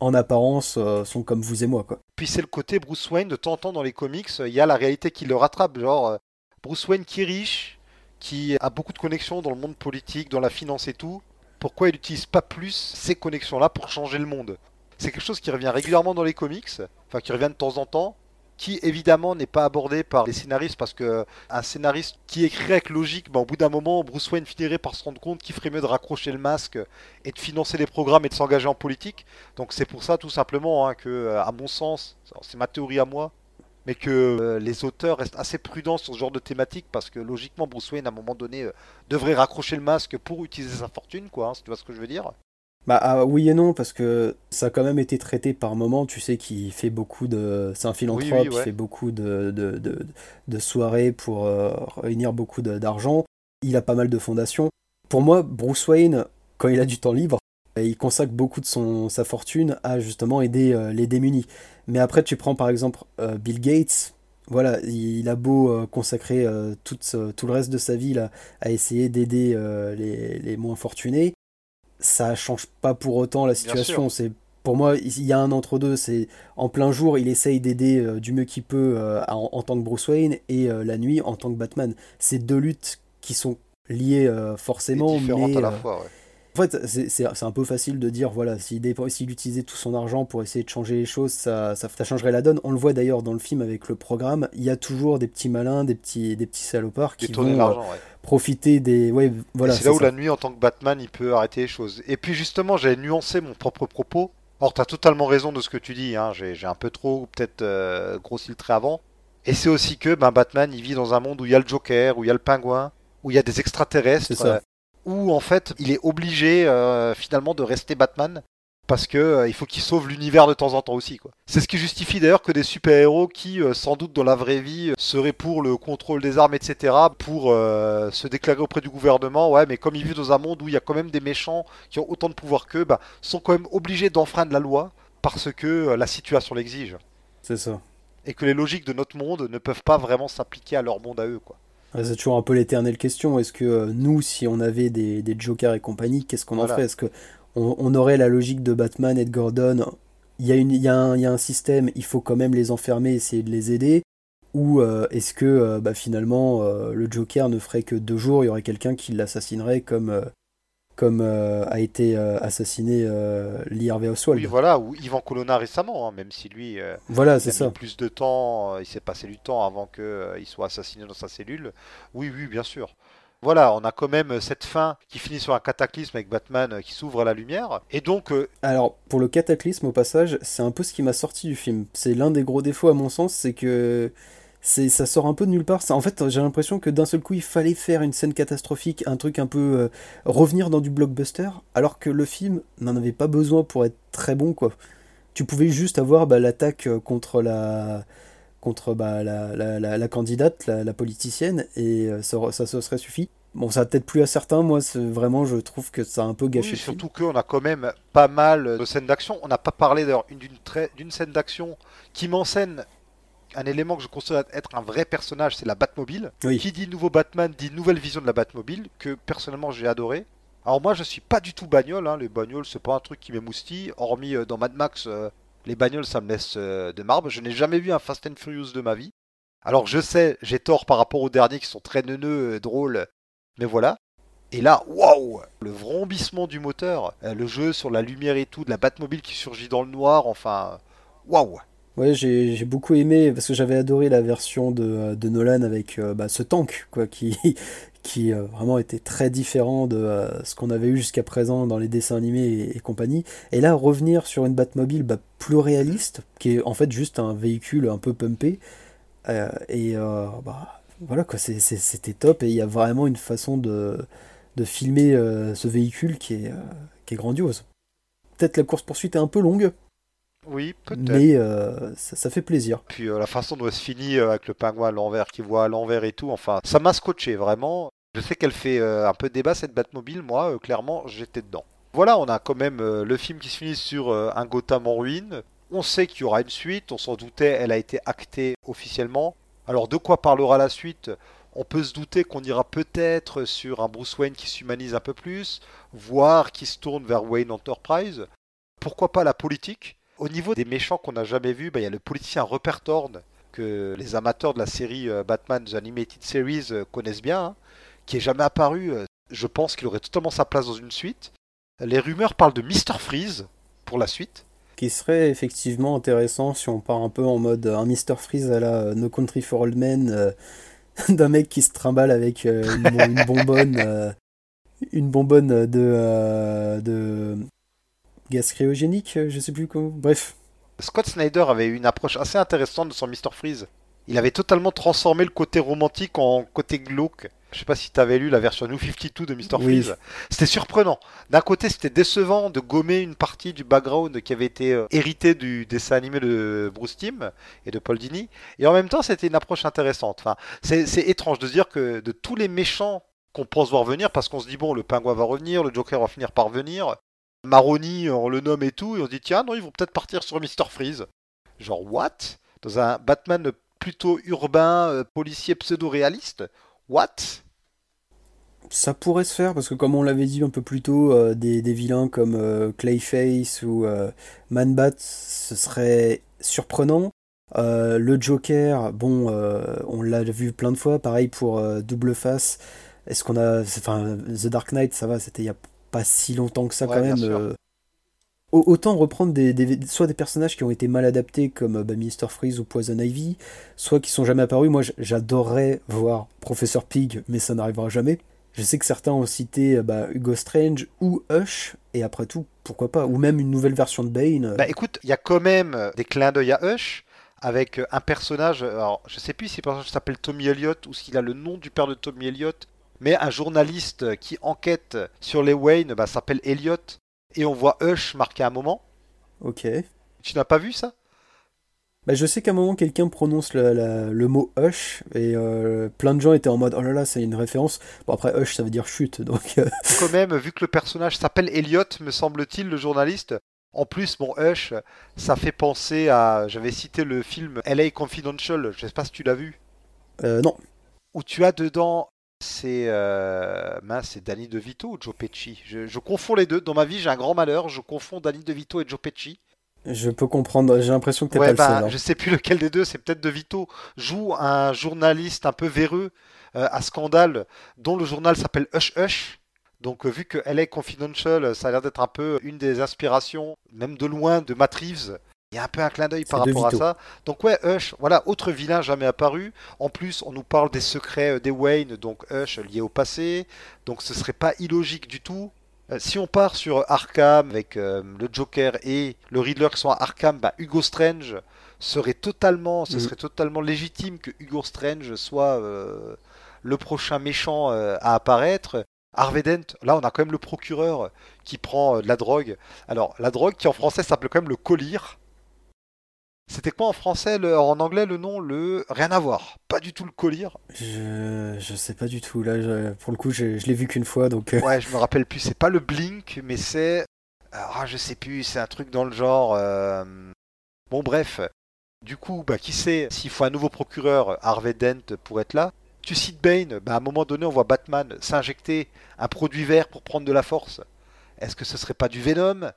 en apparence, euh, sont comme vous et moi. Quoi. Puis c'est le côté Bruce Wayne de temps en temps dans les comics, il y a la réalité qui le rattrape, genre Bruce Wayne qui est riche, qui a beaucoup de connexions dans le monde politique, dans la finance et tout. Pourquoi il n'utilise pas plus ces connexions-là pour changer le monde? C'est quelque chose qui revient régulièrement dans les comics, enfin qui revient de temps en temps, qui évidemment n'est pas abordé par les scénaristes parce que un scénariste qui écrit avec logique, ben, au bout d'un moment, Bruce Wayne finirait par se rendre compte qu'il ferait mieux de raccrocher le masque et de financer les programmes et de s'engager en politique. Donc c'est pour ça tout simplement hein, que, euh, à mon sens, c'est ma théorie à moi, mais que euh, les auteurs restent assez prudents sur ce genre de thématique parce que logiquement Bruce Wayne à un moment donné euh, devrait raccrocher le masque pour utiliser sa fortune, quoi. hein, si tu vois ce que je veux dire. Bah ah, oui et non, parce que ça a quand même été traité par moment. Tu sais qu'il fait beaucoup de. C'est un philanthrope, Oui, oui, il fait beaucoup de, de, de, de soirées pour euh, réunir beaucoup d'argent. Il a pas mal de fondations. Pour moi, Bruce Wayne, quand il a du temps libre, il consacre beaucoup de son, sa fortune à justement aider euh, les démunis. Mais après, tu prends par exemple euh, Bill Gates. Voilà, il a beau consacrer tout, le reste de sa vie là, à essayer d'aider les, les moins fortunés ça change pas pour autant la situation. C'est pour moi, il y a un entre-deux. C'est en plein jour, il essaye d'aider euh, du mieux qu'il peut euh, en, en tant que Bruce Wayne et euh, la nuit en tant que Batman. C'est deux luttes qui sont liées forcément, mais à la fois, ouais. En fait, c'est- un peu facile de dire, voilà, s'il utilisait tout son argent pour essayer de changer les choses, ça, ça, ça changerait la donne. On le voit d'ailleurs dans le film avec le programme, il y a toujours des petits malins, des petits, des petits salopards qui vont euh, ouais. profiter des... Ouais, voilà, c'est là où ça. la nuit, en tant que Batman, il peut arrêter les choses. Et puis justement, j'avais nuancé mon propre propos. Or, tu as totalement raison de ce que tu dis. Hein. J'ai un peu trop, peut-être, euh, grossi le trait avant. Et c'est aussi que ben, Batman, il vit dans un monde où il y a le Joker, où il y a le pingouin, où il y a des extraterrestres. Euh, où en fait, il est obligé euh, finalement de rester Batman. Parce que euh, il faut qu'il sauve l'univers de temps en temps aussi. quoi. C'est ce qui justifie d'ailleurs que des super-héros qui, euh, sans doute dans la vraie vie, seraient pour le contrôle des armes, etc., pour euh, se déclarer auprès du gouvernement, ouais, mais comme ils vivent dans un monde où il y a quand même des méchants qui ont autant de pouvoir qu'eux, bah, sont quand même obligés d'enfreindre la loi parce que la situation l'exige. C'est ça. Et que les logiques de notre monde ne peuvent pas vraiment s'appliquer à leur monde à eux, quoi. Ouais, C'est toujours un peu l'éternelle question. Est-ce que euh, nous, si on avait des, des Jokers et compagnie, qu'est-ce qu'on en Voilà. ferait? Est-ce que on, on aurait la logique de Batman et de Gordon? Il y a une, il y a un, il y a un système, il faut quand même les enfermer, essayer de les aider. Ou euh, est-ce que euh, bah, finalement euh, le Joker ne ferait que deux jours, il y aurait quelqu'un qui l'assassinerait comme, comme euh, a été euh, assassiné euh, Lee Harvey Oswald Oui, voilà, ou Ivan Colonna récemment, hein, même si lui, Voilà, il c'est a ça. mis plus de temps, il s'est passé du temps avant qu'il soit assassiné dans sa cellule. Oui, oui, bien sûr. Voilà, on a quand même cette fin qui finit sur un cataclysme avec Batman qui s'ouvre à la lumière. Et donc, Alors, pour le cataclysme, au passage, c'est un peu ce qui m'a sorti du film. C'est l'un des gros défauts, à mon sens, c'est que c'est ça sort un peu de nulle part. Ça- En fait, j'ai l'impression que d'un seul coup, il fallait faire une scène catastrophique, un truc un peu euh, revenir dans du blockbuster, alors que le film n'en avait pas besoin pour être très bon, quoi. Tu pouvais juste avoir bah, l'attaque euh, contre la contre bah, la, la, la- la candidate, la, politicienne, et euh, ça, ça, se serait suffi. Bon, ça a peut-être plu à certains, moi, vraiment, je trouve que ça a un peu gâché oui, surtout qu'on a quand même pas mal de scènes d'action. On n'a pas parlé d'ailleurs d'une scène d'action qui m'enseigne un élément que je considère être un vrai personnage, c'est la Batmobile. Oui. Qui dit nouveau Batman dit nouvelle vision de la Batmobile que personnellement j'ai adoré. Alors moi je suis pas du tout bagnole, hein. les bagnoles c'est pas un truc qui m'émoustille, hormis euh, dans Mad Max, euh, les bagnoles ça me laisse euh, de marbre. Je n'ai jamais vu un Fast and Furious de ma vie. Alors je sais, j'ai tort par rapport aux derniers qui sont très neuneux, drôles, mais voilà. Et là, waouh Le vrombissement du moteur, le jeu sur la lumière et tout, de la Batmobile qui surgit dans le noir, enfin, waouh Ouais, j'ai j'ai beaucoup aimé parce que j'avais adoré la version de, de Nolan avec euh, bah, ce tank quoi, qui, qui euh, vraiment était très différent de euh, ce qu'on avait eu jusqu'à présent dans les dessins animés et, compagnie. Et là, revenir sur une Batmobile bah, plus réaliste, qui est en fait juste un véhicule un peu pumpé, euh, et euh, bah, voilà quoi, c'était top. Et il y a vraiment une façon de, de filmer euh, ce véhicule qui est, euh, qui est grandiose. Peut-être la course-poursuite est un peu longue, Oui, peut-être. mais euh, ça, ça fait plaisir. Puis euh, la façon dont elle se finit euh, avec le pingouin à l'envers qui voit à l'envers et tout, enfin, ça m'a scotché vraiment. Je sais qu'elle fait un peu débat cette Batmobile, moi, clairement, j'étais dedans. Voilà, on a quand même le film qui se finit sur un Gotham en ruine. On sait qu'il y aura une suite, on s'en doutait, elle a été actée officiellement. Alors de quoi parlera la suite? On peut se douter qu'on ira peut-être sur un Bruce Wayne qui s'humanise un peu plus, voire qui se tourne vers Wayne Enterprise. Pourquoi pas la politique? Au niveau des méchants qu'on n'a jamais vus, bah, il y a le politicien Rupert Thorne, que les amateurs de la série euh, Batman The Animated Series euh, connaissent bien, hein, qui est jamais apparu. euh, Je pense qu'il aurait totalement sa place dans une suite. Les rumeurs parlent de Mr. Freeze pour la suite. qui serait effectivement intéressant si on part un peu en mode un Mr. Freeze à la No Country for Old Men, d'un mec qui se trimballe avec une, une bonbonne, une bonbonne de, de gaz cryogénique, euh, je sais plus comment. Bref, Scott Snyder avait eu une approche assez intéressante de son Mr. Freeze. Il avait totalement transformé le côté romantique en côté glauque. Je sais pas si tu avais lu la version New 52 de Mr. Oui. Freeze. C'était surprenant. D'un côté, c'était décevant de gommer une partie du background qui avait été euh, hérité du dessin animé de Bruce Timm et de Paul Dini. Et en même temps, c'était une approche intéressante. Enfin, c'est c'est étrange de se dire que de tous les méchants qu'on pense voir venir, parce qu'on se dit, bon, le pingouin va revenir, le Joker va finir par venir, Maroni, on le nomme et tout, et on se dit, tiens, non, ils vont peut-être partir sur Mr. Freeze. Genre, what? Dans un Batman plutôt urbain, euh, policier pseudo-réaliste? What? Ça pourrait se faire parce que comme on l'avait dit un peu plus tôt, euh, des, des vilains comme euh, Clayface ou Man-Bat, ce serait surprenant. Le Joker, bon, on l'a vu plein de fois, pareil pour Double Face. Est-ce qu'on a, enfin, The Dark Knight, ça va, c'était il y a pas si longtemps que ça Ouais, quand même. euh. Au- Autant reprendre des, des- soit des personnages qui ont été mal adaptés comme euh, bah, Mr. Freeze ou Poison Ivy, soit qui sont jamais apparus. Moi, j'adorerais voir Professeur Pig, mais ça n'arrivera jamais. Je sais que certains ont cité euh, bah, Hugo Strange ou Hush, et après tout, pourquoi pas, ou même une nouvelle version de Bane. Bah écoute, il y a quand même des clins d'œil à Hush, avec un personnage, alors je sais plus si le personnage s'appelle Tommy Elliott ou s'il a le nom du père de Tommy Elliott, mais un journaliste qui enquête sur les Wayne bah, s'appelle Elliott, et on voit Hush marqué à un moment. Ok. Tu n'as pas vu ça? Bah, je sais qu'à un moment, quelqu'un prononce le, la- le mot Hush, et euh, plein de gens étaient en mode, oh là là, c'est une référence. Bon, après, Hush, ça veut dire chute, donc... euh, quand même, vu que le personnage s'appelle Elliot, me semble-t-il, le journaliste. En plus, mon Hush, ça fait penser à. J'avais cité le film LA Confidential, je sais pas si tu l'as vu. euh, non. Où tu as dedans. C'est. Euh... Mince, c'est Danny DeVito ou Joe Pesci? Je, je confonds les deux. Dans ma vie, j'ai un grand malheur. Je confonds Danny DeVito et Joe Pesci. Je peux comprendre, j'ai l'impression que t'es Ouais, pas le bah, seul. hein. je sais plus lequel des deux, c'est peut-être DeVito. Joue un journaliste un peu véreux euh, à scandale, dont le journal s'appelle Hush Hush. Donc, euh, vu que LA Confidential, euh, ça a l'air d'être un peu une des inspirations, même de loin, de Matt Reeves. Il y a un peu un clin d'œil par rapport à ça. Donc ouais, Hush, voilà, autre vilain jamais apparu. En plus, on nous parle des secrets euh, des Wayne, donc Hush lié au passé. Donc ce serait pas illogique du tout. Euh, si on part sur Arkham avec euh, le Joker et le Riddler qui sont à Arkham, bah, Hugo Strange serait totalement, ce Mhm. serait totalement légitime que Hugo Strange soit euh, le prochain méchant à apparaître. Harvey Dent, là on a quand même le procureur qui prend de la drogue. Alors la drogue qui en français s'appelle quand même le collier. C'était quoi en français, le- en anglais le nom Le rien à voir, pas du tout le collier. Je, je sais pas du tout. Là, je- pour le coup, je, je l'ai vu qu'une fois, donc. euh, Ouais, je me rappelle plus. C'est pas le Blink, mais c'est. Ah, je sais plus. C'est un truc dans le genre. euh, Bon, bref. Du coup, bah, qui sait s'il faut un nouveau procureur, Harvey Dent, pour être là? Tu cites Bane. Bah, à un moment donné, on voit Batman s'injecter un produit vert pour prendre de la force. Est-ce que ce serait pas du Venom?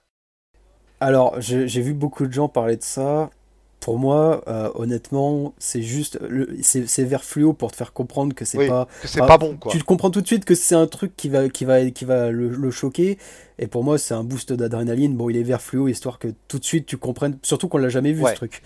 Alors, j'ai vu beaucoup de gens parler de ça. Pour moi, euh, honnêtement, c'est juste. C'est vert fluo pour te faire comprendre que c'est Oui, pas. Que c'est Ah, pas bon, quoi. Tu comprends tout de suite que c'est un truc qui va, qui va, qui va le, le choquer. Et pour moi, c'est un boost d'adrénaline. Bon, il est vert fluo, histoire que tout de suite tu comprennes. Surtout qu'on l'a jamais vu Ouais. ce truc.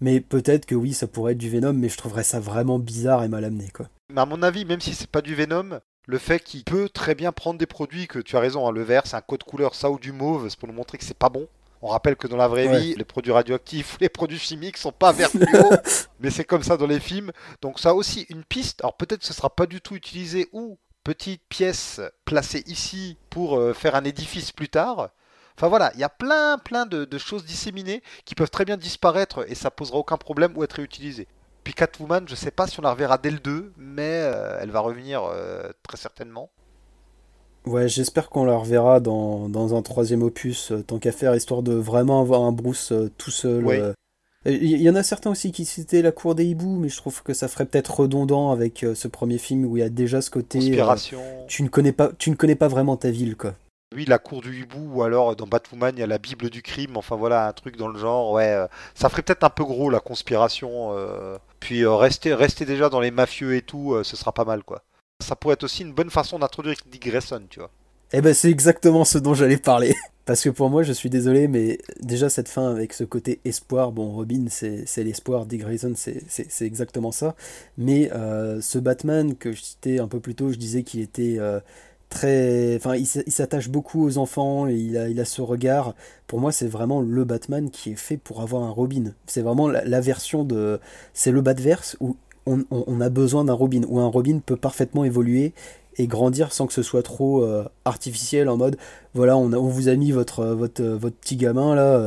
Mais peut-être que oui, ça pourrait être du Venom, mais je trouverais ça vraiment bizarre et mal amené, quoi. Mais à mon avis, même si c'est pas du Venom, le fait qu'il peut très bien prendre des produits que tu as raison, hein, le vert c'est un code couleur, ça ou du mauve, c'est pour nous montrer que c'est pas bon. On rappelle que dans la vraie Ouais. vie, les produits radioactifs, les produits chimiques sont pas vert fluo, mais c'est comme ça dans les films. Donc ça a aussi une piste. Alors peut-être que ce sera pas du tout utilisé ou petite pièce placée ici pour euh, faire un édifice plus tard. Enfin voilà, il y a plein plein de, de choses disséminées qui peuvent très bien disparaître et ça posera aucun problème ou être réutilisé. Puis Catwoman, je sais pas si on la reverra dès le 2, mais euh, elle va revenir euh, très certainement. Ouais, j'espère qu'on la reverra dans, dans un troisième opus, euh, tant qu'à faire, histoire de vraiment avoir un Bruce euh, tout seul. Ouais. euh. Il y, en a certains aussi qui citaient la cour des hiboux, mais je trouve que ça ferait peut-être redondant avec ce premier film où il y a déjà ce côté. euh, Conspiration. tu ne connais pas, tu ne connais pas vraiment ta ville, quoi. Oui, la cour du hibou, ou alors dans Batwoman, il y a la Bible du crime, enfin voilà, un truc dans le genre, ouais. ça ferait peut-être un peu gros la conspiration. euh, puis euh, rester, rester déjà dans les mafieux et tout, ce sera pas mal quoi. Ça pourrait être aussi une bonne façon d'introduire Dick Grayson, tu vois. Eh ben, c'est exactement ce dont j'allais parler. Parce que pour moi, je suis désolé, mais déjà cette fin avec ce côté espoir, bon, Robin, c'est l'espoir, Dick Grayson, c'est exactement ça. Mais euh, ce Batman que je citais un peu plus tôt, je disais qu'il était euh, très. Enfin, il s'attache beaucoup aux enfants, il a, il a ce regard. Pour moi, c'est vraiment le Batman qui est fait pour avoir un Robin. C'est vraiment la version de. C'est le Batverse où on, a besoin d'un Robin, où un Robin peut parfaitement évoluer et grandir sans que ce soit trop euh, artificiel en mode voilà on, a- on vous a mis votre, euh, votre, euh, votre petit gamin là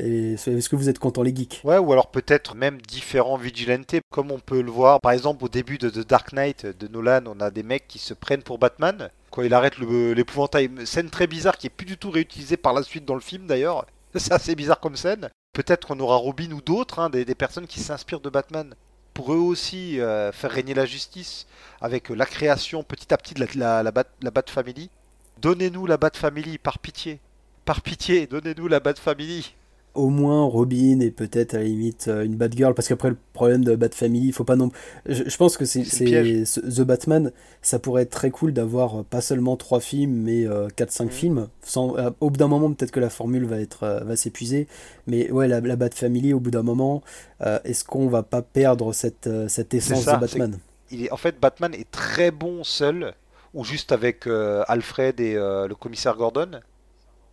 est-ce que vous êtes content les geeks? Ouais, ou alors peut-être même différents vigilantes, comme on peut le voir. Par exemple, au début de The Dark Knight de Nolan, on a des mecs qui se prennent pour Batman. Quand il arrête l'épouvantail, scène très bizarre qui est plus du tout réutilisée par la suite dans le film d'ailleurs. C'est assez bizarre comme scène. Peut-être qu'on aura Robin ou d'autres, hein, des personnes qui s'inspirent de Batman, pour eux aussi euh, faire régner la justice avec euh, la création petit à petit de la, la, la, Bat, la Bat Family. Donnez-nous la Bat Family, par pitié. Par pitié, donnez-nous la Bat Family. Au moins Robin et peut-être à la limite euh, une Batgirl parce qu'après le problème de Bat Family il faut pas non je, je pense que c'est The Batman ça pourrait être très cool d'avoir euh, pas seulement trois films mais 4-5 Mhm. films sans euh, au bout d'un moment peut-être que la formule va être euh, va s'épuiser mais ouais la, la Bat Family au bout d'un moment euh, est-ce qu'on va pas perdre cette euh, cette essence ça, de Batman il est, en fait, Batman est très bon seul, ou juste avec euh, Alfred et euh, le commissaire Gordon.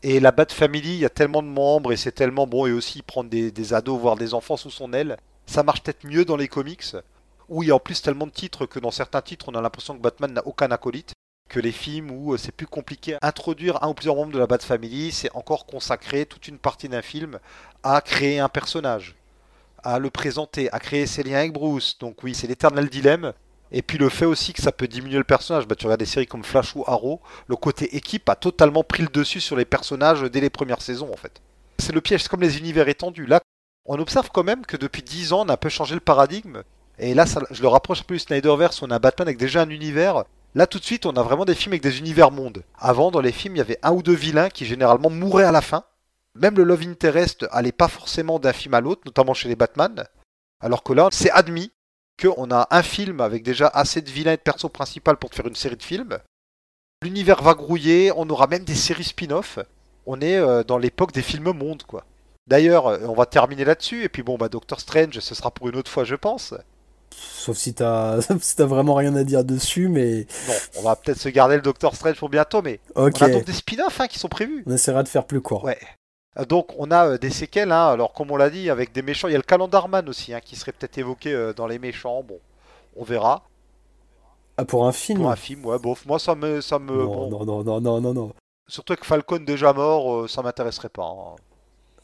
Et la Bat Family, il y a tellement de membres et c'est tellement bon, et aussi prendre des, ados, voire des enfants sous son aile. Ça marche peut-être mieux dans les comics, où il y a en plus tellement de titres que dans certains titres, on a l'impression que Batman n'a aucun acolyte. Que les films où euh, c'est plus compliqué. Introduire un ou plusieurs membres de la Bat Family, c'est encore consacrer toute une partie d'un film à créer un personnage à le présenter, à créer ses liens avec Bruce. Donc oui, c'est l'éternel dilemme. Et puis le fait aussi que ça peut diminuer le personnage. Bah, tu regardes des séries comme Flash ou Arrow, le côté équipe a totalement pris le dessus sur les personnages dès les premières saisons en fait. C'est le piège, c'est comme les univers étendus. Là, on observe quand même que depuis 10 ans, on a un peu changé le paradigme. Et là, je le rapproche un peu du Snyderverse, on a Batman avec déjà un univers. Là, tout de suite, on a vraiment des films avec des univers mondes. Avant, dans les films, il y avait un ou deux vilains qui généralement mouraient à la fin. Même le Love Interest allait pas forcément d'un film à l'autre, notamment chez les Batman. Alors que là, c'est admis qu'on a un film avec déjà assez de vilains et de persos principaux pour te faire une série de films. L'univers va grouiller, on aura même des séries spin-off. On est euh, dans l'époque des films mondes, quoi. D'ailleurs, euh, on va terminer là-dessus, et puis bon, bah Doctor Strange, ce sera pour une autre fois, je pense. Sauf si t'as si vraiment rien à dire dessus, mais Bon, on va peut-être se garder le Doctor Strange pour bientôt, mais ok. on a donc des spin-offs hein, qui sont prévus. On essaiera de faire plus court. Ouais. Donc on a euh, des séquelles, hein. alors comme on l'a dit, avec des méchants. Il y a le Calendarman aussi, hein, qui serait peut-être évoqué euh, dans les méchants. Bon, on verra. Ah, pour un film Pour un film, ouais, bof, moi ça me... Ça me non, bon, non, non, non, non, non, non. Surtout que Falcon déjà mort, euh, ça m'intéresserait pas. hein.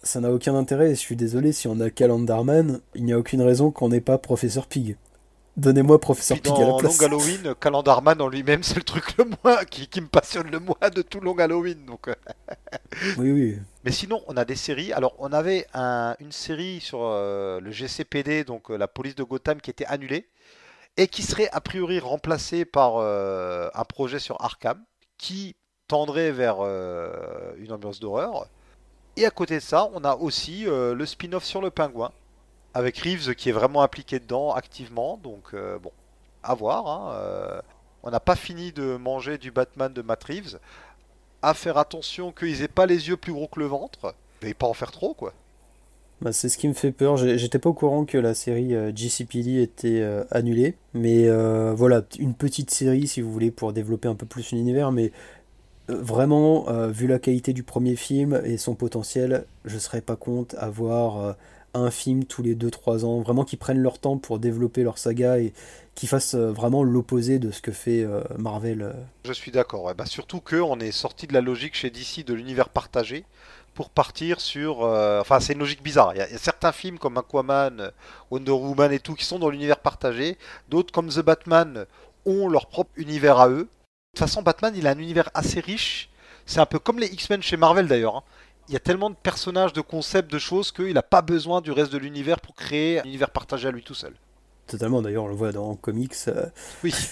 Ça n'a aucun intérêt. Je suis désolé, si on a Calendarman, il n'y a aucune raison qu'on n'ait pas Professeur Pig. Donnez-moi Professeur Pig à la place. Long Halloween, Calendarman en lui-même, c'est le truc le moins qui, qui me passionne le moins de tout Long Halloween. Donc, euh. Oui, oui. Mais sinon, on a des séries. Alors, on avait un- une série sur euh, le GCPD, donc euh, la police de Gotham, qui était annulée et qui serait a priori remplacée par euh, un projet sur Arkham qui tendrait vers une ambiance d'horreur. Et à côté de ça, on a aussi le spin-off sur le pingouin avec Reeves qui est vraiment impliqué dedans activement. Donc, euh, bon, à voir. hein, euh, on n'a pas fini de manger du Batman de Matt Reeves. À faire attention qu'ils aient pas les yeux plus gros que le ventre. Mais pas en faire trop, quoi. Bah, c'est ce qui me fait peur. J'étais pas au courant que la série euh, GCPD était annulée. Mais voilà, une petite série si vous voulez pour développer un peu plus l'univers. Mais vraiment, vu la qualité du premier film et son potentiel, je serais pas contre à voir euh, un film tous les 2-3 ans. Vraiment qu'ils prennent leur temps pour développer leur saga et qu'ils fassent euh, vraiment l'opposé de ce que fait euh, Marvel. euh. Je suis d'accord. ouais. Bah, surtout que on est sorti de la logique chez DC de l'univers partagé pour partir sur. Enfin, c'est une logique bizarre. Il y, a, certains films comme Aquaman, Wonder Woman et tout qui sont dans l'univers partagé. D'autres comme The Batman ont leur propre univers à eux. De toute façon, Batman, il a un univers assez riche. C'est un peu comme les X-Men chez Marvel d'ailleurs. hein. Il y a tellement de personnages, de concepts, de choses qu'il n'a pas besoin du reste de l'univers pour créer un univers partagé à lui tout seul. Totalement, d'ailleurs, on le voit dans comics. euh, Oui.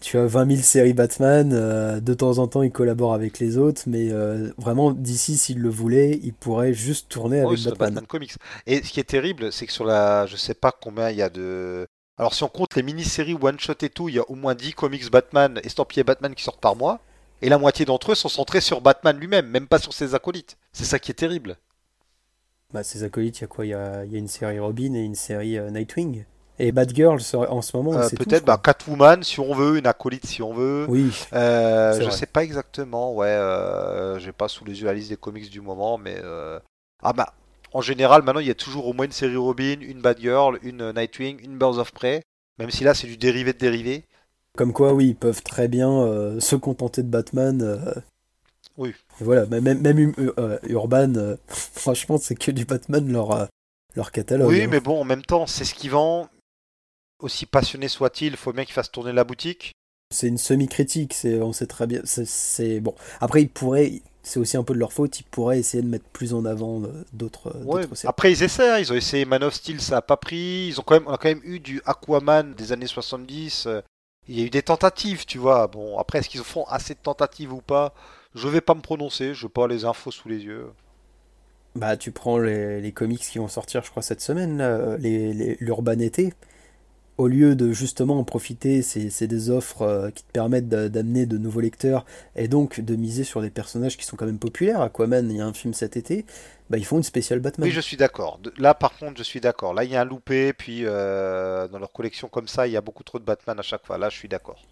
Tu as 20 000 séries Batman, euh, de temps en temps il collabore avec les autres, mais euh, vraiment d'ici s'il le voulait, il pourrait juste tourner avec Batman. Batman Comics. Et ce qui est terrible, c'est que sur la. Je sais pas combien il y a de. Alors, si on compte les mini-séries one-shot et tout, il y a au moins 10 comics Batman, estampillés Batman qui sortent par mois. Et la moitié d'entre eux sont centrés sur Batman lui-même, même pas sur ses acolytes. C'est ça qui est terrible. Bah, ces acolytes, il y a quoi? Il y a, il y a une série Robin et une série euh, Nightwing. Et Batgirl serait- en ce moment, Euh, c'est Peut-être bah. Catwoman si on veut, une acolyte si on veut. Oui, Euh, je vrai. sais pas exactement, ouais. Euh, J'ai pas sous les yeux la liste des comics du moment, mais. euh, Ah bah. En général, maintenant, il y a toujours au moins une série Robin, une Batgirl, une Nightwing, une Birds of Prey. Même si là, c'est du dérivé de dérivé. Comme quoi, oui, ils peuvent très bien euh, se contenter de Batman. euh. Oui. Et voilà, même, euh, Urban, franchement, c'est que du Batman leur, leur catalogue. Oui, hein. mais bon, en même temps, c'est ce qui vend. Aussi passionné soit-il, faut bien qu'il fasse tourner la boutique. C'est une semi-critique, c'est, on sait très bien. C'est, bon. Après, ils pourraient, c'est aussi un peu de leur faute, ils pourraient essayer de mettre plus en avant d'autres, Ouais. Après, ils essaient, hein, ils ont essayé Man of Steel, ça a pas pris. Ils ont quand même, on a quand même eu du Aquaman des années 70. Euh, Il y a eu des tentatives, tu vois. Bon, après, est-ce qu'ils font assez de tentatives ou pas? Je vais pas me prononcer, je veux pas les infos sous les yeux. Bah, tu prends les, les comics qui vont sortir, je crois, cette semaine, là, les, les- l'Urban été. Au lieu de justement en profiter, c'est, des offres euh, qui te permettent d'a- d'amener de nouveaux lecteurs et donc de miser sur des personnages qui sont quand même populaires. Aquaman, il y a un film cet été, bah, ils font une spéciale Batman. Oui, je suis d'accord. Là, par contre, je suis d'accord. Là, il y a un loupé, puis euh, dans leur collection comme ça, il y a beaucoup trop de Batman à chaque fois. Là, je suis d'accord.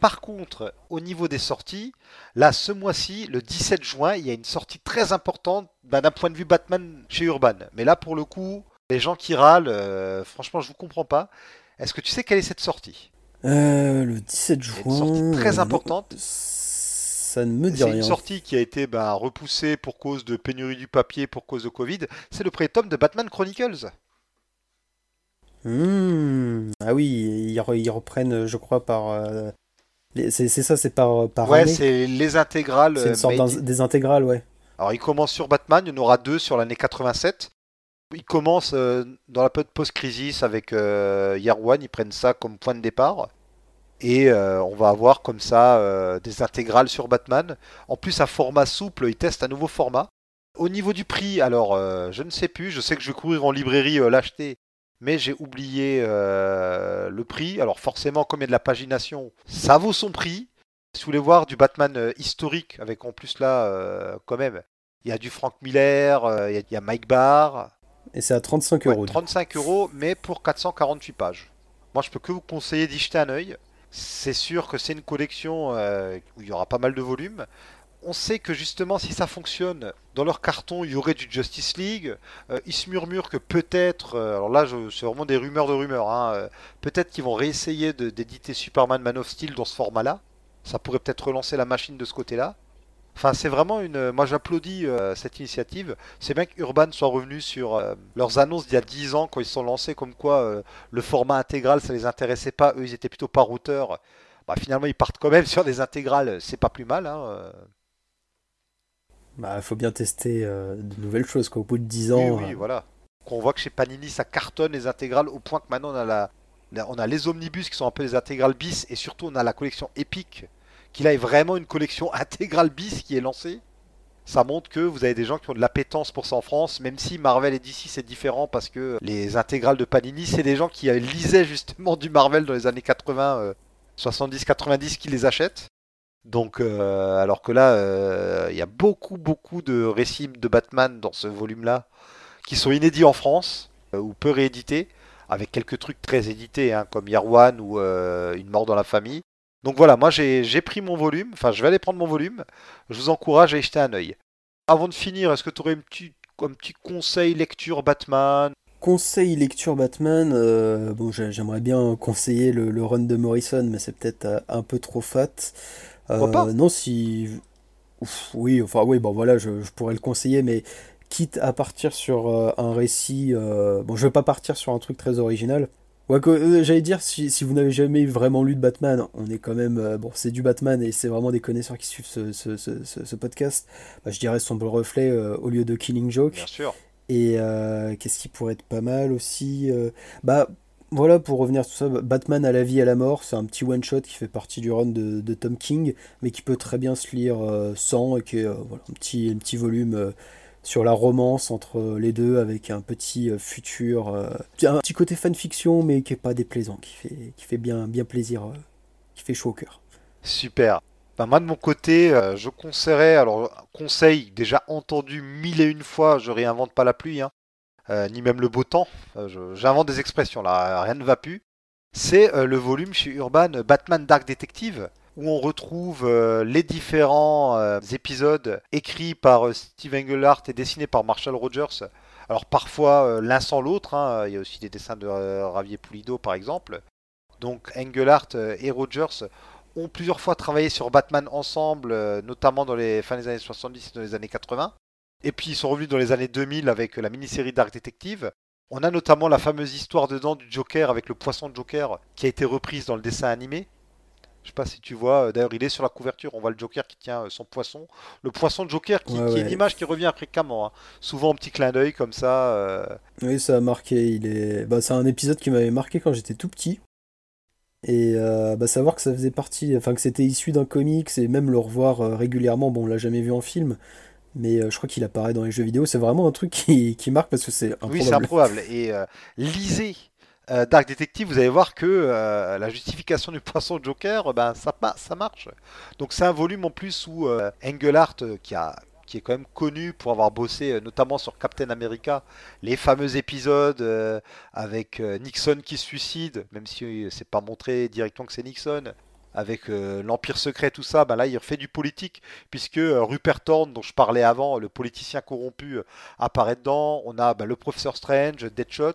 Par contre, au niveau des sorties, là, ce mois-ci, le 17 juin, il y a une sortie très importante bah, d'un point de vue Batman chez Urban. Mais là, pour le coup, les gens qui râlent, euh, franchement, je vous comprends pas. Est-ce que tu sais quelle est cette sortie? Euh, le 17 Il y a juin. une sortie très importante. non, ça ne me dit C'est rien. une sortie qui a été bah, repoussée pour cause de pénurie du papier, pour cause de Covid. C'est le premier tome de Batman Chronicles. Hmm, Ah oui, ils, re- ils reprennent, je crois, par. euh, c'est c'est ça, c'est par, par Ouais, c'est les intégrales. C'est une sorte des intégrales, ouais. Alors, il commence sur Batman, il y en aura deux sur l'année 87. Il commence euh, dans la période post-crisis avec euh, Year One, ils prennent ça comme point de départ. Et euh, on va avoir comme ça euh, des intégrales sur Batman. En plus, un format souple, ils testent un nouveau format. Au niveau du prix, alors euh, je ne sais plus, je sais que je vais courir en librairie l'acheter, mais j'ai oublié le prix. Alors forcément, comme il y a de la pagination, ça vaut son prix. Si vous voulez voir du Batman historique, avec en plus là, quand même, Il y a du Frank Miller, il y a- il y, a Mike Barr. Et c'est à 35 Ouais, euros. 35 euros, mais pour 448 pages. Moi, je peux que vous conseiller d'y jeter un œil. C'est sûr que c'est une collection euh, où il y aura pas mal de volumes. On sait que justement, si ça fonctionne, dans leur carton, il y aurait du Justice League. Euh, il se murmure que peut-être, euh, alors là, c'est vraiment des rumeurs de rumeurs, hein, peut-être qu'ils vont réessayer d'éditer Superman Man of Steel dans ce format-là. Ça pourrait peut-être relancer la machine de ce côté-là. Enfin, c'est vraiment une. Moi, j'applaudis euh, cette initiative. C'est bien qu'Urban soit revenu sur euh, leurs annonces d'il y a 10 ans quand ils se sont lancés, comme quoi euh, le format intégral ça les intéressait pas. Eux, ils étaient plutôt par routeur. Bah, finalement, ils partent quand même sur des intégrales. C'est pas plus mal. Hein. euh. Bah, faut bien tester euh, de nouvelles choses, quoi. Au bout de 10 Oui, ans. oui, euh, voilà. Qu'on voit que chez Panini, ça cartonne les intégrales au point que maintenant on a la- on a les omnibus qui sont un peu les intégrales bis et surtout on a la collection épique qui là est vraiment une collection intégrale bis qui est lancée. Ça montre que vous avez des gens qui ont de l'appétence pour ça en France, même si Marvel et DC c'est différent parce que les intégrales de Panini c'est des gens qui lisaient justement du Marvel dans les années 80, euh, 70-90 qui les achètent. Donc, euh, alors que là, euh, il y a beaucoup, beaucoup de récits de Batman dans ce volume-là qui sont inédits en France euh, ou peu réédités, avec quelques trucs très édités, hein, comme One ou Une mort dans la famille. Donc voilà, moi j'ai pris mon volume, enfin je vais aller prendre mon volume, je vous encourage à y jeter un œil. Avant de finir, est-ce que tu aurais un petit, un petit conseil lecture Batman? Conseil lecture Batman, euh, bon j'ai- j'aimerais bien conseiller le, le run de Morrison, mais c'est peut-être euh, un peu trop fat. Pourquoi pas? Non, si... Ouf, oui, enfin oui, bon voilà, je, je pourrais le conseiller, mais quitte à partir sur euh, un récit... euh, Bon, je vais pas partir sur un truc très original. Ouais, euh, j'allais dire, si, si vous n'avez jamais vraiment lu de Batman, on est quand même... euh, bon, c'est du Batman et c'est vraiment des connaisseurs qui suivent ce, ce- ce- ce- ce podcast. Bah, je dirais Sombre Reflet euh, au lieu de Killing Joke. Bien sûr. Et qu'est-ce qui pourrait être pas mal aussi Bah voilà, pour revenir sur ça, Batman à la vie, à la mort, c'est un petit one-shot qui fait partie du run de, de Tom King, mais qui peut très bien se lire sans, et qui est voilà, un, petit, un petit volume sur la romance entre les deux, avec un petit euh, futur, euh, un petit côté fanfiction, mais qui est pas déplaisant, qui fait, bien, plaisir, euh, qui fait chaud au cœur. Super. Bah, moi de mon côté, euh, je conseillerais, alors conseil déjà entendu mille et une fois, je réinvente pas la pluie, hein, euh, ni même le beau temps, Euh, j'invente des expressions là, rien ne va plus. C'est euh, le volume chez Urban euh, Batman Dark Detective, où on retrouve euh, les différents euh, épisodes écrits par euh, Steve Englehart et dessinés par Marshall Rogers. Alors parfois l'un sans l'autre, hein, il y a aussi des dessins de Ravier Pulido par exemple. Donc Englehart euh, et Rogers ont plusieurs fois travaillé sur Batman ensemble, notamment dans les fins des années 70 et dans les années 80. Et puis ils sont revenus dans les années 2000 avec la mini-série Dark Detective. On a notamment la fameuse histoire dedans du Joker avec le poisson Joker qui a été reprise dans le dessin animé. Je sais pas si tu vois, euh, d'ailleurs il est sur la couverture, on voit le Joker qui tient euh, son poisson. Le poisson de Joker qui, Ouais, qui est une image qui revient fréquemment, hein. souvent en petit clin d'œil comme ça. euh, Oui, ça a marqué. Il est... bah, c'est un épisode qui m'avait marqué quand j'étais tout petit. Et euh, bah, savoir que ça faisait partie, enfin que c'était issu d'un comics et même le revoir euh, régulièrement, bon, on l'a jamais vu en film, mais euh, je crois qu'il apparaît dans les jeux vidéo, c'est vraiment un truc qui, qui marque parce que c'est Oui, c'est improbable. improbable. Et euh, lisez euh, Dark Detective, vous allez voir que euh, la justification du poisson Joker, euh, ben, ça, ça marche. Donc c'est un volume en plus où Engelhardt, qui, a, qui est quand même connu pour avoir bossé notamment sur Captain America, les fameux épisodes avec Nixon qui se suicide, même si c'est pas montré directement que c'est Nixon. Avec euh, l'Empire secret, tout ça, ben là il refait du politique, puisque euh, Rupert Thorne, dont je parlais avant, le politicien corrompu, euh, apparaît dedans. On a ben, le professeur Strange, Deadshot,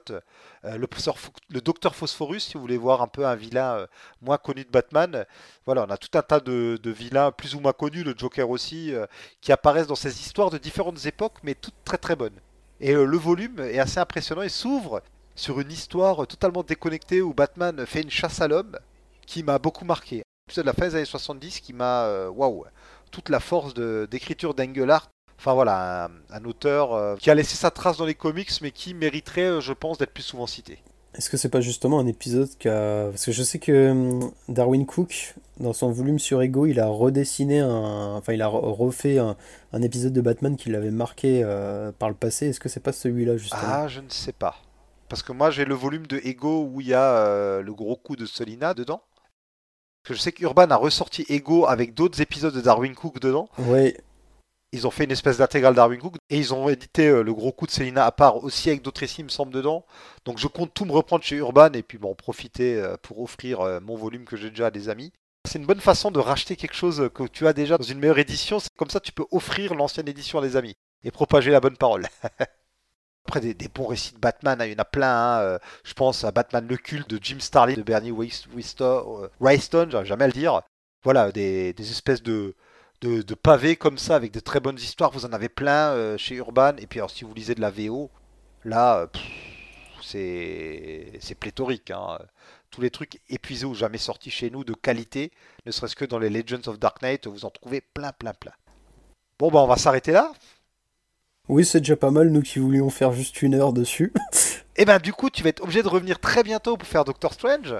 le, professeur le docteur Phosphorus, si vous voulez voir un peu un vilain moins connu de Batman. Voilà, on a tout un tas de, de vilains plus ou moins connus, le Joker aussi, qui apparaissent dans ces histoires de différentes époques, mais toutes très très bonnes. Et le volume est assez impressionnant et s'ouvre sur une histoire totalement déconnectée où Batman fait une chasse à l'homme qui m'a beaucoup marqué. De la fin des années 70 qui m'a... euh, Waouh Toute la force d'écriture d'Engelhardt. Enfin voilà, un, un auteur euh, qui a laissé sa trace dans les comics mais qui mériterait, euh, je pense, d'être plus souvent cité. Est-ce que c'est pas justement un épisode qui a... Parce que je sais que hum, Darwin Cook, dans son volume sur Ego, il a redessiné un... Enfin, il a re- refait un, un épisode de Batman qui l'avait marqué euh, par le passé. Est-ce que c'est pas celui-là, justement? Ah, je ne sais pas. Parce que moi j'ai le volume de Ego où il y a euh, le gros coup de Solina dedans. Parce que je sais qu'Urban a ressorti Ego avec d'autres épisodes de Darwin Cook dedans. Ouais, Ils ont fait une espèce d'intégrale Darwin Cook et ils ont édité euh, le gros coup de Selina à part aussi avec d'autres récits, il me semble, dedans. Donc je compte tout me reprendre chez Urban et puis bon, profiter euh, pour offrir euh, mon volume que j'ai déjà à des amis. C'est une bonne façon de racheter quelque chose que tu as déjà dans une meilleure édition. C'est Comme ça, tu peux offrir l'ancienne édition à des amis et propager la bonne parole. Après, des, bons récits de Batman, hein, il y en a plein. hein, euh, Je pense à Batman le culte de Jim Starlin, de Bernie euh, Wrightstone, j'arrive jamais à le dire. Voilà, des, espèces de, pavés comme ça avec de très bonnes histoires. Vous en avez plein euh, chez Urban. Et puis, alors, si vous lisez de la VO, là, euh, c'est c'est pléthorique. hein. Tous les trucs épuisés ou jamais sortis chez nous de qualité, ne serait-ce que dans les Legends of Dark Knight, vous en trouvez plein, plein, plein. Bon, bah, on va s'arrêter là. Oui, c'est déjà pas mal, nous qui voulions faire juste une heure dessus. Et ben, du coup, tu vas être obligé de revenir très bientôt pour faire Doctor Strange.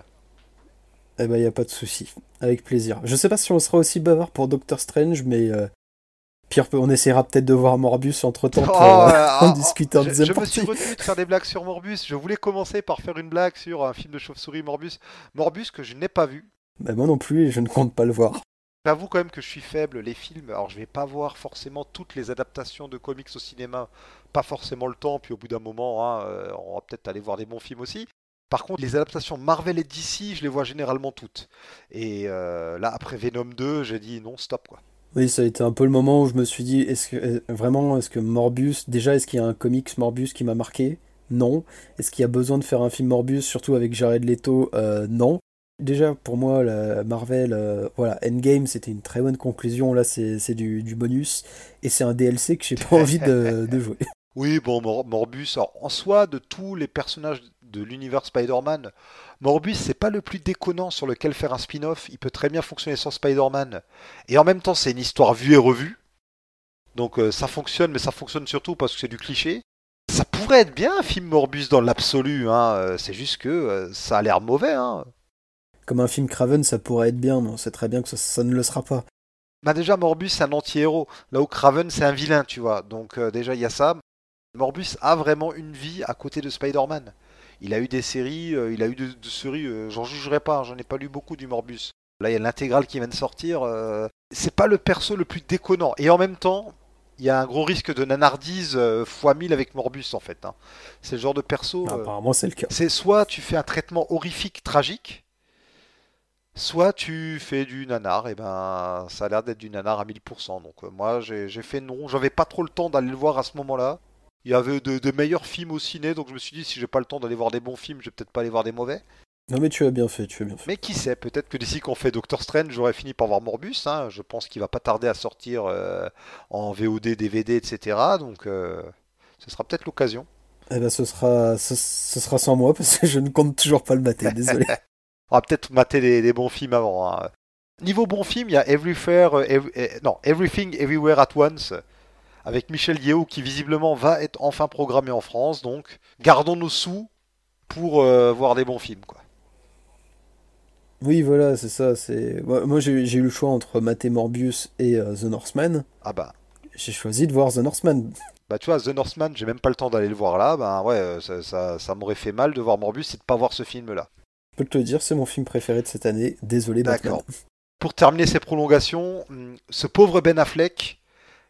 Eh ben, y a pas de souci. Avec plaisir. Je sais pas si on sera aussi bavard pour Doctor Strange, mais. euh, Pire, on essaiera peut-être de voir Morbius entre temps pour Oh, euh, euh, en oh, discuter en je, deuxième je me suis retenu de faire des blagues sur Morbus. Je voulais commencer par faire une blague sur un film de chauve-souris Morbus. Morbus que je n'ai pas vu. Bah, moi non plus, et je ne compte pas le voir. J'avoue quand même que je suis faible, les films. Alors je vais pas voir forcément toutes les adaptations de comics au cinéma. Pas forcément le temps, puis au bout d'un moment, hein, euh, on va peut-être aller voir des bons films aussi. Par contre, les adaptations Marvel et DC, je les vois généralement toutes. Et euh, là, après Venom 2, j'ai dit non, stop quoi. Oui, ça a été un peu le moment où je me suis dit, est-ce que euh, vraiment, est-ce que Morbius, déjà, est-ce qu'il y a un comics Morbius qui m'a marqué? Non. Est-ce qu'il y a besoin de faire un film Morbius, surtout avec Jared Leto? Non. Déjà, pour moi, la Marvel, euh, voilà, Endgame, c'était une très bonne conclusion. Là, c'est du, bonus. Et c'est un DLC que j'ai pas envie de, jouer. Oui, bon, Mor- Morbus, alors, en soi, de tous les personnages de l'univers Spider-Man, Morbus, c'est pas le plus déconnant sur lequel faire un spin-off. Il peut très bien fonctionner sans Spider-Man. Et en même temps, c'est une histoire vue et revue. Donc euh, ça fonctionne, mais ça fonctionne surtout parce que c'est du cliché. Ça pourrait être bien un film Morbus dans l'absolu, hein. euh, c'est juste que ça a l'air mauvais. Hein. Comme un film Craven, ça pourrait être bien, mais on sait très bien que ça, ça ne le sera pas. Bah déjà, Morbus, c'est un anti-héros. Là où Craven, c'est un vilain, tu vois. Donc euh, déjà, il y a ça. Morbus a vraiment une vie à côté de Spider-Man. Il a eu des séries, euh, il a eu de, de séries, euh, j'en jugerai pas, hein, j'en ai pas lu beaucoup du Morbus. Là, il y a l'intégrale qui vient de sortir. c'est pas le perso le plus déconnant. Et en même temps, il y a un gros risque de nanardise fois 1000 avec Morbus, en fait. hein. C'est le genre de perso. Apparemment, c'est le cas. c'est soit tu fais un traitement horrifique, tragique, soit tu fais du nanar, et ben ça a l'air d'être du nanar à 1000%. Donc euh, moi j'ai fait non, j'avais pas trop le temps d'aller le voir à ce moment-là. Il y avait de, de meilleurs films au ciné, donc je me suis dit si j'ai pas le temps d'aller voir des bons films, je vais peut-être pas aller voir des mauvais. Non, mais tu as bien fait, tu as bien fait. Mais qui sait, peut-être que d'ici qu'on fait Doctor Strange, j'aurais fini par voir Morbus. hein. Je pense qu'il va pas tarder à sortir euh, en VOD, DVD, etc. Donc euh, ce sera peut-être l'occasion. Eh ben, ce sera, ce, ce sera sans moi parce que je ne compte toujours pas le mater, désolé. On va peut-être mater des, des bons films avant. hein. Niveau bons films, il y a Everywhere, euh, Every- eh, non, Everything Everywhere at Once avec Michel Yeo qui visiblement va être enfin programmé en France. Donc gardons nos sous pour euh, voir des bons films. Quoi. Oui, voilà, c'est ça. C'est moi, j'ai eu le choix entre mater Morbius et euh, The Northman. Ah bah, J'ai choisi de voir The Northman. bah tu vois, The Northman, j'ai même pas le temps d'aller le voir là. Bah ouais, euh, ça, ça, ça m'aurait fait mal de voir Morbus et de pas voir ce film-là. Je peux te le dire, c'est mon film préféré de cette année. Désolé. D'accord. Pour terminer ces prolongations, hum, ce pauvre Ben Affleck,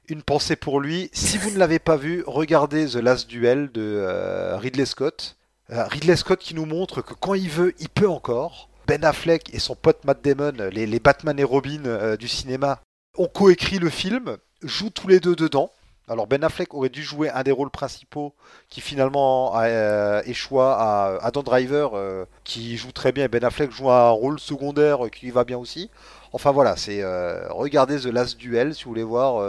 une pensée pour lui. Si vous ne l'avez pas vu, regardez The Last Duel de euh, Ridley Scott. Euh, Ridley Scott qui nous montre que quand il veut, il peut encore. Ben Affleck et son pote Matt Damon, les, les Batman et Robin euh, du cinéma, ont coécrit le film, jouent tous les deux dedans. Alors Ben Affleck aurait dû jouer un des rôles principaux qui finalement a euh, échoua à Adam Driver euh, qui joue très bien et Ben Affleck joue un rôle secondaire euh, qui lui va bien aussi. Enfin voilà, c'est euh, regardez The Last Duel si vous voulez voir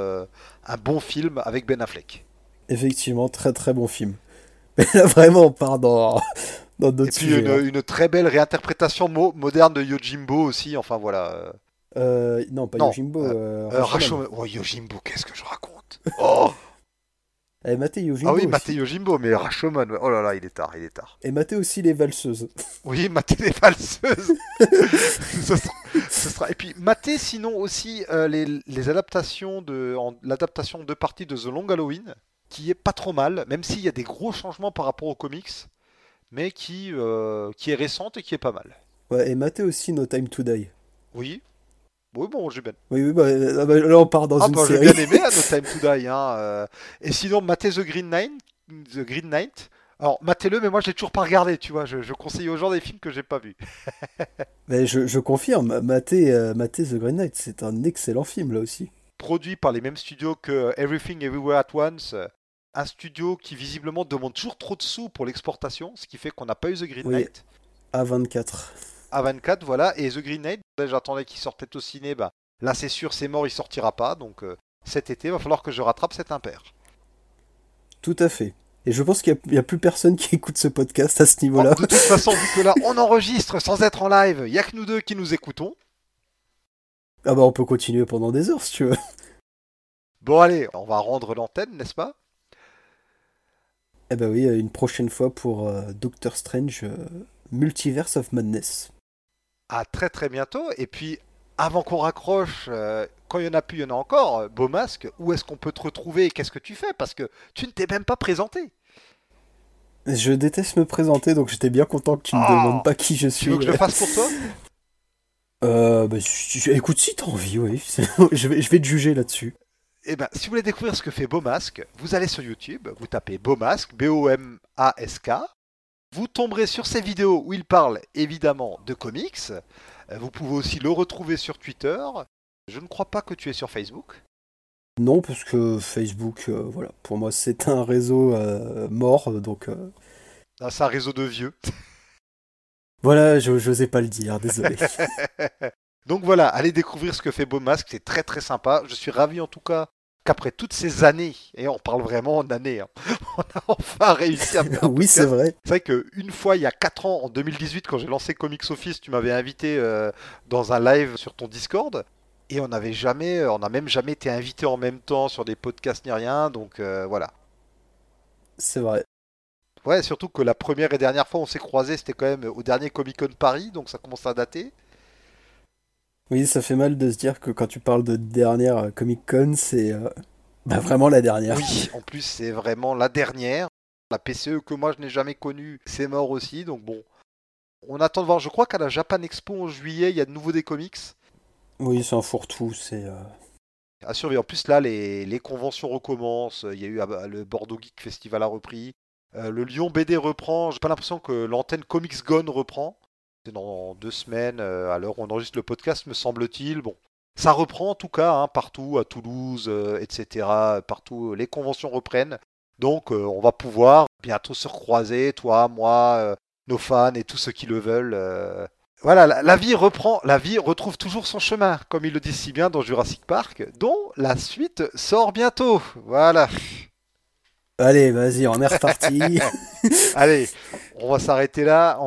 un bon film avec Ben Affleck. Effectivement, très très bon film. Mais là, vraiment, on part dans, dans Et puis sujets. une, hein. une très belle réinterprétation mo- moderne de Yojimbo aussi. Enfin voilà. Euh, Euh, non, pas Non, Yojimbo. Euh, euh, Rashomon. Rashomon- Oh Yojimbo, qu'est-ce que je raconte Oh Eh, matez Yojimbo Ah oui. Maté Yojimbo, mais Rashomon. Oh là là, il est tard, il est tard. Et matez aussi les valseuses. Oui, mater les valseuses. ce, sera, ce sera- Et puis mater sinon aussi euh, les, les adaptations de l'adaptation de parties de The Long Halloween, qui est pas trop mal, même s'il y a des gros changements par rapport aux comics, mais qui euh, qui est récente et qui est pas mal. Ouais, et matez aussi No Time to Die. Oui. Oui, bon, j'ai bien. Oui, oui, bah, euh, bah, là on part dans Ah, une bah, j'ai série. bien aimé hein, No Time to Die. Hein, euh. Et sinon, matez The Green Knight. The Green Knight. Alors, matez-le, mais moi, je l'ai toujours pas regardé, tu vois. Je, je conseille aux gens des films que j'ai pas vus. Mais je, je confirme, Maté, euh, The Green Knight, c'est un excellent film là aussi. Produit par les mêmes studios que Everything Everywhere at Once. euh, Un studio qui visiblement demande toujours trop de sous pour l'exportation, ce qui fait qu'on n'a pas eu The Green Oui. Knight. A24. A24, voilà. Et The Green Knight, j'attendais qu'il sortait au ciné. Bah, là, c'est sûr, c'est mort, il sortira pas. Donc, euh, cet été, va falloir que je rattrape cet impair. Tout à fait. Et je pense qu'il n'y a, plus personne qui écoute ce podcast à ce niveau-là. de toute façon, vu que là, on enregistre sans être en live, il y a que nous deux qui nous écoutons. Ah bah on peut continuer pendant des heures si tu veux. Bon, allez, on va rendre l'antenne, n'est-ce pas? Eh bah oui, une prochaine fois pour euh, Doctor Strange euh, Multiverse of Madness. À très très bientôt. Et puis, avant qu'on raccroche, euh, quand il y en a plus, il y en a encore. euh, Beau masque, où est-ce qu'on peut te retrouver et qu'est-ce que tu fais? Parce que tu ne t'es même pas présenté. Je déteste me présenter, donc j'étais bien content que tu me Oh. demandes pas qui je Tu suis. veux que je le fasse pour toi? Euh, bah, écoute, si t'as envie, oui. je, vais, je vais te juger là-dessus. Eh ben, si vous voulez découvrir ce que fait Beau Masque, vous allez sur YouTube, vous tapez Beau Masque, B-O-M-A-S-K. Vous tomberez sur ses vidéos où il parle évidemment de comics. Euh, Vous pouvez aussi le retrouver sur Twitter. Je ne crois pas que tu es sur Facebook. Non, parce que Facebook, euh, voilà, pour moi c'est un réseau euh, mort, donc euh, Ah, C'est un réseau de vieux. voilà, je n'osais pas le dire, désolé. Donc voilà, allez découvrir ce que fait Beau Masque, c'est très très sympa. Je suis ravi en tout cas qu'après toutes ces années, et on parle vraiment d'années, hein, on a enfin réussi à faire oui, c'est vrai. C'est vrai qu'une fois, il y a 4 ans, en 2018, quand j'ai lancé Comics Office, tu m'avais invité euh, dans un live sur ton Discord. Et on n'avait jamais, on n'a même jamais été invité en même temps sur des podcasts ni rien. Donc euh, voilà. C'est vrai. Ouais, surtout que la première et dernière fois où on s'est croisés, c'était quand même au dernier Comic Con Paris, donc ça commence à dater. Oui, ça fait mal de se dire que quand tu parles de dernière Comic Con, c'est euh, bah, vraiment la dernière. Oui, en plus, c'est vraiment la dernière. La PCE que moi je n'ai jamais connue, c'est mort aussi. Donc bon, on attend de voir. Je crois qu'à la Japan Expo en juillet, il y a de nouveau des comics. Oui, c'est un fourre-tout, c'est... euh, À surveiller. En plus, là, les, les conventions recommencent. Il y a eu ah, le Bordeaux Geek Festival a repris. Euh, le Lyon BD reprend. J'ai pas l'impression que l'antenne Comics Gone reprend. C'est dans deux semaines, euh, à l'heure où on enregistre le podcast, me semble-t-il. Bon, ça reprend en tout cas, hein, partout, à Toulouse, euh, etc. Partout, les conventions reprennent. Donc, euh, on va pouvoir bientôt se recroiser, toi, moi, euh, nos fans et tous ceux qui le veulent. euh. Voilà, la, la vie reprend, la vie retrouve toujours son chemin, comme il le dit si bien dans Jurassic Park, dont la suite sort bientôt. Voilà. Allez, vas-y, on est reparti. Allez, on va s'arrêter là.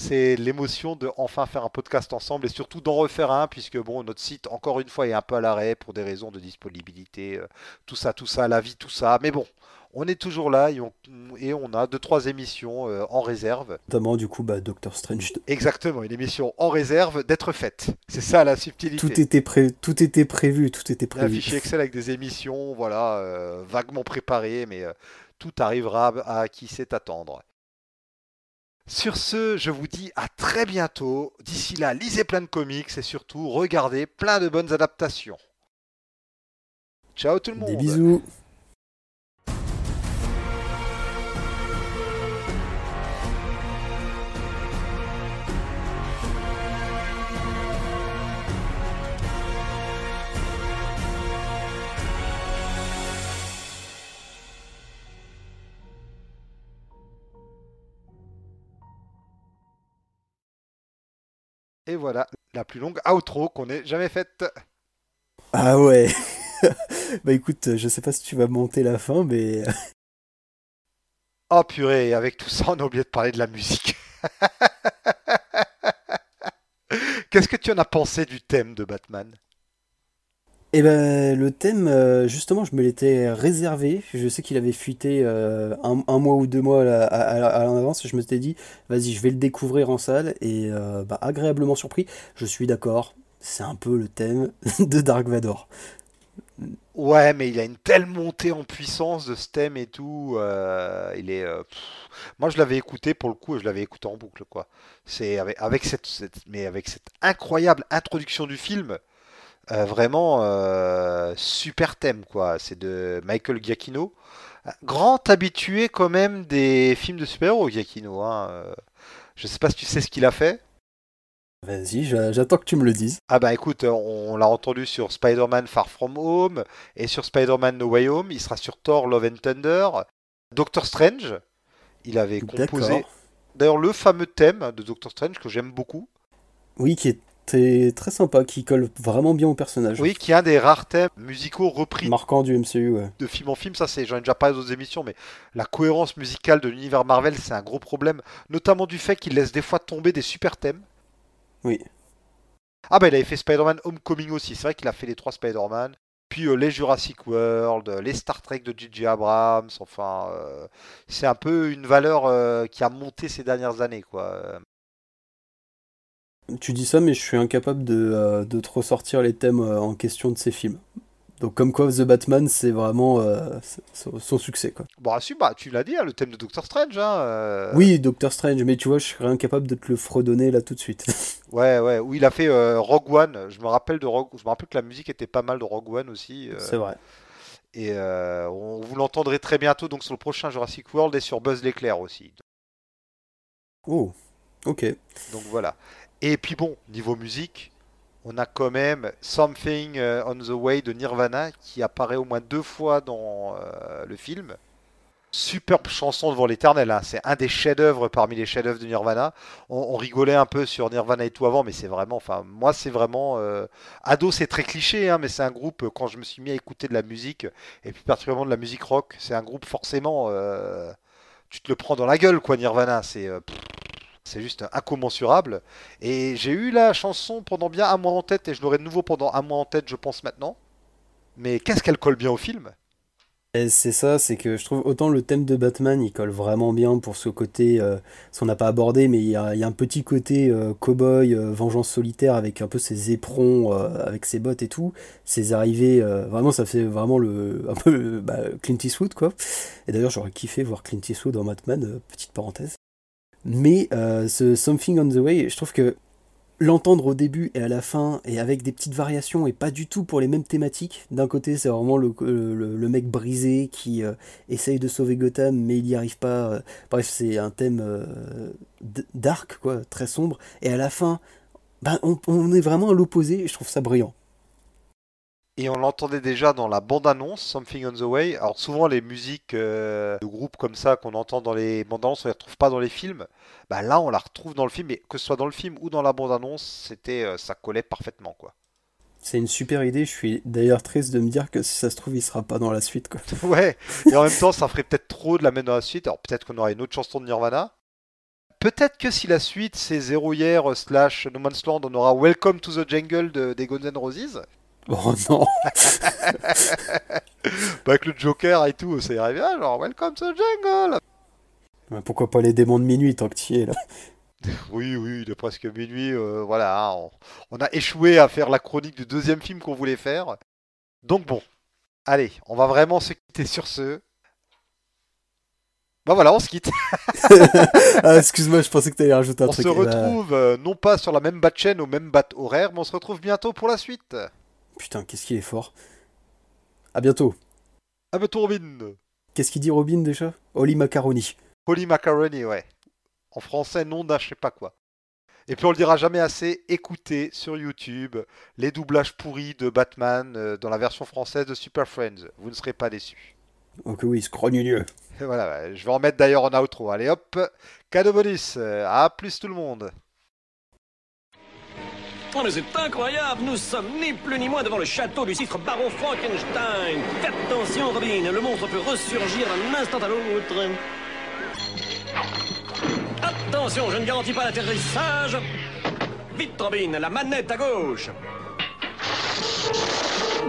C'est l'émotion de enfin faire un podcast ensemble et surtout d'en refaire un, puisque bon, notre site, encore une fois, est un peu à l'arrêt pour des raisons de disponibilité, euh, tout ça, tout ça, la vie, tout ça. Mais bon, on est toujours là et on, et on a deux, trois émissions euh, en réserve. Notamment, du coup, bah, Doctor Strange 2. Exactement, une émission en réserve d'être faite. C'est ça la subtilité. Tout était, pré... tout était prévu, tout était Un prévu. fichier Excel avec des émissions, voilà, euh, vaguement préparées, mais tout arrivera à qui sait attendre. Sur ce, je vous dis à très bientôt. D'ici là, lisez plein de comics et surtout regardez plein de bonnes adaptations. Ciao tout le monde. Des bisous. Et voilà, la plus longue outro qu'on ait jamais faite. Ah ouais. bah écoute, je sais pas si tu vas monter la fin, mais Oh purée, avec tout ça, on a oublié de parler de la musique. Qu'est-ce que tu en as pensé du thème de Batman? Eh ben, le thème, euh, justement, je me l'étais réservé. Je sais qu'il avait fuité euh, un, mois ou deux mois à, à, à l'avance. Je me suis dit, vas-y, je vais le découvrir en salle. Et euh, bah, agréablement surpris, je suis d'accord. C'est un peu le thème de Dark Vador. Ouais, mais il a une telle montée en puissance de ce thème et tout. il est. Moi, je l'avais écouté pour le coup, je l'avais écouté en boucle, quoi. C'est avec, cette- mais avec cette incroyable introduction du film. Euh, vraiment euh, super thème quoi. C'est de Michael Giacchino, grand habitué quand même des films de super-héros Giacchino. Hein. Euh, Je sais pas si tu sais ce qu'il a fait. Vas-y, j'a- j'attends que tu me le dises. Ah bah écoute, on, on l'a entendu sur Spider-Man Far From Home et sur Spider-Man No Way Home. Il sera sur Thor Love and Thunder, Doctor Strange. Il avait composé d'ailleurs le fameux thème de Doctor Strange que j'aime beaucoup. Oui, qui était très sympa, qui colle vraiment bien au personnage. Oui, qui est un des rares thèmes musicaux repris Marquant du MCU, ouais. de film en film, ça c'est, j'en ai déjà parlé dans d'autres émissions, mais la cohérence musicale de l'univers Marvel, c'est un gros problème, notamment du fait qu'il laisse des fois tomber des super thèmes. Oui. Ah bah il avait fait Spider-Man Homecoming aussi, c'est vrai qu'il a fait les trois Spider-Man, puis euh, les Jurassic World, euh, les Star Trek de J.J. Abrams, enfin, euh, c'est un peu une valeur euh, qui a monté ces dernières années, quoi. Tu dis ça, mais je suis incapable de, euh, de te ressortir les thèmes euh, en question de ces films. Donc comme quoi The Batman, c'est vraiment euh, son succès, quoi. Bon, ah, si, bah, tu l'as dit, hein, le thème de Doctor Strange, hein. euh, Oui, Doctor Strange, mais tu vois, je serais incapable de te le fredonner là tout de suite. Ouais, ouais, où il a fait euh, Rogue One. Je me rappelle de Rogue, je me rappelle que la musique était pas mal de Rogue One aussi. c'est vrai. et on vous l'entendrez très bientôt donc sur le prochain Jurassic World et sur Buzz l'éclair aussi. Oh, ok. Donc voilà. Et puis bon, niveau musique, on a quand même Something euh, on the Way de Nirvana qui apparaît au moins deux fois dans euh, le film. Superbe chanson devant l'éternel, hein. c'est un des chefs-d'œuvre parmi les chefs-d'œuvre de Nirvana. On, rigolait un peu sur Nirvana et tout avant, mais c'est vraiment, enfin, moi c'est vraiment. euh, Ado, c'est très cliché, hein, mais c'est un groupe, quand je me suis mis à écouter de la musique, et plus particulièrement de la musique rock, c'est un groupe forcément. tu te le prends dans la gueule, quoi, Nirvana. C'est. C'est juste incommensurable. Et j'ai eu la chanson pendant bien un mois en tête, et je l'aurai de nouveau pendant un mois en tête, je pense maintenant. Mais qu'est-ce qu'elle colle bien au film? C'est ça, c'est que je trouve autant le thème de Batman, il colle vraiment bien pour ce côté, euh, ce qu'on n'a pas abordé, mais il y a, un petit côté euh, cow-boy, euh, vengeance solitaire avec un peu ses éperons, euh, avec ses bottes et tout, ses arrivées, vraiment ça fait vraiment le, un peu bah, Clint Eastwood quoi. Et d'ailleurs j'aurais kiffé voir Clint Eastwood en Batman, petite parenthèse. Mais euh, ce Something on the Way, je trouve que l'entendre au début et à la fin, et avec des petites variations, et pas du tout pour les mêmes thématiques. D'un côté, c'est vraiment le, le, mec brisé qui euh, essaye de sauver Gotham, mais il n'y arrive pas. euh, Bref, c'est un thème dark, quoi, très sombre. Et à la fin, ben, on, on est vraiment à l'opposé, et je trouve ça brillant. Et on l'entendait déjà dans la bande-annonce, Something on the Way. Alors souvent les musiques euh, de groupes comme ça qu'on entend dans les bandes-annonces, on les retrouve pas dans les films. Bah là, on la retrouve dans le film, et que ce soit dans le film ou dans la bande-annonce, c'était, euh, ça collait parfaitement, quoi. C'est une super idée, je suis d'ailleurs triste de me dire que si ça se trouve, il sera pas dans la suite, quoi. Ouais. Et en même temps, ça ferait peut-être trop de la mettre dans la suite. Alors peut-être qu'on aurait une autre chanson de Nirvana. Peut-être que si la suite c'est Zero Year slash No Man's Land, on aura Welcome to the Jungle de, des Guns N' Roses. Oh non Bah, avec le Joker et tout, ça irait bien, genre Welcome to the Jungle. Mais Pourquoi pas les démons de minuit tant que tu y es, là Oui, oui, il est presque minuit. euh, voilà, hein, on, on a échoué à faire la chronique du deuxième film qu'on voulait faire. Donc bon, allez, on va vraiment se quitter sur ce. Bah voilà, on se quitte. Ah, excuse-moi, je pensais que t'allais rajouter un On truc. se Eh ben, retrouve euh, non pas sur la même bat chaîne au même bat horaire, mais on se retrouve bientôt pour la suite. Putain, qu'est-ce qu'il est fort. À bientôt. À bientôt Robin. Qu'est-ce qu'il dit Robin déjà? Holly Macaroni. Holy Macaroni, ouais. En français, nom d'un je sais pas quoi. Et puis on le dira jamais assez, écoutez sur YouTube les doublages pourris de Batman euh, dans la version française de Super Friends. Vous ne serez pas déçus. Ok, oui, scrogneux. Voilà, je vais en mettre d'ailleurs en outro. Allez hop, cadeau bonus. Euh, À plus tout le monde. Oh mais c'est incroyable, nous sommes ni plus ni moins devant le château du cifre baron Frankenstein. Faites attention Robin, le monstre peut ressurgir d'un instant à l'autre. Attention, je ne garantis pas l'atterrissage. Vite Robin, la manette à gauche.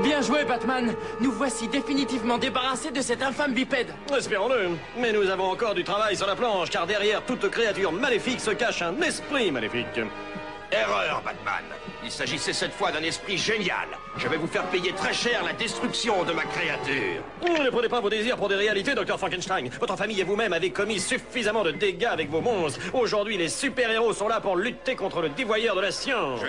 Bien joué, Batman. Nous voici définitivement débarrassés de cet infâme bipède. Espérons-le. Mais nous avons encore du travail sur la planche, car derrière toute créature maléfique se cache un esprit maléfique. Erreur, Batman. Il s'agissait cette fois d'un esprit génial. Je vais vous faire payer très cher la destruction de ma créature. Ne prenez pas vos désirs pour des réalités, Dr. Frankenstein. Votre famille et vous-même avez commis suffisamment de dégâts avec vos monstres. Aujourd'hui, les super-héros sont là pour lutter contre le dévoyeur de la science.